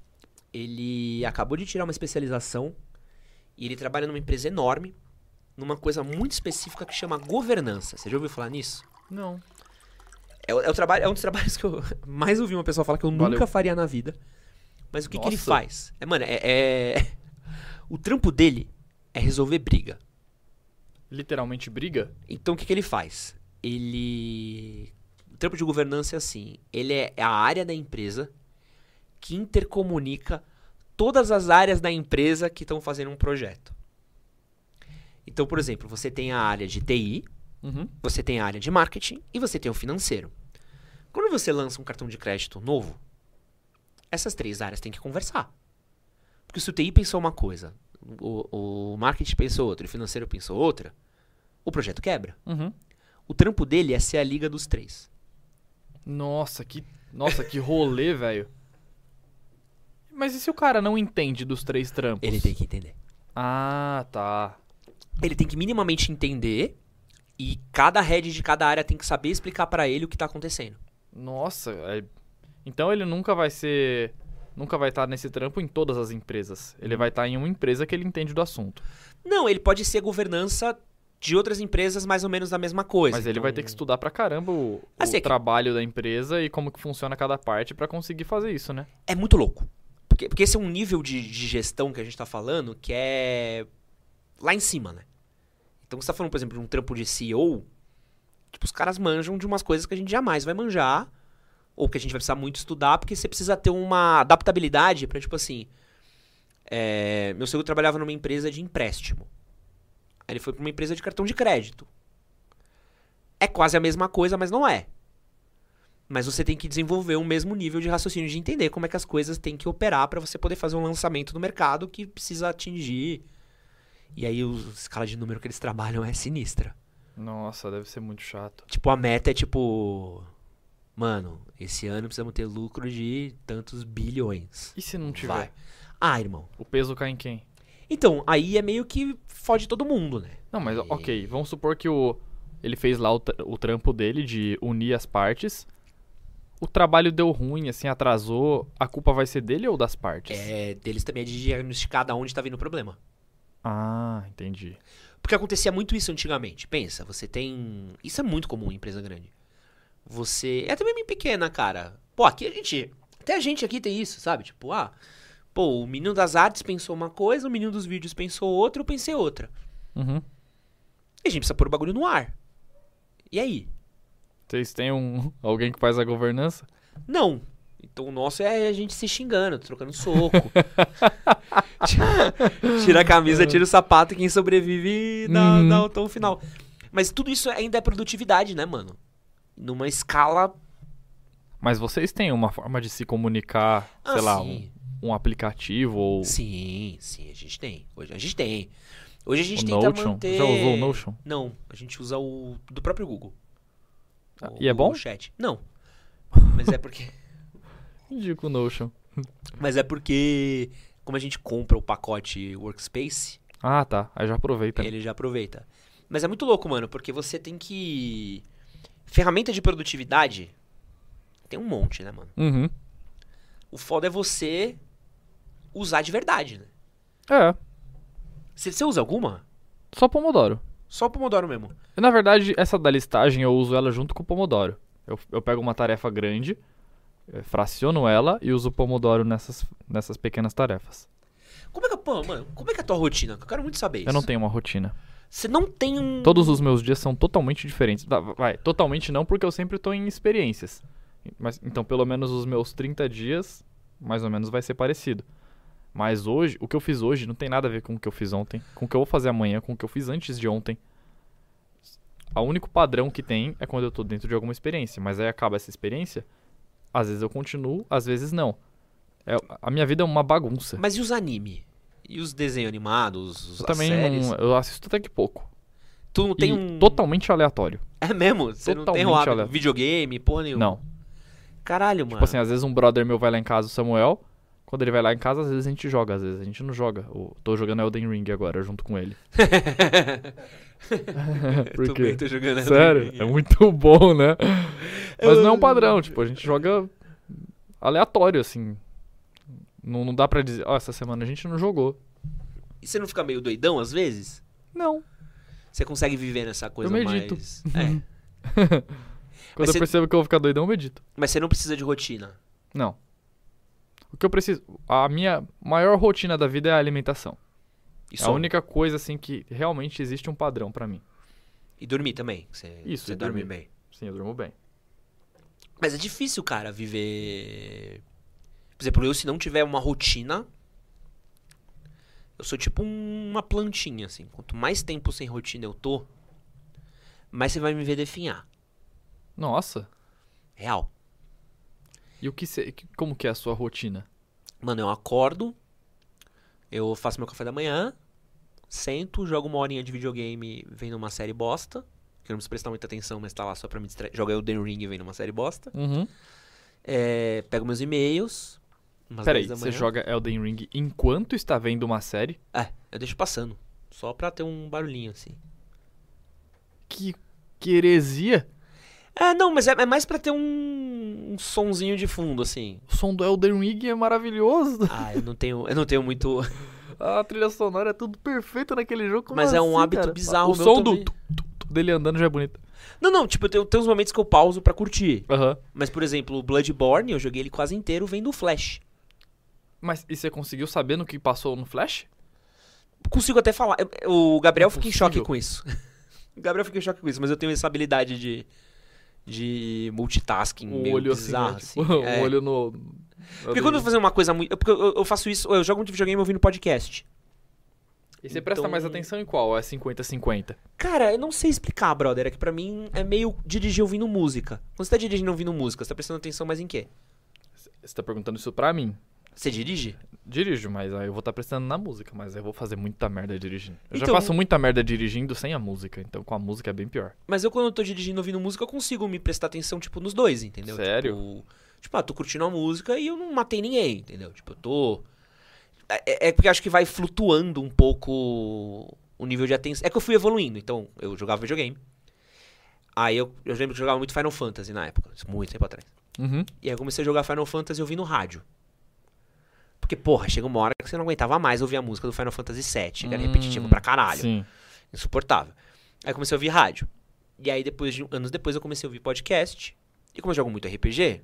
ele acabou de tirar uma especialização e ele trabalha numa empresa enorme, numa coisa muito específica que chama governança. Você já ouviu falar nisso? Não. É, é o trabalho, é um dos trabalhos que eu mais ouvi uma pessoa falar que eu Valeu. nunca faria na vida. Mas o que, que ele faz? É, mano, é, é- O trampo dele é resolver briga. Literalmente briga? Então o que, que ele faz? Ele. O trampo de governança é assim: ele é a área da empresa que intercomunica todas as áreas da empresa que estão fazendo um projeto. Então, por exemplo, você tem a área de TI, Uhum. você tem a área de marketing e você tem o financeiro. Quando você lança um cartão de crédito novo, essas três áreas têm que conversar. Porque se o TI pensou uma coisa, o, o marketing pensou outra e o financeiro pensou outra, o projeto quebra. Uhum. O trampo dele é ser a liga dos três. Nossa, que. Nossa, que rolê, velho. Mas e se o cara não entende dos três trampos? Ele tem que entender. Ah, tá. Ele tem que minimamente entender e cada head de cada área tem que saber explicar pra ele o que tá acontecendo. Nossa, é- então ele nunca vai ser. Nunca vai estar nesse trampo em todas as empresas. Ele vai estar em uma empresa que ele entende do assunto. Não, ele pode ser governança de outras empresas mais ou menos da mesma coisa. Mas ele vai ter que Então, estudar pra caramba o, o Assim, é que- trabalho da empresa e como que funciona cada parte pra conseguir fazer isso, né? É muito louco. Porque, porque esse é um nível de, de gestão que a gente tá falando que é lá em cima, né? Então você tá falando, por exemplo, de um trampo de CEO, tipo, os caras manjam de umas coisas que a gente jamais vai manjar, ou que a gente vai precisar muito estudar, porque você precisa ter uma adaptabilidade pra, tipo assim. é, meu sogro trabalhava numa empresa de empréstimo. Aí ele foi pra uma empresa de cartão de crédito. É quase a mesma coisa, mas não é. Mas você tem que desenvolver o mesmo nível de raciocínio de entender como é que as coisas têm que operar para você poder fazer um lançamento no mercado que precisa atingir. E aí o- a escala de número que eles trabalham é sinistra. Nossa, deve ser muito chato. Tipo, a meta é tipo. Mano, esse ano precisamos ter lucro de tantos bilhões. E se não tiver? Vai. Ah, irmão. O peso cai em quem? Então, aí é meio que fode todo mundo, né? Não, mas E- ok, vamos supor que o ele fez lá o, o trampo dele de unir as partes. O trabalho deu ruim, assim, atrasou. A culpa vai ser dele ou das partes? É, deles também é de diagnosticar da onde tá vindo o problema. Ah, entendi. Porque acontecia muito isso antigamente. Pensa, você tem. Isso é muito comum em empresa grande. Você. É também bem pequena, cara. Pô, aqui a gente. Até a gente aqui tem isso, sabe? Tipo, ah, pô, o menino das artes pensou uma coisa, o menino dos vídeos pensou outra, eu pensei outra. Uhum. E a gente precisa pôr o bagulho no ar. E aí? Vocês têm um, alguém que faz a governança? Não. Então o nosso é a gente se xingando, trocando soco. tira a camisa, tira o sapato e quem sobrevive dá, Uhum. dá o tom final. Mas tudo isso ainda é produtividade, né, mano? Numa escala. Mas vocês têm uma forma de se comunicar, Ah, sei lá, um, um aplicativo ou Sim, sim, a gente tem. Hoje a gente tem. Hoje a gente o tenta Notion? manter. Já usou o Notion? Não, a gente usa o do próprio Google. Ah, O e é bom? Chat. Não. Mas é porque. Indico o Notion. Mas é porque. Como a gente compra o pacote Workspace, Ah, tá. Aí já aproveita. ele já aproveita. Mas é muito louco, mano, porque você tem que. Ferramenta de produtividade. Tem um monte, né, mano? Uhum. O foda é você usar de verdade, né? É, Você, usa alguma? só Pomodoro. Só o Pomodoro mesmo. Na verdade, essa da listagem eu uso ela junto com o Pomodoro. Eu, eu pego uma tarefa grande, eh, fraciono ela e uso o Pomodoro nessas, nessas pequenas tarefas. Como é que, pô, mano, como é que é a tua rotina? Eu quero muito saber isso. Eu não tenho uma rotina. Você não tem um. Todos os meus dias são totalmente diferentes. Vai, totalmente não, porque eu sempre tô em experiências. Mas, então, pelo menos os meus 30 dias, mais ou menos, vai ser parecido. Mas hoje, o que eu fiz hoje não tem nada a ver com o que eu fiz ontem, com o que eu vou fazer amanhã, com o que eu fiz antes de ontem. O único padrão que tem é quando eu tô dentro de alguma experiência. Mas aí acaba essa experiência, às vezes eu continuo, às vezes não. É, a minha vida é uma bagunça. Mas e os anime? E os desenhos animados? Os, eu também séries? não, eu assisto até que pouco. Tu não tem e um. totalmente aleatório. É mesmo? Você não tem um Totalmente. Videogame, porra nenhuma? Não. Caralho, mano. Tipo assim, às vezes um brother meu vai lá em casa, o Samuel. Quando ele vai lá em casa, às vezes a gente joga, às vezes a gente não joga. Eu tô jogando Elden Ring agora, junto com ele. Por Tô quê? bem, tô jogando Elden Sério? Ring. É muito bom, né? Mas não é um padrão, tipo, a gente joga aleatório, assim. Não, não dá pra dizer, ó, essa semana a gente não jogou. E você não fica meio doidão às vezes? Não. Você consegue viver nessa coisa medito. mais. É. Quando Mas eu você- percebo que eu vou ficar doidão, eu medito. Mas você não precisa de rotina. Não. O que eu preciso. A minha maior rotina da vida é a alimentação. E É a única coisa, assim, que realmente existe um padrão pra mim. E dormir também. Você, Isso, você dorme dormir. bem. Sim, eu durmo bem. Mas é difícil, cara, viver. Por exemplo, eu se não tiver uma rotina. Eu sou tipo um- uma plantinha, assim. Quanto mais tempo sem rotina eu tô, mais você vai me ver definhar. Nossa. Real. E o que cê, como que é a sua rotina? Mano, eu acordo, eu faço meu café da manhã, sento, jogo uma horinha de videogame vendo uma série bosta. Que eu não preciso prestar muita atenção, mas tá lá só pra me distrair. Joga Elden Ring vendo uma série bosta. Uhum. É, pego meus e-mails. Umas Peraí, 10 da você joga Elden Ring enquanto está vendo uma série? É, eu deixo passando. Só pra ter um barulhinho assim. Que, que heresia! É, não, mas é, é mais pra ter um, um sonzinho de fundo, assim. O som do Elden Ring é maravilhoso. Ah, eu não tenho, eu não tenho muito. A trilha sonora é tudo perfeito naquele jogo. como Mas é um assim, hábito cara? bizarro O meu som do também. tu, tu, tu dele andando já é bonito. Não, não, tipo, eu tenho, tem uns momentos que eu pauso pra curtir. Aham. Mas, por exemplo, o Bloodborne, eu joguei ele quase inteiro vendo o Flash. Mas e você conseguiu saber no que passou no Flash? Consigo até falar. O Gabriel fica em choque com isso. o Gabriel fica em choque com isso, mas eu tenho essa habilidade de. de multitasking O olho assim, bizarro, né? assim. Tipo, É. o olho no... Porque quando eu vou fazer uma coisa muito. Porque eu, eu faço isso, eu jogo muito videogame ouvindo podcast. E você presta Então- mais atenção em qual? É 50-50? Cara, eu não sei explicar, brother. É que pra mim é meio dirigir ouvindo música. Quando você tá dirigindo ouvindo música, você tá prestando atenção mais em quê? Você tá perguntando isso pra mim. Você dirige? Dirijo, mas aí eu vou estar prestando na música, mas aí eu vou fazer muita merda dirigindo. Eu já Então- faço muita merda dirigindo sem a música, então com a música é bem pior. Mas eu, quando eu tô dirigindo ouvindo música, eu consigo me prestar atenção, tipo, nos dois, entendeu? Sério? Tipo, tipo, ah, tô curtindo a música e eu não matei ninguém, entendeu? Tipo, eu tô. É, é porque eu acho que vai flutuando um pouco o nível de atenção. É que eu fui evoluindo, então eu jogava videogame. Aí eu, eu lembro que eu jogava muito Final Fantasy na época, muito tempo atrás. Uhum. E aí eu comecei a jogar Final Fantasy ouvindo rádio. Porque, porra, chega uma hora que você não aguentava mais ouvir a música do Final Fantasy VII, que era Hum, repetitivo pra caralho Sim. insuportável. Aí eu comecei a ouvir rádio. E aí, depois de, anos depois, eu comecei a ouvir podcast. E como eu jogo muito RPG,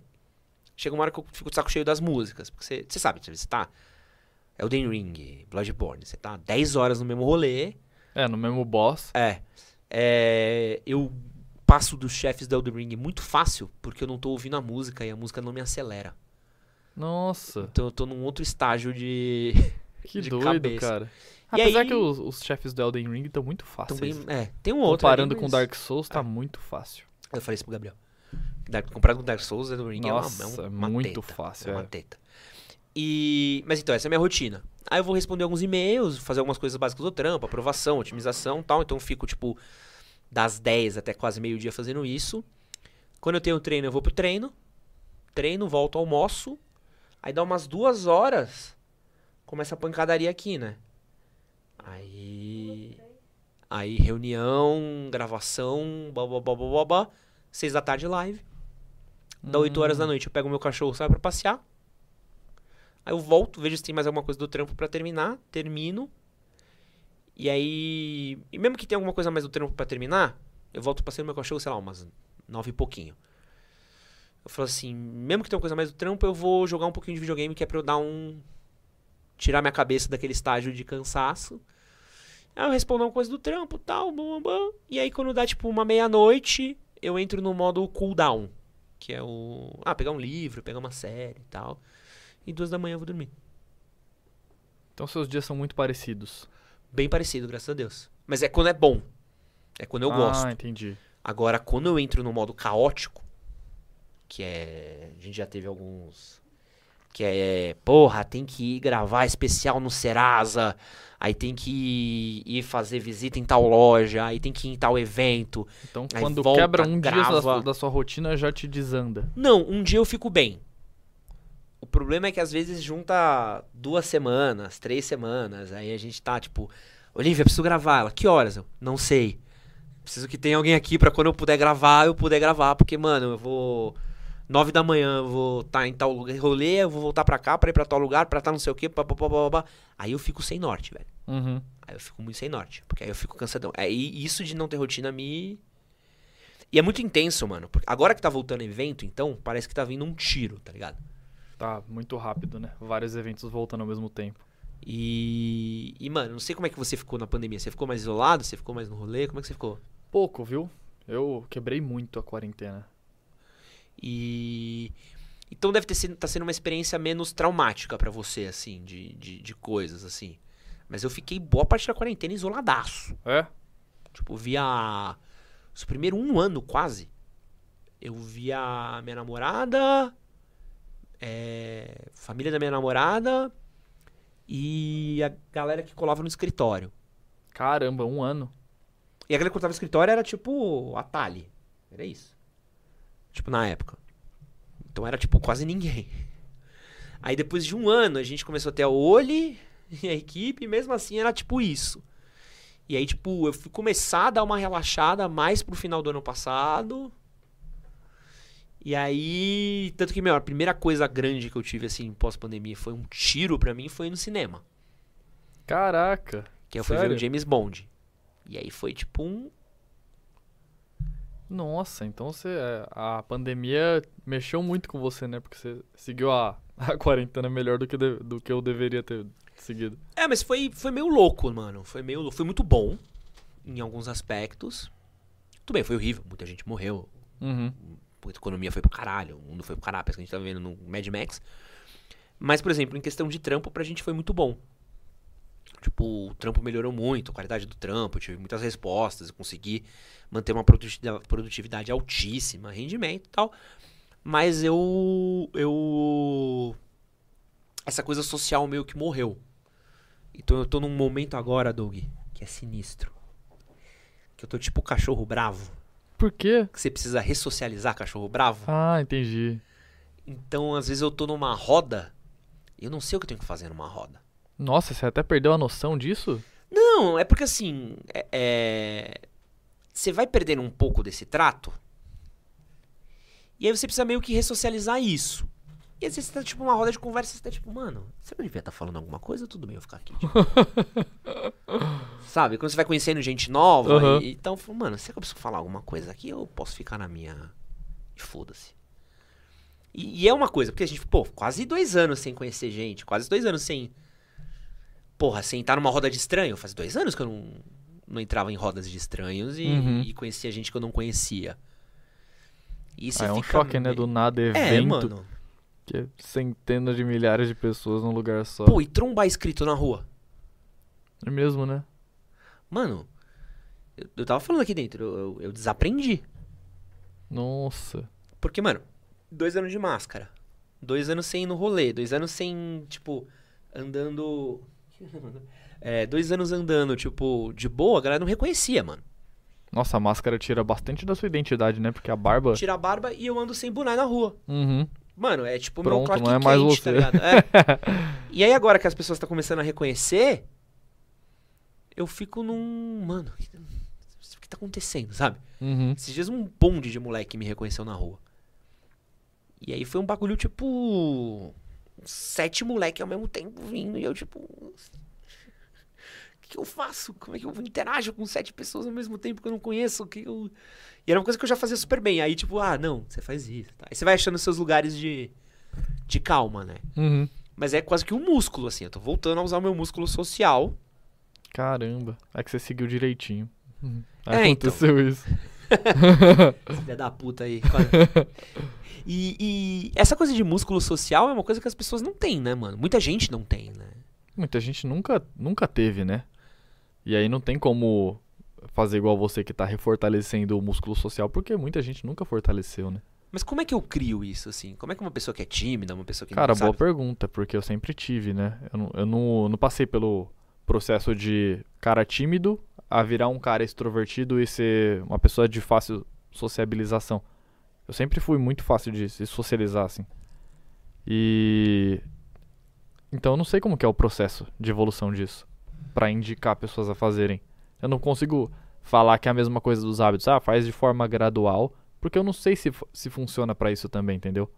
chega uma hora que eu fico de saco cheio das músicas. Porque você, você sabe, você tá. Elden Ring, Bloodborne, você tá 10 horas no mesmo rolê. É, no mesmo boss. É. é, eu passo dos chefes da Elden Ring muito fácil, porque eu não tô ouvindo a música e a música não me acelera. Nossa, Então eu tô num outro estágio de. que de doido, cabeça. cara. E Apesar aí- que os, os chefes do Elden Ring estão muito fáceis. Também, é, tem um outro. Comparando ali, com mas- Dark Souls, tá É. muito fácil. Eu falei isso pro Gabriel. Dark, comparado com Dark Souls, Elden Ring Nossa, é uma, é é uma muito teta, fácil, É uma é. teta. E, mas então, essa é a minha rotina. Aí eu vou responder alguns e-mails, fazer algumas coisas básicas do trampo, aprovação, otimização e tal. Então eu fico, tipo, das 10 até quase meio-dia fazendo isso. Quando eu tenho treino, eu vou pro treino. Treino, volto, almoço. Aí dá umas duas horas, começa a pancadaria aqui, né? Aí. Aí reunião, gravação, blá blá blá blá blá. blá. Seis da tarde live. Da 8 horas da noite eu pego meu cachorro, saio pra passear. Aí eu volto, vejo se tem mais alguma coisa do trampo pra terminar, termino. E aí, e mesmo que tenha alguma coisa mais do trampo pra terminar, eu volto passeando meu cachorro, sei lá, umas nove e pouquinho. Eu falo assim, mesmo que tenha uma coisa mais do trampo, eu vou jogar um pouquinho de videogame que é pra eu dar um tirar minha cabeça daquele estágio de cansaço. Aí eu respondo uma coisa do trampo, tal, bam, bam. E aí quando dá tipo uma meia-noite, eu entro no modo cooldown, que é o ah, pegar um livro, pegar uma série e tal. E duas da manhã eu vou dormir. Então seus dias são muito parecidos. Bem parecido, graças a Deus. Mas é quando é bom. É quando eu ah, gosto. entendi. Agora, quando eu entro no modo caótico, que é. A gente já teve alguns. Que é. Porra, tem que ir gravar especial no Serasa. Aí tem que ir fazer visita em tal loja. Aí tem que ir em tal evento. Então quando volta, quebra um dia da grava. sua, da sua rotina, já te desanda. Não, um dia eu fico bem. O problema é que às vezes junta duas semanas, três semanas. Aí a gente tá tipo, Olivia, preciso gravar. Ela, que horas? Eu, não sei. Preciso que tenha alguém aqui pra quando eu puder gravar, eu puder gravar. Porque, mano, eu vou. Nove da manhã eu vou estar em tal lugar, rolê, eu vou voltar pra cá pra ir pra tal lugar, pra estar não sei o quê, papapá. Aí eu fico sem norte, velho. Uhum. Aí eu fico muito sem norte, porque aí eu fico cansadão. Aí isso de não ter rotina me. E é muito intenso, mano. porque Agora que tá voltando evento, então, parece que tá vindo um tiro, tá ligado? Tá muito rápido, né? Vários eventos voltando ao mesmo tempo. E. E, mano, não sei como é que você ficou na pandemia. Você ficou mais isolado? Você ficou mais no rolê? Como é que você ficou? Pouco, viu? Eu quebrei muito a quarentena. E. Então deve ter sido, tá sendo uma experiência menos traumática pra você, assim, de, de, de coisas, assim. Mas eu fiquei boa parte da quarentena isoladaço. É? Tipo, via. Os primeiros um ano quase. Eu via a minha namorada. é, família da minha namorada. E a galera que colava no escritório. Caramba, um ano. E a galera que colava no escritório era tipo a Tali. Era isso. Tipo, na época. Então era tipo quase ninguém. Aí depois de um ano a gente começou a ter a Oli e a equipe, e mesmo assim era tipo isso. E aí, tipo, eu fui começar a dar uma relaxada mais pro final do ano passado. E aí, tanto que, meu, a primeira coisa grande que eu tive, assim, pós-pandemia, foi um tiro pra mim, foi no cinema. Caraca. Que eu fui ver o James Bond. E aí foi tipo um. Nossa, então você, é, a pandemia mexeu muito com você, né? Porque você seguiu a, a quarentena melhor do que, de- do que eu deveria ter seguido. É, mas foi, foi meio louco, mano. Foi meio Foi muito bom em alguns aspectos. Tudo bem, foi horrível. Muita gente morreu. Uhum. A economia foi pro caralho. O mundo foi pro caralho. Parece que a gente tá vendo no Mad Max. Mas, por exemplo, em questão de trampo, pra gente foi muito bom. Tipo, o trampo melhorou muito, a qualidade do trampo, eu tive muitas respostas, eu consegui manter uma produtividade, altíssima, rendimento e tal. Mas eu. Eu. Essa coisa social meio que morreu. Então eu tô num momento agora, Doug, que é sinistro. Que eu tô tipo cachorro bravo. Por quê? Que você precisa ressocializar cachorro bravo. Ah, entendi. Então, às vezes eu tô numa roda e eu não sei o que eu tenho que fazer numa roda. Nossa, você até perdeu a noção disso? Não, é porque assim. é- é, Você vai perdendo um pouco desse trato. E aí você precisa meio que ressocializar isso. E às vezes você tá tipo numa roda de conversa, você tá tipo, mano, você não devia estar falando alguma coisa? Tudo bem eu ficar aqui. tipo. Sabe? Quando você vai conhecendo gente nova, Aham. e, então, mano, será que eu preciso falar alguma coisa aqui? Eu posso ficar na minha. E foda-se. E, e é uma coisa, porque a gente, pô, quase dois anos sem conhecer gente, quase dois anos sem. Porra, sem estar numa roda de estranho. Faz dois anos que eu não, não entrava em rodas de estranhos e, Uhum. e conhecia gente que eu não conhecia. E Ah, é um choque, né? Do nada evento. É, mano. Que é centenas de milhares de pessoas num lugar só. Pô, e trombar escrito na rua. É mesmo, né? Mano, eu, eu tava falando aqui dentro, eu, eu- eu desaprendi. Nossa. Porque, mano, dois anos de máscara. Dois anos sem ir no rolê. Dois anos sem, tipo, andando. É, dois anos andando, tipo, de boa, a galera não reconhecia, mano. Nossa, a máscara tira bastante da sua identidade, né? Porque a barba. Tira a barba e eu ando sem boné na rua. Uhum. Mano, é tipo o meu Pronto, Clark não é mais Kent, você. tá ligado? É. E aí agora que as pessoas estão começando a reconhecer, eu fico num. Mano, o que, o que tá acontecendo, sabe? Uhum. Esses dias um bonde de moleque me reconheceu na rua. E aí foi um bagulho tipo. Sete moleque ao mesmo tempo vindo. E eu, tipo. O que eu faço? Como é que eu interajo com sete pessoas ao mesmo tempo que eu não conheço? Que eu... E era uma coisa que eu já fazia super bem. Aí, tipo, ah, não, você faz isso. Tá? Aí você vai achando seus lugares de, de calma, né? Uhum. Mas é quase que um músculo, assim. Eu tô voltando a usar o meu músculo social. Caramba. É que você seguiu direitinho. Uhum. É, então. Aconteceu isso. Filha da puta aí. E, e essa coisa de músculo social é uma coisa que as pessoas não têm, né, mano? Muita gente não tem, né? Muita gente nunca, nunca teve, né? E aí não tem como fazer igual você que tá refortalecendo o músculo social, porque muita gente nunca fortaleceu, né? Mas como é que eu crio isso, assim? Como é que uma pessoa que é tímida, uma pessoa que Cara, não boa sabe... pergunta, porque eu sempre tive, né? Eu, não, eu não, não passei pelo processo de cara tímido a virar um cara extrovertido e ser uma pessoa de fácil sociabilização. Eu sempre fui muito fácil de se socializar, assim. E. Então eu não sei como que é o processo de evolução disso. Pra indicar pessoas a fazerem. Eu não consigo falar que é a mesma coisa dos hábitos. Ah, faz de forma gradual. Porque eu não sei se, se funciona pra isso também, entendeu?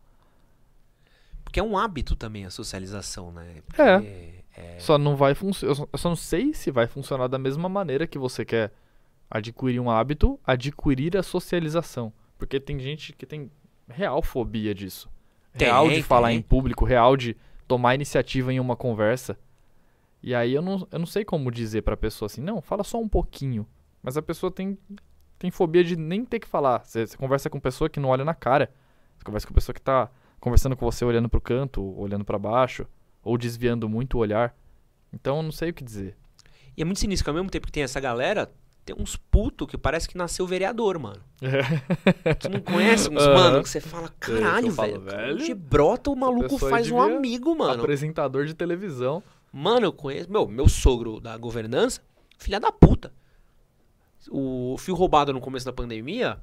Porque é um hábito também a socialização, né? Porque É. é- Só não vai funcionar. Eu só não sei se vai funcionar da mesma maneira que você quer adquirir um hábito, adquirir a socialização. Porque tem gente que tem real fobia disso. Real Tem, de falar tem. em público, real de tomar iniciativa em uma conversa. E aí eu não, eu não sei como dizer pra pessoa assim, não, fala só um pouquinho. Mas a pessoa tem, tem fobia de nem ter que falar. Você, você conversa com pessoa que não olha na cara. Você conversa com pessoa que tá conversando com você olhando pro canto, olhando pra baixo, ou desviando muito o olhar. Então eu não sei o que dizer. E é muito sinistro que ao mesmo tempo que tem essa galera, tem uns putos que parece que nasceu vereador, mano. Tu não conhece uns Aham. mano que você fala, que caralho, eu falo, velho. velho, Onde brota o maluco faz um amigo, mano. Apresentador de televisão. Mano, eu conheço. Meu, meu sogro da governança, filha da puta. O fio roubado no começo da pandemia,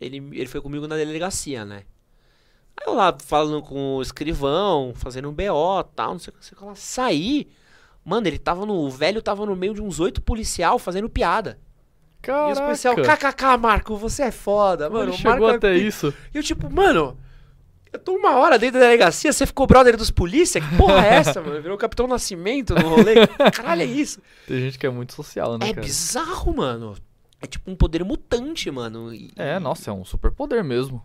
ele, ele foi comigo na delegacia, né? Aí eu lá falando com o escrivão, fazendo um BO tal, não sei o que, não sei o que lá. Saí. Mano, ele tava no. O velho tava no meio de uns oito policial fazendo piada. E os Caraca, policial, kkk, Marco, você é foda, mano. ele o Marco chegou é até pi-" isso. E eu, tipo, mano, eu tô uma hora dentro da delegacia, você ficou brother dos polícia? Que porra é essa, mano? Virou Capitão Nascimento no rolê? Caralho, é isso? Tem gente que é muito social, né, É cara? bizarro, mano. É tipo um poder mutante, mano. E- É, nossa, é um superpoder mesmo.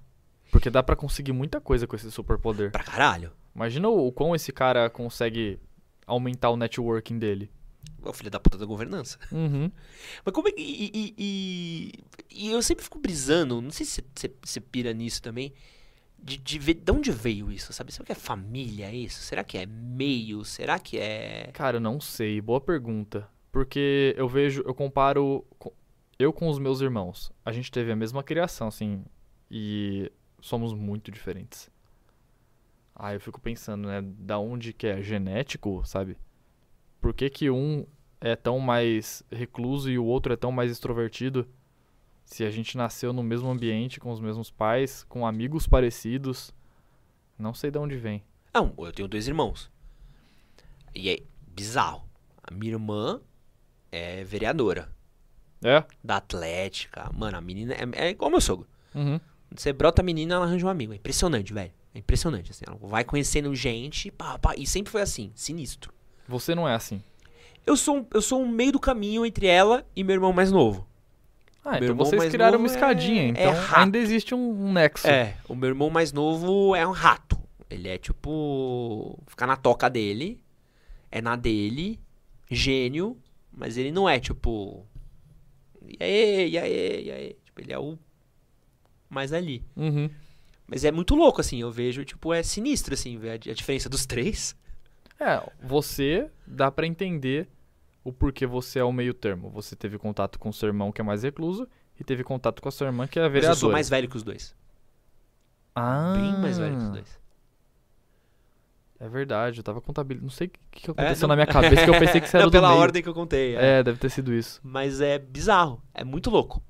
Porque dá pra conseguir muita coisa com esse superpoder. Pra caralho. Imagina o, o quão esse cara consegue aumentar o networking dele. É o filho da puta da governança. Uhum. Mas como é que. E, e- e- e eu sempre fico brisando, não sei se você- você pira nisso também. De, de ver de onde veio isso, sabe? Será que é família isso? Será que é meio? Será que é. Cara, eu não sei. Boa pergunta. Porque eu vejo, eu comparo co- eu com os meus irmãos. A gente teve a mesma criação, assim, e somos muito diferentes. Aí eu fico pensando, né, da onde que é genético, sabe? Por que que um é tão mais recluso e o outro é tão mais extrovertido? Se a gente nasceu no mesmo ambiente, com os mesmos pais, com amigos parecidos, não sei de onde vem. Não, eu tenho dois irmãos. E é bizarro. A minha irmã é vereadora É? da Atlética. Mano, a menina é, é igual meu sogro. Uhum. Você brota a menina, ela arranja um amigo. É impressionante, velho. É impressionante, assim. Ela vai conhecendo gente, pá, pá, e sempre foi assim, sinistro. Você não é assim. Eu sou, um, eu sou um meio do caminho entre ela e meu irmão mais novo. Ah, Meu então vocês criaram uma escadinha, é- é então rato. ainda existe um, um nexo. É, o meu irmão mais novo é um rato. Ele é tipo. Ficar na toca dele. É na dele. Gênio. Mas ele não é tipo. E aí, e aí, e aí. Tipo, ele é o. Mais ali. Uhum. Mas é muito louco, assim. Eu vejo, tipo, é sinistro, assim, ver a, a diferença dos três. É, você dá pra entender o porquê você é o meio termo. Você teve contato com o seu irmão que é mais recluso e teve contato com a sua irmã que é a Mas vereadora. eu sou mais velho que os dois. Ah, Bem mais velho que os dois. É verdade, eu tava contabilizando. Não sei o que, que É, aconteceu não- na minha cabeça que eu pensei que você era Não, do pela meio. ordem que eu contei. é. É, deve ter sido isso. Mas é bizarro. É muito louco.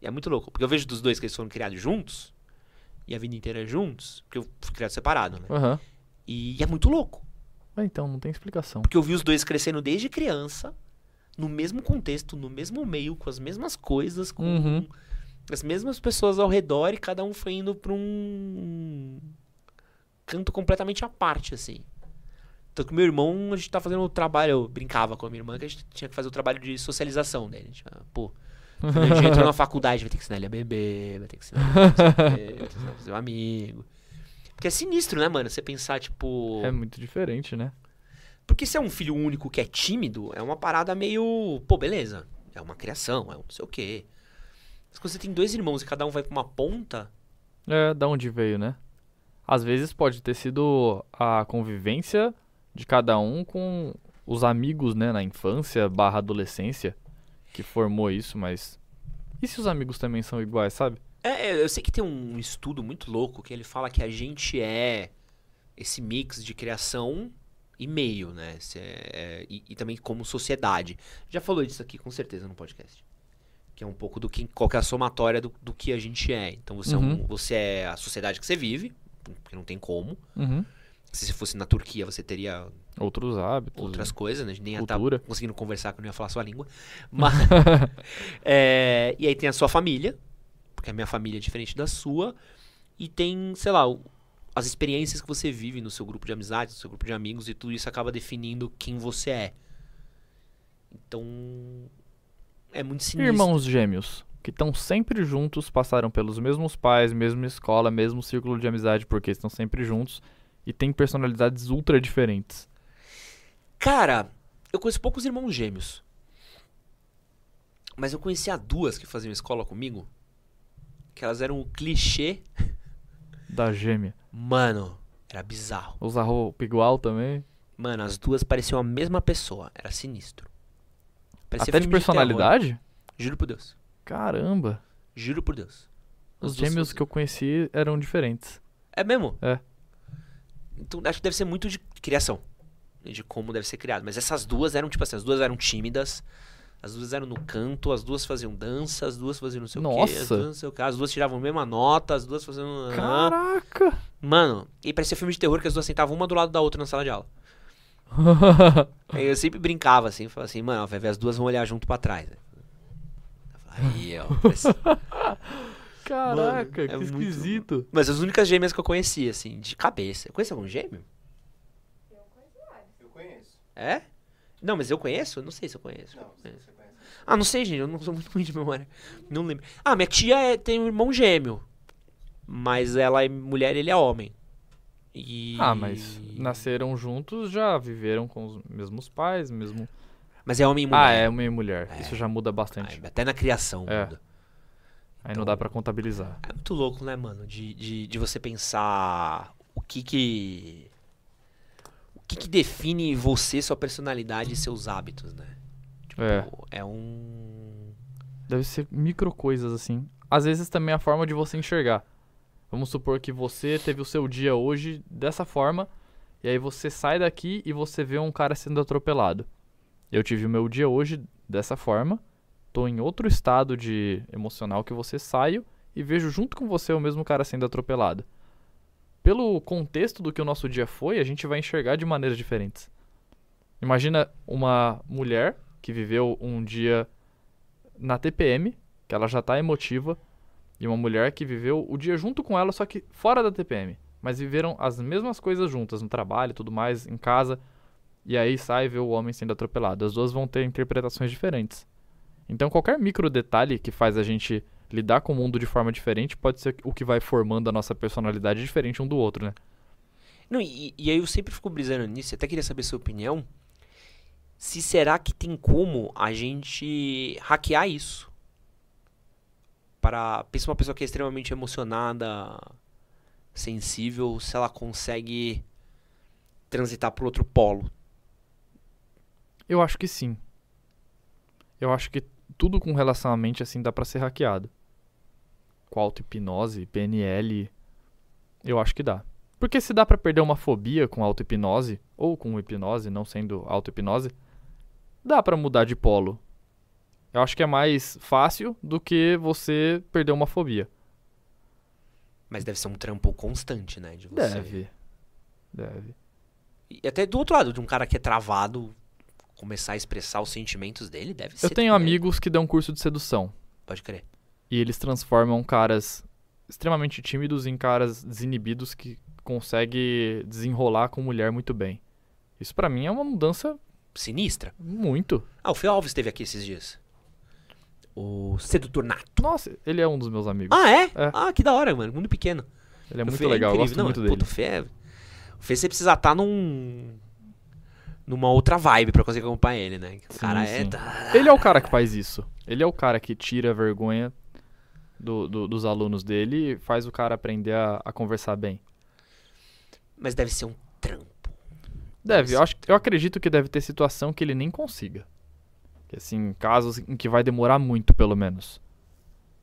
E é muito louco. Porque eu vejo dos dois que eles foram criados juntos. E a vida inteira juntos. Porque eu fui criado separado, né? Aham. E é muito louco. Ah, então, não tem explicação. Porque eu vi os dois crescendo desde criança. No mesmo contexto, no mesmo meio, com as mesmas coisas, com Uhum. as mesmas pessoas ao redor. E cada um foi indo pra um canto completamente à parte, assim. Então, com meu irmão, a gente tá fazendo o trabalho. Eu brincava com a minha irmã que a gente tinha que fazer o trabalho de socialização dele. Ah, pô, a gente entrou na faculdade, vai ter que ensinar ele a beber, vai ter que ensinar ele a não sei o quê, vai ter que ensinar ele a fazer um amigo. Porque é sinistro, né, mano? Você pensar, tipo. É muito diferente, né? Porque se é um filho único que é tímido, é uma parada meio. Pô, beleza. É uma criação, é um não sei o quê. Mas quando você tem dois irmãos e cada um vai pra uma ponta. É, da onde veio, né? Às vezes pode ter sido a convivência de cada um com os amigos, né, na infância barra adolescência que formou isso, mas. E se os amigos também são iguais, sabe? É, é, eu sei que tem um estudo muito louco que ele fala que a gente é esse mix de criação e meio, né? É- é- e, e também como sociedade. Já falou disso aqui com certeza no podcast. Que é um pouco do que qual que é a somatória do, do que a gente é. Então você, é um- Uhum. você é a sociedade que você vive, porque não tem como. Uhum. Se você fosse na Turquia, você teria Outros hábitos. outras coisas, né? A gente nem ia estar cultura. conseguindo conversar, que eu não ia falar sua língua. Mas, é, e aí tem a sua família, porque a minha família é diferente da sua. E tem, sei lá, as experiências que você vive no seu grupo de amizades, no seu grupo de amigos, e tudo isso acaba definindo quem você é. Então, é muito sinistro. Irmãos gêmeos, que estão sempre juntos, passaram pelos mesmos pais, mesma escola, mesmo círculo de amizade, porque estão sempre juntos e têm personalidades ultra diferentes. Cara, eu conheço poucos irmãos gêmeos. Mas eu conhecia duas que faziam escola comigo. Que elas eram o clichê. Da gêmea. Mano, era bizarro. Usa roupa igual também. Mano, as duas pareciam a mesma pessoa. Era sinistro. Parecia Até de personalidade? Juro por Deus. Caramba. Juro por Deus. Os gêmeos que eu conheci eram diferentes. É mesmo? É. Então acho que deve ser muito de criação. De como deve ser criado. Mas essas duas eram, tipo assim, as duas eram tímidas. As duas eram no canto, as duas faziam dança, as duas faziam não sei o quê, as Nossa. duas não sei o quê, as duas tiravam a mesma nota, as duas faziam. Caraca! Mano, e parecia filme de terror que as duas sentavam uma do lado da outra na sala de aula. Aí eu sempre brincava assim, falava assim, mano, vai ver as duas vão olhar junto pra trás. né? Aí, ó. parece- Caraca, é que muito- esquisito. Mas as únicas gêmeas que eu conhecia, assim, de cabeça. Conhece algum gêmeo? É? Não, mas eu conheço? Não sei se eu conheço. Não, você É. você conhece. Ah, não sei, gente. Eu não sou muito ruim de memória. Não lembro. Ah, minha tia é- tem um irmão gêmeo. Mas ela é mulher e ele é homem. E... Ah, mas nasceram juntos, já viveram com os mesmos pais, mesmo. Mas é homem e mulher. Ah, é homem e mulher. É. Isso já muda bastante. Ai, até na criação É. muda. Aí não dá pra contabilizar. É muito louco, né, mano? De, de, de você pensar o que que... O que que define você, sua personalidade e seus hábitos, né? É. Pô, É um... Deve ser micro coisas assim. Às vezes também a forma de você enxergar. Vamos supor que você teve o seu dia hoje dessa forma, e aí você sai daqui e você vê um cara sendo atropelado. Eu tive o meu dia hoje dessa forma, tô em outro estado de emocional que você saio e vejo junto com você o mesmo cara sendo atropelado. Pelo contexto do que o nosso dia foi, a gente vai enxergar de maneiras diferentes. Imagina uma mulher que viveu um dia na TPM, que ela já tá emotiva, e uma mulher que viveu o dia junto com ela, só que fora da TPM. Mas viveram as mesmas coisas juntas, no trabalho tudo mais, em casa. E aí sai e vê o homem sendo atropelado. As duas vão ter interpretações diferentes. Então qualquer micro detalhe que faz a gente lidar com o mundo de forma diferente pode ser o que vai formando a nossa personalidade diferente um do outro, né? Não, e, e aí eu sempre fico brisando nisso, eu até queria saber sua opinião. Se será que tem como a gente hackear isso? Para pensa uma pessoa que é extremamente emocionada, sensível, se ela consegue transitar pro outro polo. Eu acho que sim. Eu acho que tudo com relação à mente assim dá pra ser hackeado. Com auto-hipnose, PNL, eu acho que dá. Porque se dá pra perder uma fobia com auto-hipnose, ou com hipnose, não sendo auto-hipnose, dá pra mudar de polo. Eu acho que é mais fácil do que você perder uma fobia. Mas deve ser um trampo constante, né? De você. Deve. Deve. E até do outro lado, de um cara que é travado, começar a expressar os sentimentos dele, deve ser. Eu tenho também. amigos que dão curso de sedução. Pode crer. E eles transformam caras extremamente tímidos em caras desinibidos que conseguem desenrolar com mulher muito bem. Isso pra mim é uma mudança Sinistra. muito. Ah, o Fê Alves esteve aqui esses dias. O sedutor nato. Nossa, ele é um dos meus amigos. Ah, é? É. Ah, que da hora, mano. Mundo pequeno. ele é O muito Fê legal, eu incrível. gosto Não, muito dele. O Fê, é- o Fê você precisa estar num. numa outra vibe pra conseguir acompanhar ele, né? O Sim, cara é. sim. da- Ele é o cara que faz isso. Ele é o cara que tira a vergonha do- do- dos alunos dele e faz o cara aprender a, a conversar bem. Mas deve ser um trampo. Deve, eu, ser acho, eu acredito que deve ter situação que ele nem consiga. Que, assim, casos em que vai demorar muito, pelo menos.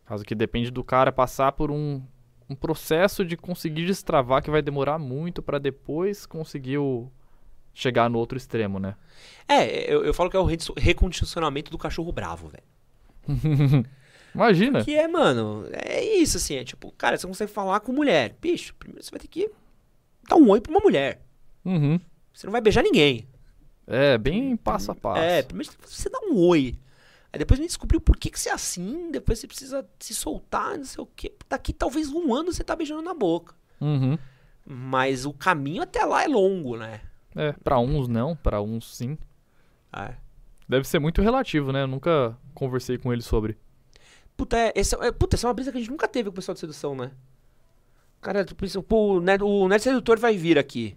Caso que depende do cara passar por um, um processo de conseguir destravar que vai demorar muito pra depois conseguir o- chegar no outro extremo, né? É, eu, eu falo que é o re- recondicionamento do cachorro bravo, velho. Imagina. Que é, mano, é isso, assim, é tipo, cara, você consegue falar com mulher. Bicho, primeiro você vai ter que dar um oi pra uma mulher. Uhum. Você não vai beijar ninguém. É, bem passo a passo. É, primeiro você dá um oi. Aí depois me descobriu por que, que você é assim, depois você precisa se soltar, não sei o quê. Daqui talvez um ano você tá beijando na boca. Uhum. Mas o caminho até lá é longo, né? É, pra uns não, pra uns sim. É. Deve ser muito relativo, né? Eu nunca conversei com ele sobre. Puta, é, essa, é, puta, essa é uma brisa que a gente nunca teve com o pessoal de sedução, né? Cara, tu pensa, pô, o Nerd, o Nerd Sedutor vai vir aqui.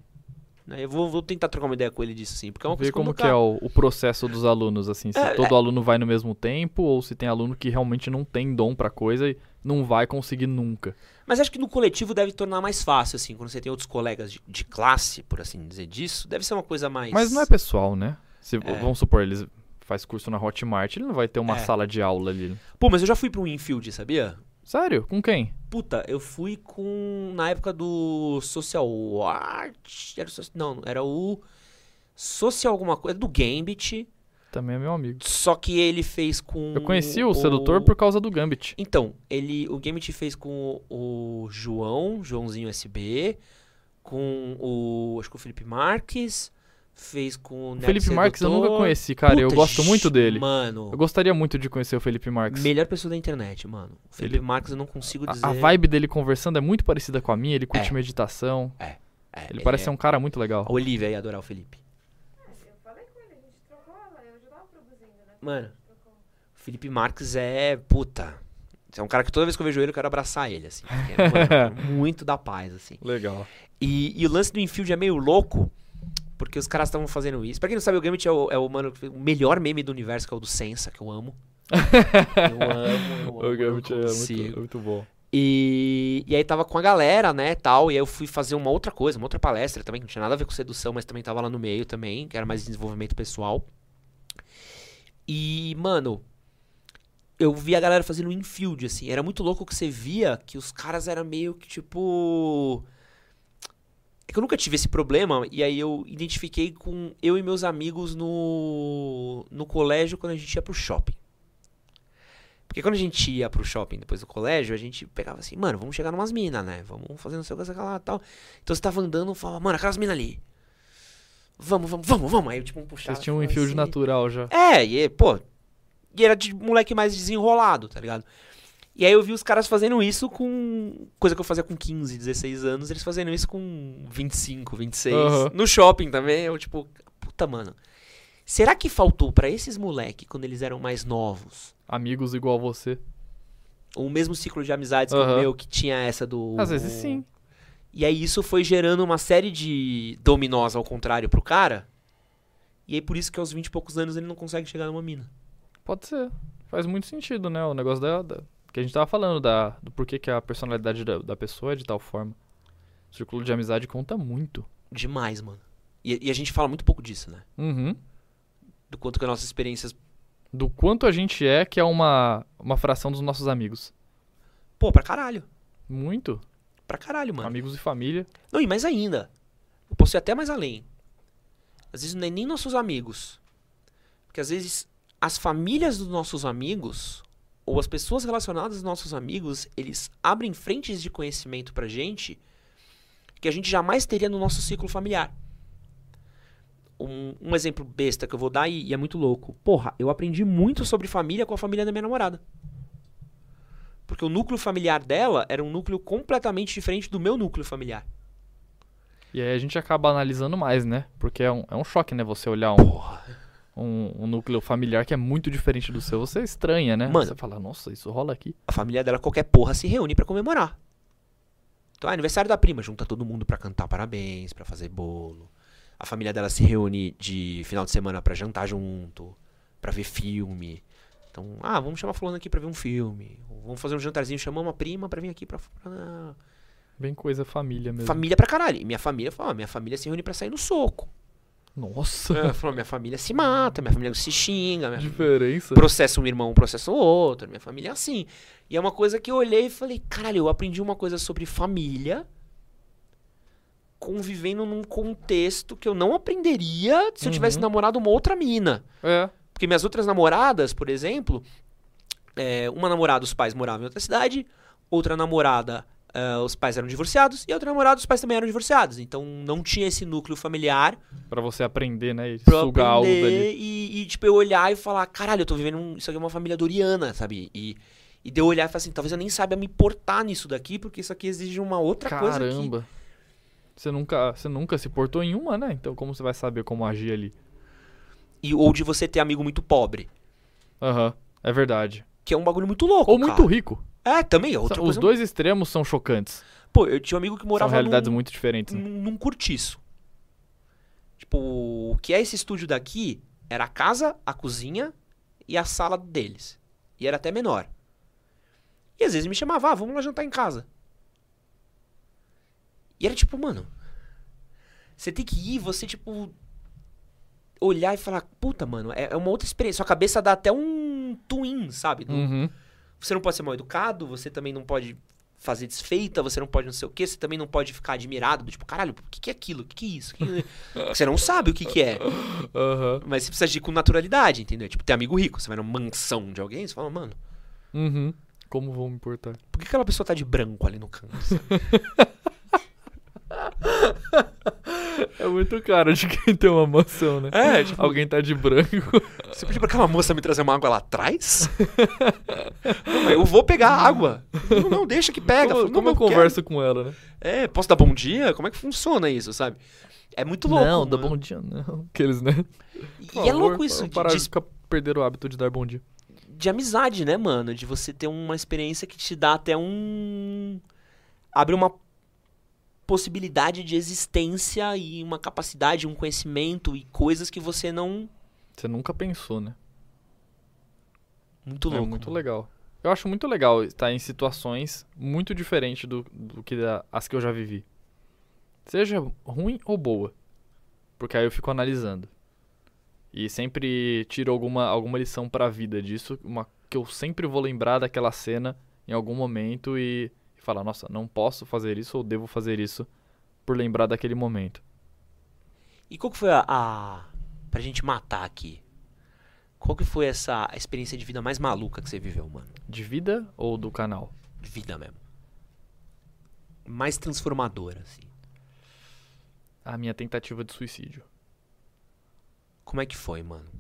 Né, Eu vou, vou tentar trocar uma ideia com ele disso sim, porque é uma coisa Ver como que é o, o processo dos alunos, assim. Se É, todo aluno vai no mesmo tempo ou se tem aluno que realmente não tem dom pra coisa e não vai conseguir nunca. Mas acho que no coletivo deve tornar mais fácil, assim, quando você tem outros colegas de, de classe, por assim dizer disso, deve ser uma coisa mais... Mas não é pessoal, né? Se, É. Vamos supor, eles faz curso na Hotmart, ele não vai ter uma É. sala de aula ali. Pô, mas eu já fui pro Infield, sabia? Sério? Com quem? Puta, eu fui com. Na época do Social Art. Era o não, era o. Social alguma coisa. Do Gambit. Também é meu amigo. Só que ele fez com. Eu conheci o, sedutor por causa do Gambit. Então, ele. O Gambit fez com o, o João, Joãozinho SB. Com o. Acho que o Felipe Marques. Fez com o. Neto Felipe Marques eu nunca conheci, cara. eu Puta, gosto muito dele. Mano. Eu gostaria muito de conhecer o Felipe Marques. Melhor pessoa da internet, mano. O Felipe Ele- Marques eu não consigo dizer. A, a vibe dele conversando é muito parecida com a minha, ele curte É. meditação. É, Ele parece é- ser um cara muito legal. A Olivia ia adorar o Felipe. Eu falei com ele, a gente trocou ela, eu já tava produzindo, né? Mano, o Felipe Marques é. Puta. É um cara que toda vez que eu vejo ele, eu quero abraçar ele, assim. porque é, mano, muito da paz, assim. Legal. E, e o lance do infield é meio louco, porque os caras estavam fazendo isso. Pra quem não sabe, o Gambit é o, é o, mano, o melhor meme do universo, que é o do Sensa, que eu amo. Eu amo, eu amo. O eu Gambit é muito, consigo. muito bom. E, e aí tava com a galera, né, tal, e aí eu fui fazer uma outra coisa, uma outra palestra também, que não tinha nada a ver com sedução, mas também tava lá no meio também, que era mais desenvolvimento pessoal. E, mano, eu vi a galera fazendo infield, assim, era muito louco que você via que os caras eram meio que, tipo... É que eu nunca tive esse problema, e aí eu identifiquei com eu e meus amigos no, no colégio quando a gente ia pro shopping. Porque quando a gente ia pro shopping depois do colégio, a gente pegava assim, mano, vamos chegar numas minas, né? Vamos fazer não sei o que, sei lá tal. Então você tava andando e falava, mano, aquelas minas ali. Vamos, vamos, vamos, vamos. Aí eu tipo um puxava. Vocês tinham um falava infield assim. natural já. É, e pô. E era de moleque mais desenrolado, tá ligado? E aí eu vi os caras fazendo isso com. Coisa que eu fazia com 15, 16 anos, eles fazendo isso com 25, 26. Aham. No shopping também. Eu, tipo, puta, mano. Será que faltou pra esses moleque quando eles eram mais novos? Amigos igual você. O mesmo ciclo de amizades que o meu, que tinha essa do. Às vezes sim. E aí isso foi gerando uma série de dominós ao contrário pro cara. E aí por isso que aos 20 e poucos anos ele não consegue chegar numa mina. Pode ser. Faz muito sentido, né? O negócio da, da- que a gente tava falando, da, do porquê que a personalidade da, da pessoa é de tal forma. O círculo de amizade conta muito. Demais, mano. E, e a gente fala muito pouco disso, né? Uhum. Do quanto que as nossas experiências. Do quanto a gente é, que é uma, uma fração dos nossos amigos. Pô, pra caralho. Muito. Pra caralho, mano. Amigos e família. Não, e mais ainda. Eu posso ir até mais além. Às vezes não é nem nossos amigos. Porque às vezes as famílias dos nossos amigos, ou as pessoas relacionadas aos nossos amigos, eles abrem frentes de conhecimento pra gente que a gente jamais teria no nosso ciclo familiar. Um, um exemplo besta que eu vou dar e, e é muito louco. Porra, eu aprendi muito sobre família com a família da minha namorada. Porque o núcleo familiar dela era um núcleo completamente diferente do meu núcleo familiar. E aí a gente acaba analisando mais, né? Porque é um, é um choque, né? Você olhar um, Porra. Um, um núcleo familiar que é muito diferente do seu. Você estranha, né? Mano. Você fala, nossa, isso rola aqui. A família dela, qualquer porra, se reúne pra comemorar. Então, é aniversário da prima, junta todo mundo pra cantar parabéns, pra fazer bolo. A família dela se reúne de final de semana pra jantar junto, pra ver filme. Então, ah, vamos chamar fulano aqui pra ver um filme. Ou vamos fazer um jantarzinho, chamamos uma prima pra vir aqui pra... pra... Bem coisa família mesmo. Família pra caralho. E minha família minha família se reúne pra sair no soco. Nossa, É, falou, minha família se mata, minha família se xinga, minha diferença. processa um irmão, processa o outro. Minha família é assim. E é uma coisa que eu olhei e falei, caralho, eu aprendi uma coisa sobre família convivendo num contexto que eu não aprenderia se eu tivesse Uhum. namorado uma outra mina. É. Porque minhas outras namoradas, por exemplo, é, uma namorada, os pais moravam em outra cidade, outra namorada, é, os pais eram divorciados, e outra namorada, os pais também eram divorciados. Então não tinha esse núcleo familiar Pra você aprender, né? E pra eu sugar algo dali. e, e, tipo, eu olhar e falar, caralho, eu tô vivendo um, isso aqui é uma família doriana, sabe? E, e de eu olhar e falar assim, talvez eu nem saiba me portar nisso daqui, porque isso aqui exige uma outra coisa aqui. Caramba. Você nunca, você nunca se portou em uma, né? Então como você vai saber como agir ali? E, ou de você ter amigo muito pobre, Aham, é verdade. que é um bagulho muito louco, Ou muito cara. rico. É, também, é outra Os coisa. dois extremos são chocantes. Pô, eu tinha um amigo que São morava realidades num, muito diferentes. né? num, cortiço. Tipo, o que é esse estúdio daqui era a casa, a cozinha e a sala deles. E era até menor. E às vezes me chamava, ah, vamos lá jantar em casa. E era tipo, mano, você tem que ir, você tipo olhar e falar, puta, mano, é, é uma outra experiência. Sua cabeça dá até um twin, sabe? Uhum. Você não pode ser mal educado, você também não pode fazer desfeita, você não pode não sei o quê, você também não pode ficar admirado, do tipo, caralho, o que, que é aquilo? O que, que é isso? Que que- você não sabe o que, que é. Aham. Mas você precisa agir com naturalidade, entendeu? Tipo, ter amigo rico. Você vai numa mansão de alguém, você fala, mano, Uhum. Como vou me importar? por que aquela pessoa tá de branco ali no canto? É muito caro de quem tem uma mansão, né? É, tipo- Alguém tá de branco. Você pediu pra aquela moça me trazer uma água lá atrás? não, eu vou pegar a água. Não, não, deixa que pega. como Fala, como eu quero. converso com ela, né? É, posso dar bom dia? Como é que funciona isso, sabe? É muito louco. não, dá mano. bom dia, não. Aqueles, né? E é favor, louco isso, parar de de ficar perder o hábito de dar bom dia. de amizade, né, mano? De você ter uma experiência que te dá até um. abre uma possibilidade de existência e uma capacidade, um conhecimento e coisas que você não. Você nunca pensou, né? Muito louco. é muito mano. legal. Eu acho muito legal estar em situações muito diferentes do, do que da- as que eu já vivi. Seja ruim ou boa. Porque aí eu fico analisando. E sempre tiro alguma, alguma lição pra vida disso. Uma, que eu sempre vou lembrar daquela cena em algum momento e, falar, nossa, não posso fazer isso ou devo fazer isso por lembrar daquele momento. E qual que foi a, a. pra gente matar aqui? Qual que foi essa experiência de vida mais maluca que você viveu, mano? De vida ou do canal? De vida mesmo. Mais transformadora, assim. A minha tentativa de suicídio. Como é que foi, mano?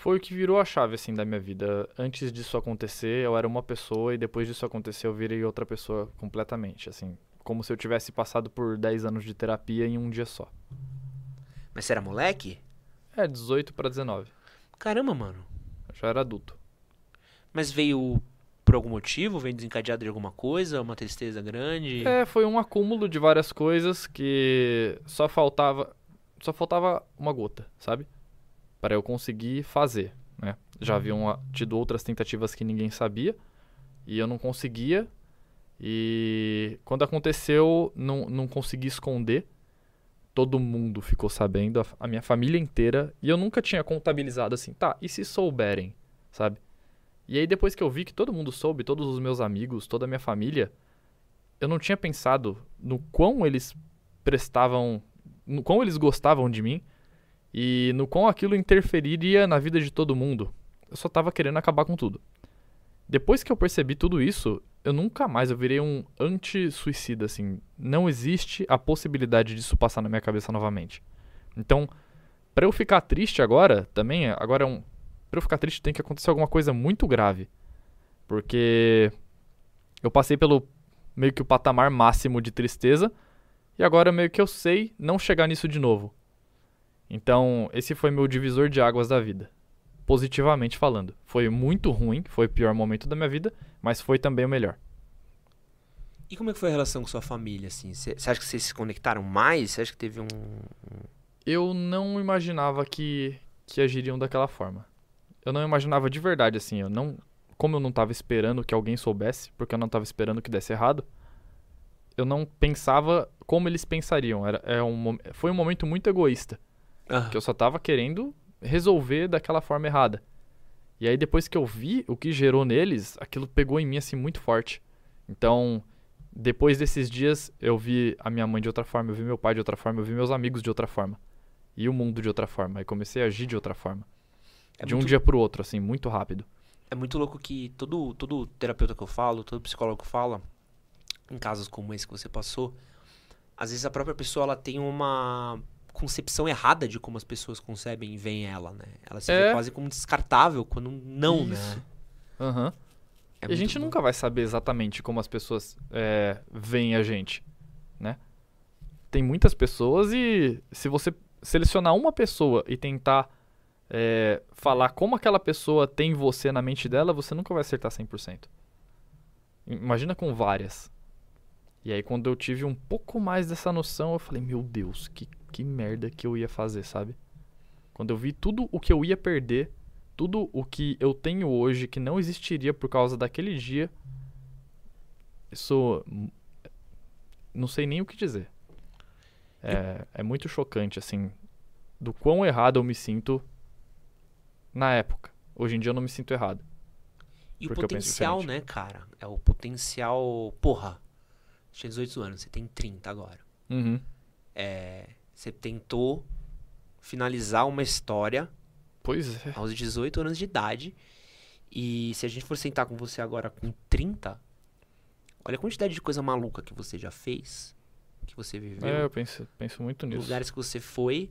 Foi o que virou a chave, assim, da minha vida. Antes disso acontecer, eu era uma pessoa e depois disso acontecer, eu virei outra pessoa completamente, assim. Como se eu tivesse passado por 10 anos de terapia em um dia só. Mas você era moleque? É, 18 pra 19. Caramba, mano. Já era adulto. Mas veio por algum motivo? Veio desencadeado de alguma coisa? Uma tristeza grande? É, foi um acúmulo de várias coisas que só faltava. Só faltava uma gota, sabe? Para eu conseguir fazer, né? Já haviam ah, tido outras tentativas que ninguém sabia e eu não conseguia. E quando aconteceu, não, não consegui esconder. Todo mundo ficou sabendo, a, a minha família inteira. E eu nunca tinha contabilizado assim, tá, e se souberem, sabe? E aí depois que eu vi que todo mundo soube, todos os meus amigos, toda a minha família, eu não tinha pensado no quão eles prestavam, no quão eles gostavam de mim e no quão aquilo interferiria na vida de todo mundo. Eu só tava querendo acabar com tudo. Depois que eu percebi tudo isso, eu nunca mais eu virei um anti-suicida assim. Não existe a possibilidade disso passar na minha cabeça novamente. Então, pra eu ficar triste agora, também, agora é um pra eu ficar triste tem que acontecer alguma coisa muito grave. Porque eu passei pelo meio que o patamar máximo de tristeza e agora meio que eu sei não chegar nisso de novo. Então, esse foi meu divisor de águas da vida. Positivamente falando. Foi muito ruim, foi o pior momento da minha vida, mas foi também o melhor. E como é que foi a relação com sua família, assim? Você acha que vocês se conectaram mais? Você acha que teve um... Eu não imaginava que, que agiriam daquela forma. Eu não imaginava de verdade, assim. Eu não, como eu não estava esperando que alguém soubesse, porque eu não estava esperando que desse errado, eu não pensava como eles pensariam. Era, é um, foi um momento muito egoísta. Que eu só tava querendo resolver daquela forma errada. E aí depois que eu vi o que gerou neles, aquilo pegou em mim assim muito forte. Então, depois desses dias, eu vi a minha mãe de outra forma, eu vi meu pai de outra forma, eu vi meus amigos de outra forma. E o mundo de outra forma. Aí comecei a agir de outra forma. é de um muito- dia pro outro, assim, muito rápido. É muito louco que todo, todo terapeuta que eu falo, todo psicólogo que fala, em casos como esse que você passou, às vezes a própria pessoa ela tem uma concepção errada de como as pessoas concebem e veem ela, né? Ela se vê É. quase como descartável quando não, né? Isso. Aham. É e a gente bom. nunca vai saber exatamente como as pessoas é, veem a gente, né? Tem muitas pessoas e se você selecionar uma pessoa e tentar é, falar como aquela pessoa tem você na mente dela, você nunca vai acertar 100%. Imagina com várias. E aí quando eu tive um pouco mais dessa noção, eu falei, meu Deus, que, que merda que eu ia fazer, sabe? Quando eu vi tudo o que eu ia perder tudo o que eu tenho hoje que não existiria por causa daquele dia, isso não sei nem o que dizer. É, é muito chocante, assim, do quão errado eu me sinto na época. Hoje em dia eu não me sinto errado. E o potencial, né, cara? É o potencial. Porra, você tinha 18 anos, você tem 30 agora. Uhum. É, você tentou finalizar uma história Pois é. aos 18 anos de idade. E se a gente for sentar com você agora com 30, olha a quantidade de coisa maluca que você já fez, que você viveu, É, eu penso, penso muito nisso. lugares que você foi.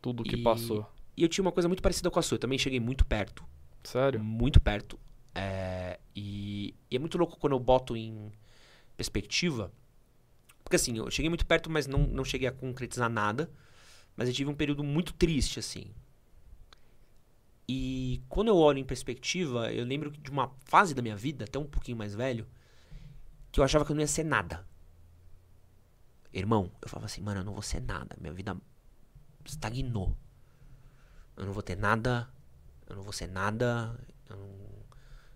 Tudo que e- passou. E eu tinha uma coisa muito parecida com a sua. Eu também cheguei muito perto. Sério? Muito perto. É, e, e é muito louco quando eu boto em perspectiva. Porque assim, eu cheguei muito perto, mas não, não cheguei a concretizar nada. Mas eu tive um período muito triste, assim. E quando eu olho em perspectiva, eu lembro de uma fase da minha vida, até um pouquinho mais velho, que eu achava que eu não ia ser nada. Irmão, eu falava assim, mano, eu não vou ser nada. Minha vida estagnou. Eu não vou ter nada. Eu não vou ser nada. não-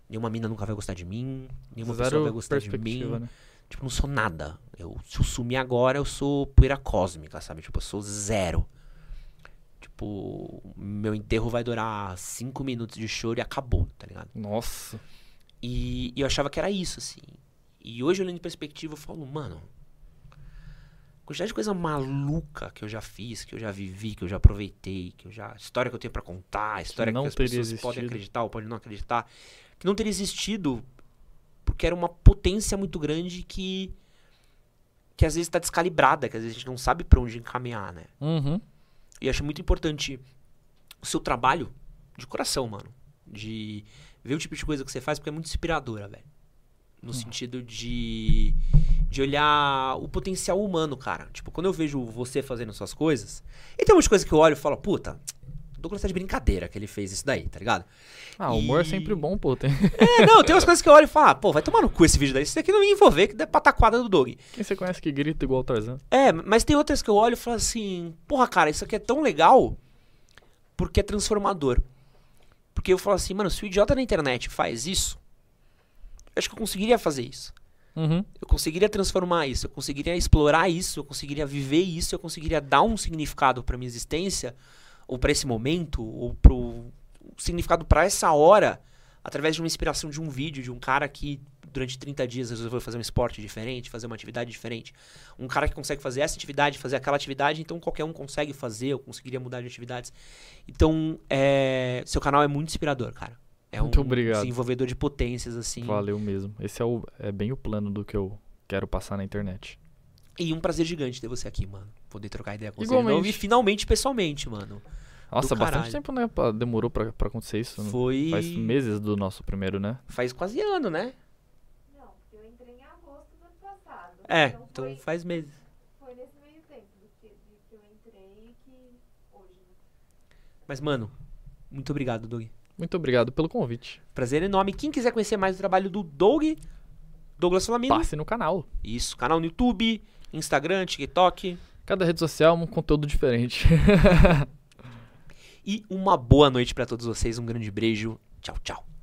Nenhuma mina nunca vai gostar de mim. Nenhuma pessoa vai Zero gostar de mim. né? Tipo, não sou nada. Eu, se eu sumir agora, eu sou poeira cósmica, sabe? Tipo, eu sou zero. Tipo, meu enterro vai durar cinco minutos de choro e acabou, tá ligado? Nossa. E, e eu achava que era isso, assim. E hoje, olhando em perspectiva, eu falo, mano. a Quantidade de coisa maluca que eu já fiz, que eu já vivi, que eu já aproveitei, que eu já. História que eu tenho pra contar, história que, não as pessoas podem existido. acreditar ou podem não acreditar. Que não teria existido porque era uma potência muito grande que. que às vezes tá descalibrada, que às vezes a gente não sabe pra onde encaminhar, né? Uhum. E acho muito importante o seu trabalho de coração, mano. De ver o tipo de coisa que você faz, porque é muito inspiradora, velho. No sentido de, de olhar o potencial humano, cara. Tipo, quando eu vejo você fazendo suas coisas. E tem umas coisas que eu olho e falo, puta, Douglas tá de brincadeira que ele fez isso daí, tá ligado? Ah, o humor E- é sempre bom, pô. Tem... É, não, tem umas coisas que eu olho e falo, ah, pô, vai tomar no cu esse vídeo daí. Isso daqui não me envolver, que é pataquada do Doug. Quem você conhece que grita igual o Tarzan? É, mas tem outras que eu olho e falo assim, porra, cara, isso aqui é tão legal porque é transformador. Porque eu falo assim, mano, se o idiota na internet faz isso, eu acho que eu conseguiria fazer isso. Uhum. Eu conseguiria transformar isso, eu conseguiria explorar isso, eu conseguiria viver isso, eu conseguiria dar um significado pra minha existência, ou pra esse momento, ou pro significado pra essa hora, através de uma inspiração de um vídeo de um cara que durante 30 dias resolveu fazer um esporte diferente, fazer uma atividade diferente. Um cara que consegue fazer essa atividade, fazer aquela atividade, então qualquer um consegue fazer, eu conseguiria mudar de atividades. Então, é, seu canal é muito inspirador, cara. É Muito um obrigado. desenvolvedor de potências, assim. Valeu mesmo. Esse é, o, é bem o plano do que eu quero passar na internet. E um prazer gigante ter você aqui, mano. Poder trocar ideia com você de Igualmente. novo e finalmente pessoalmente, mano. Nossa, bastante tempo, né? Demorou pra, pra acontecer isso. né? Foi. Faz meses do nosso primeiro, né? Faz quase ano, né? Não, porque eu entrei em agosto do ano passado. É, Então então foi, faz meses. foi nesse meio tempo que, de que eu entrei e que hoje. né? Mas, mano, muito obrigado, Doug. Muito obrigado pelo convite. Prazer enorme. Quem quiser conhecer mais o trabalho do Doug, Douglas Flamino. Passe no canal. Isso, canal no YouTube, Instagram, TikTok. Cada rede social é um conteúdo diferente. E uma boa noite pra todos vocês. Um grande beijo. Tchau, tchau.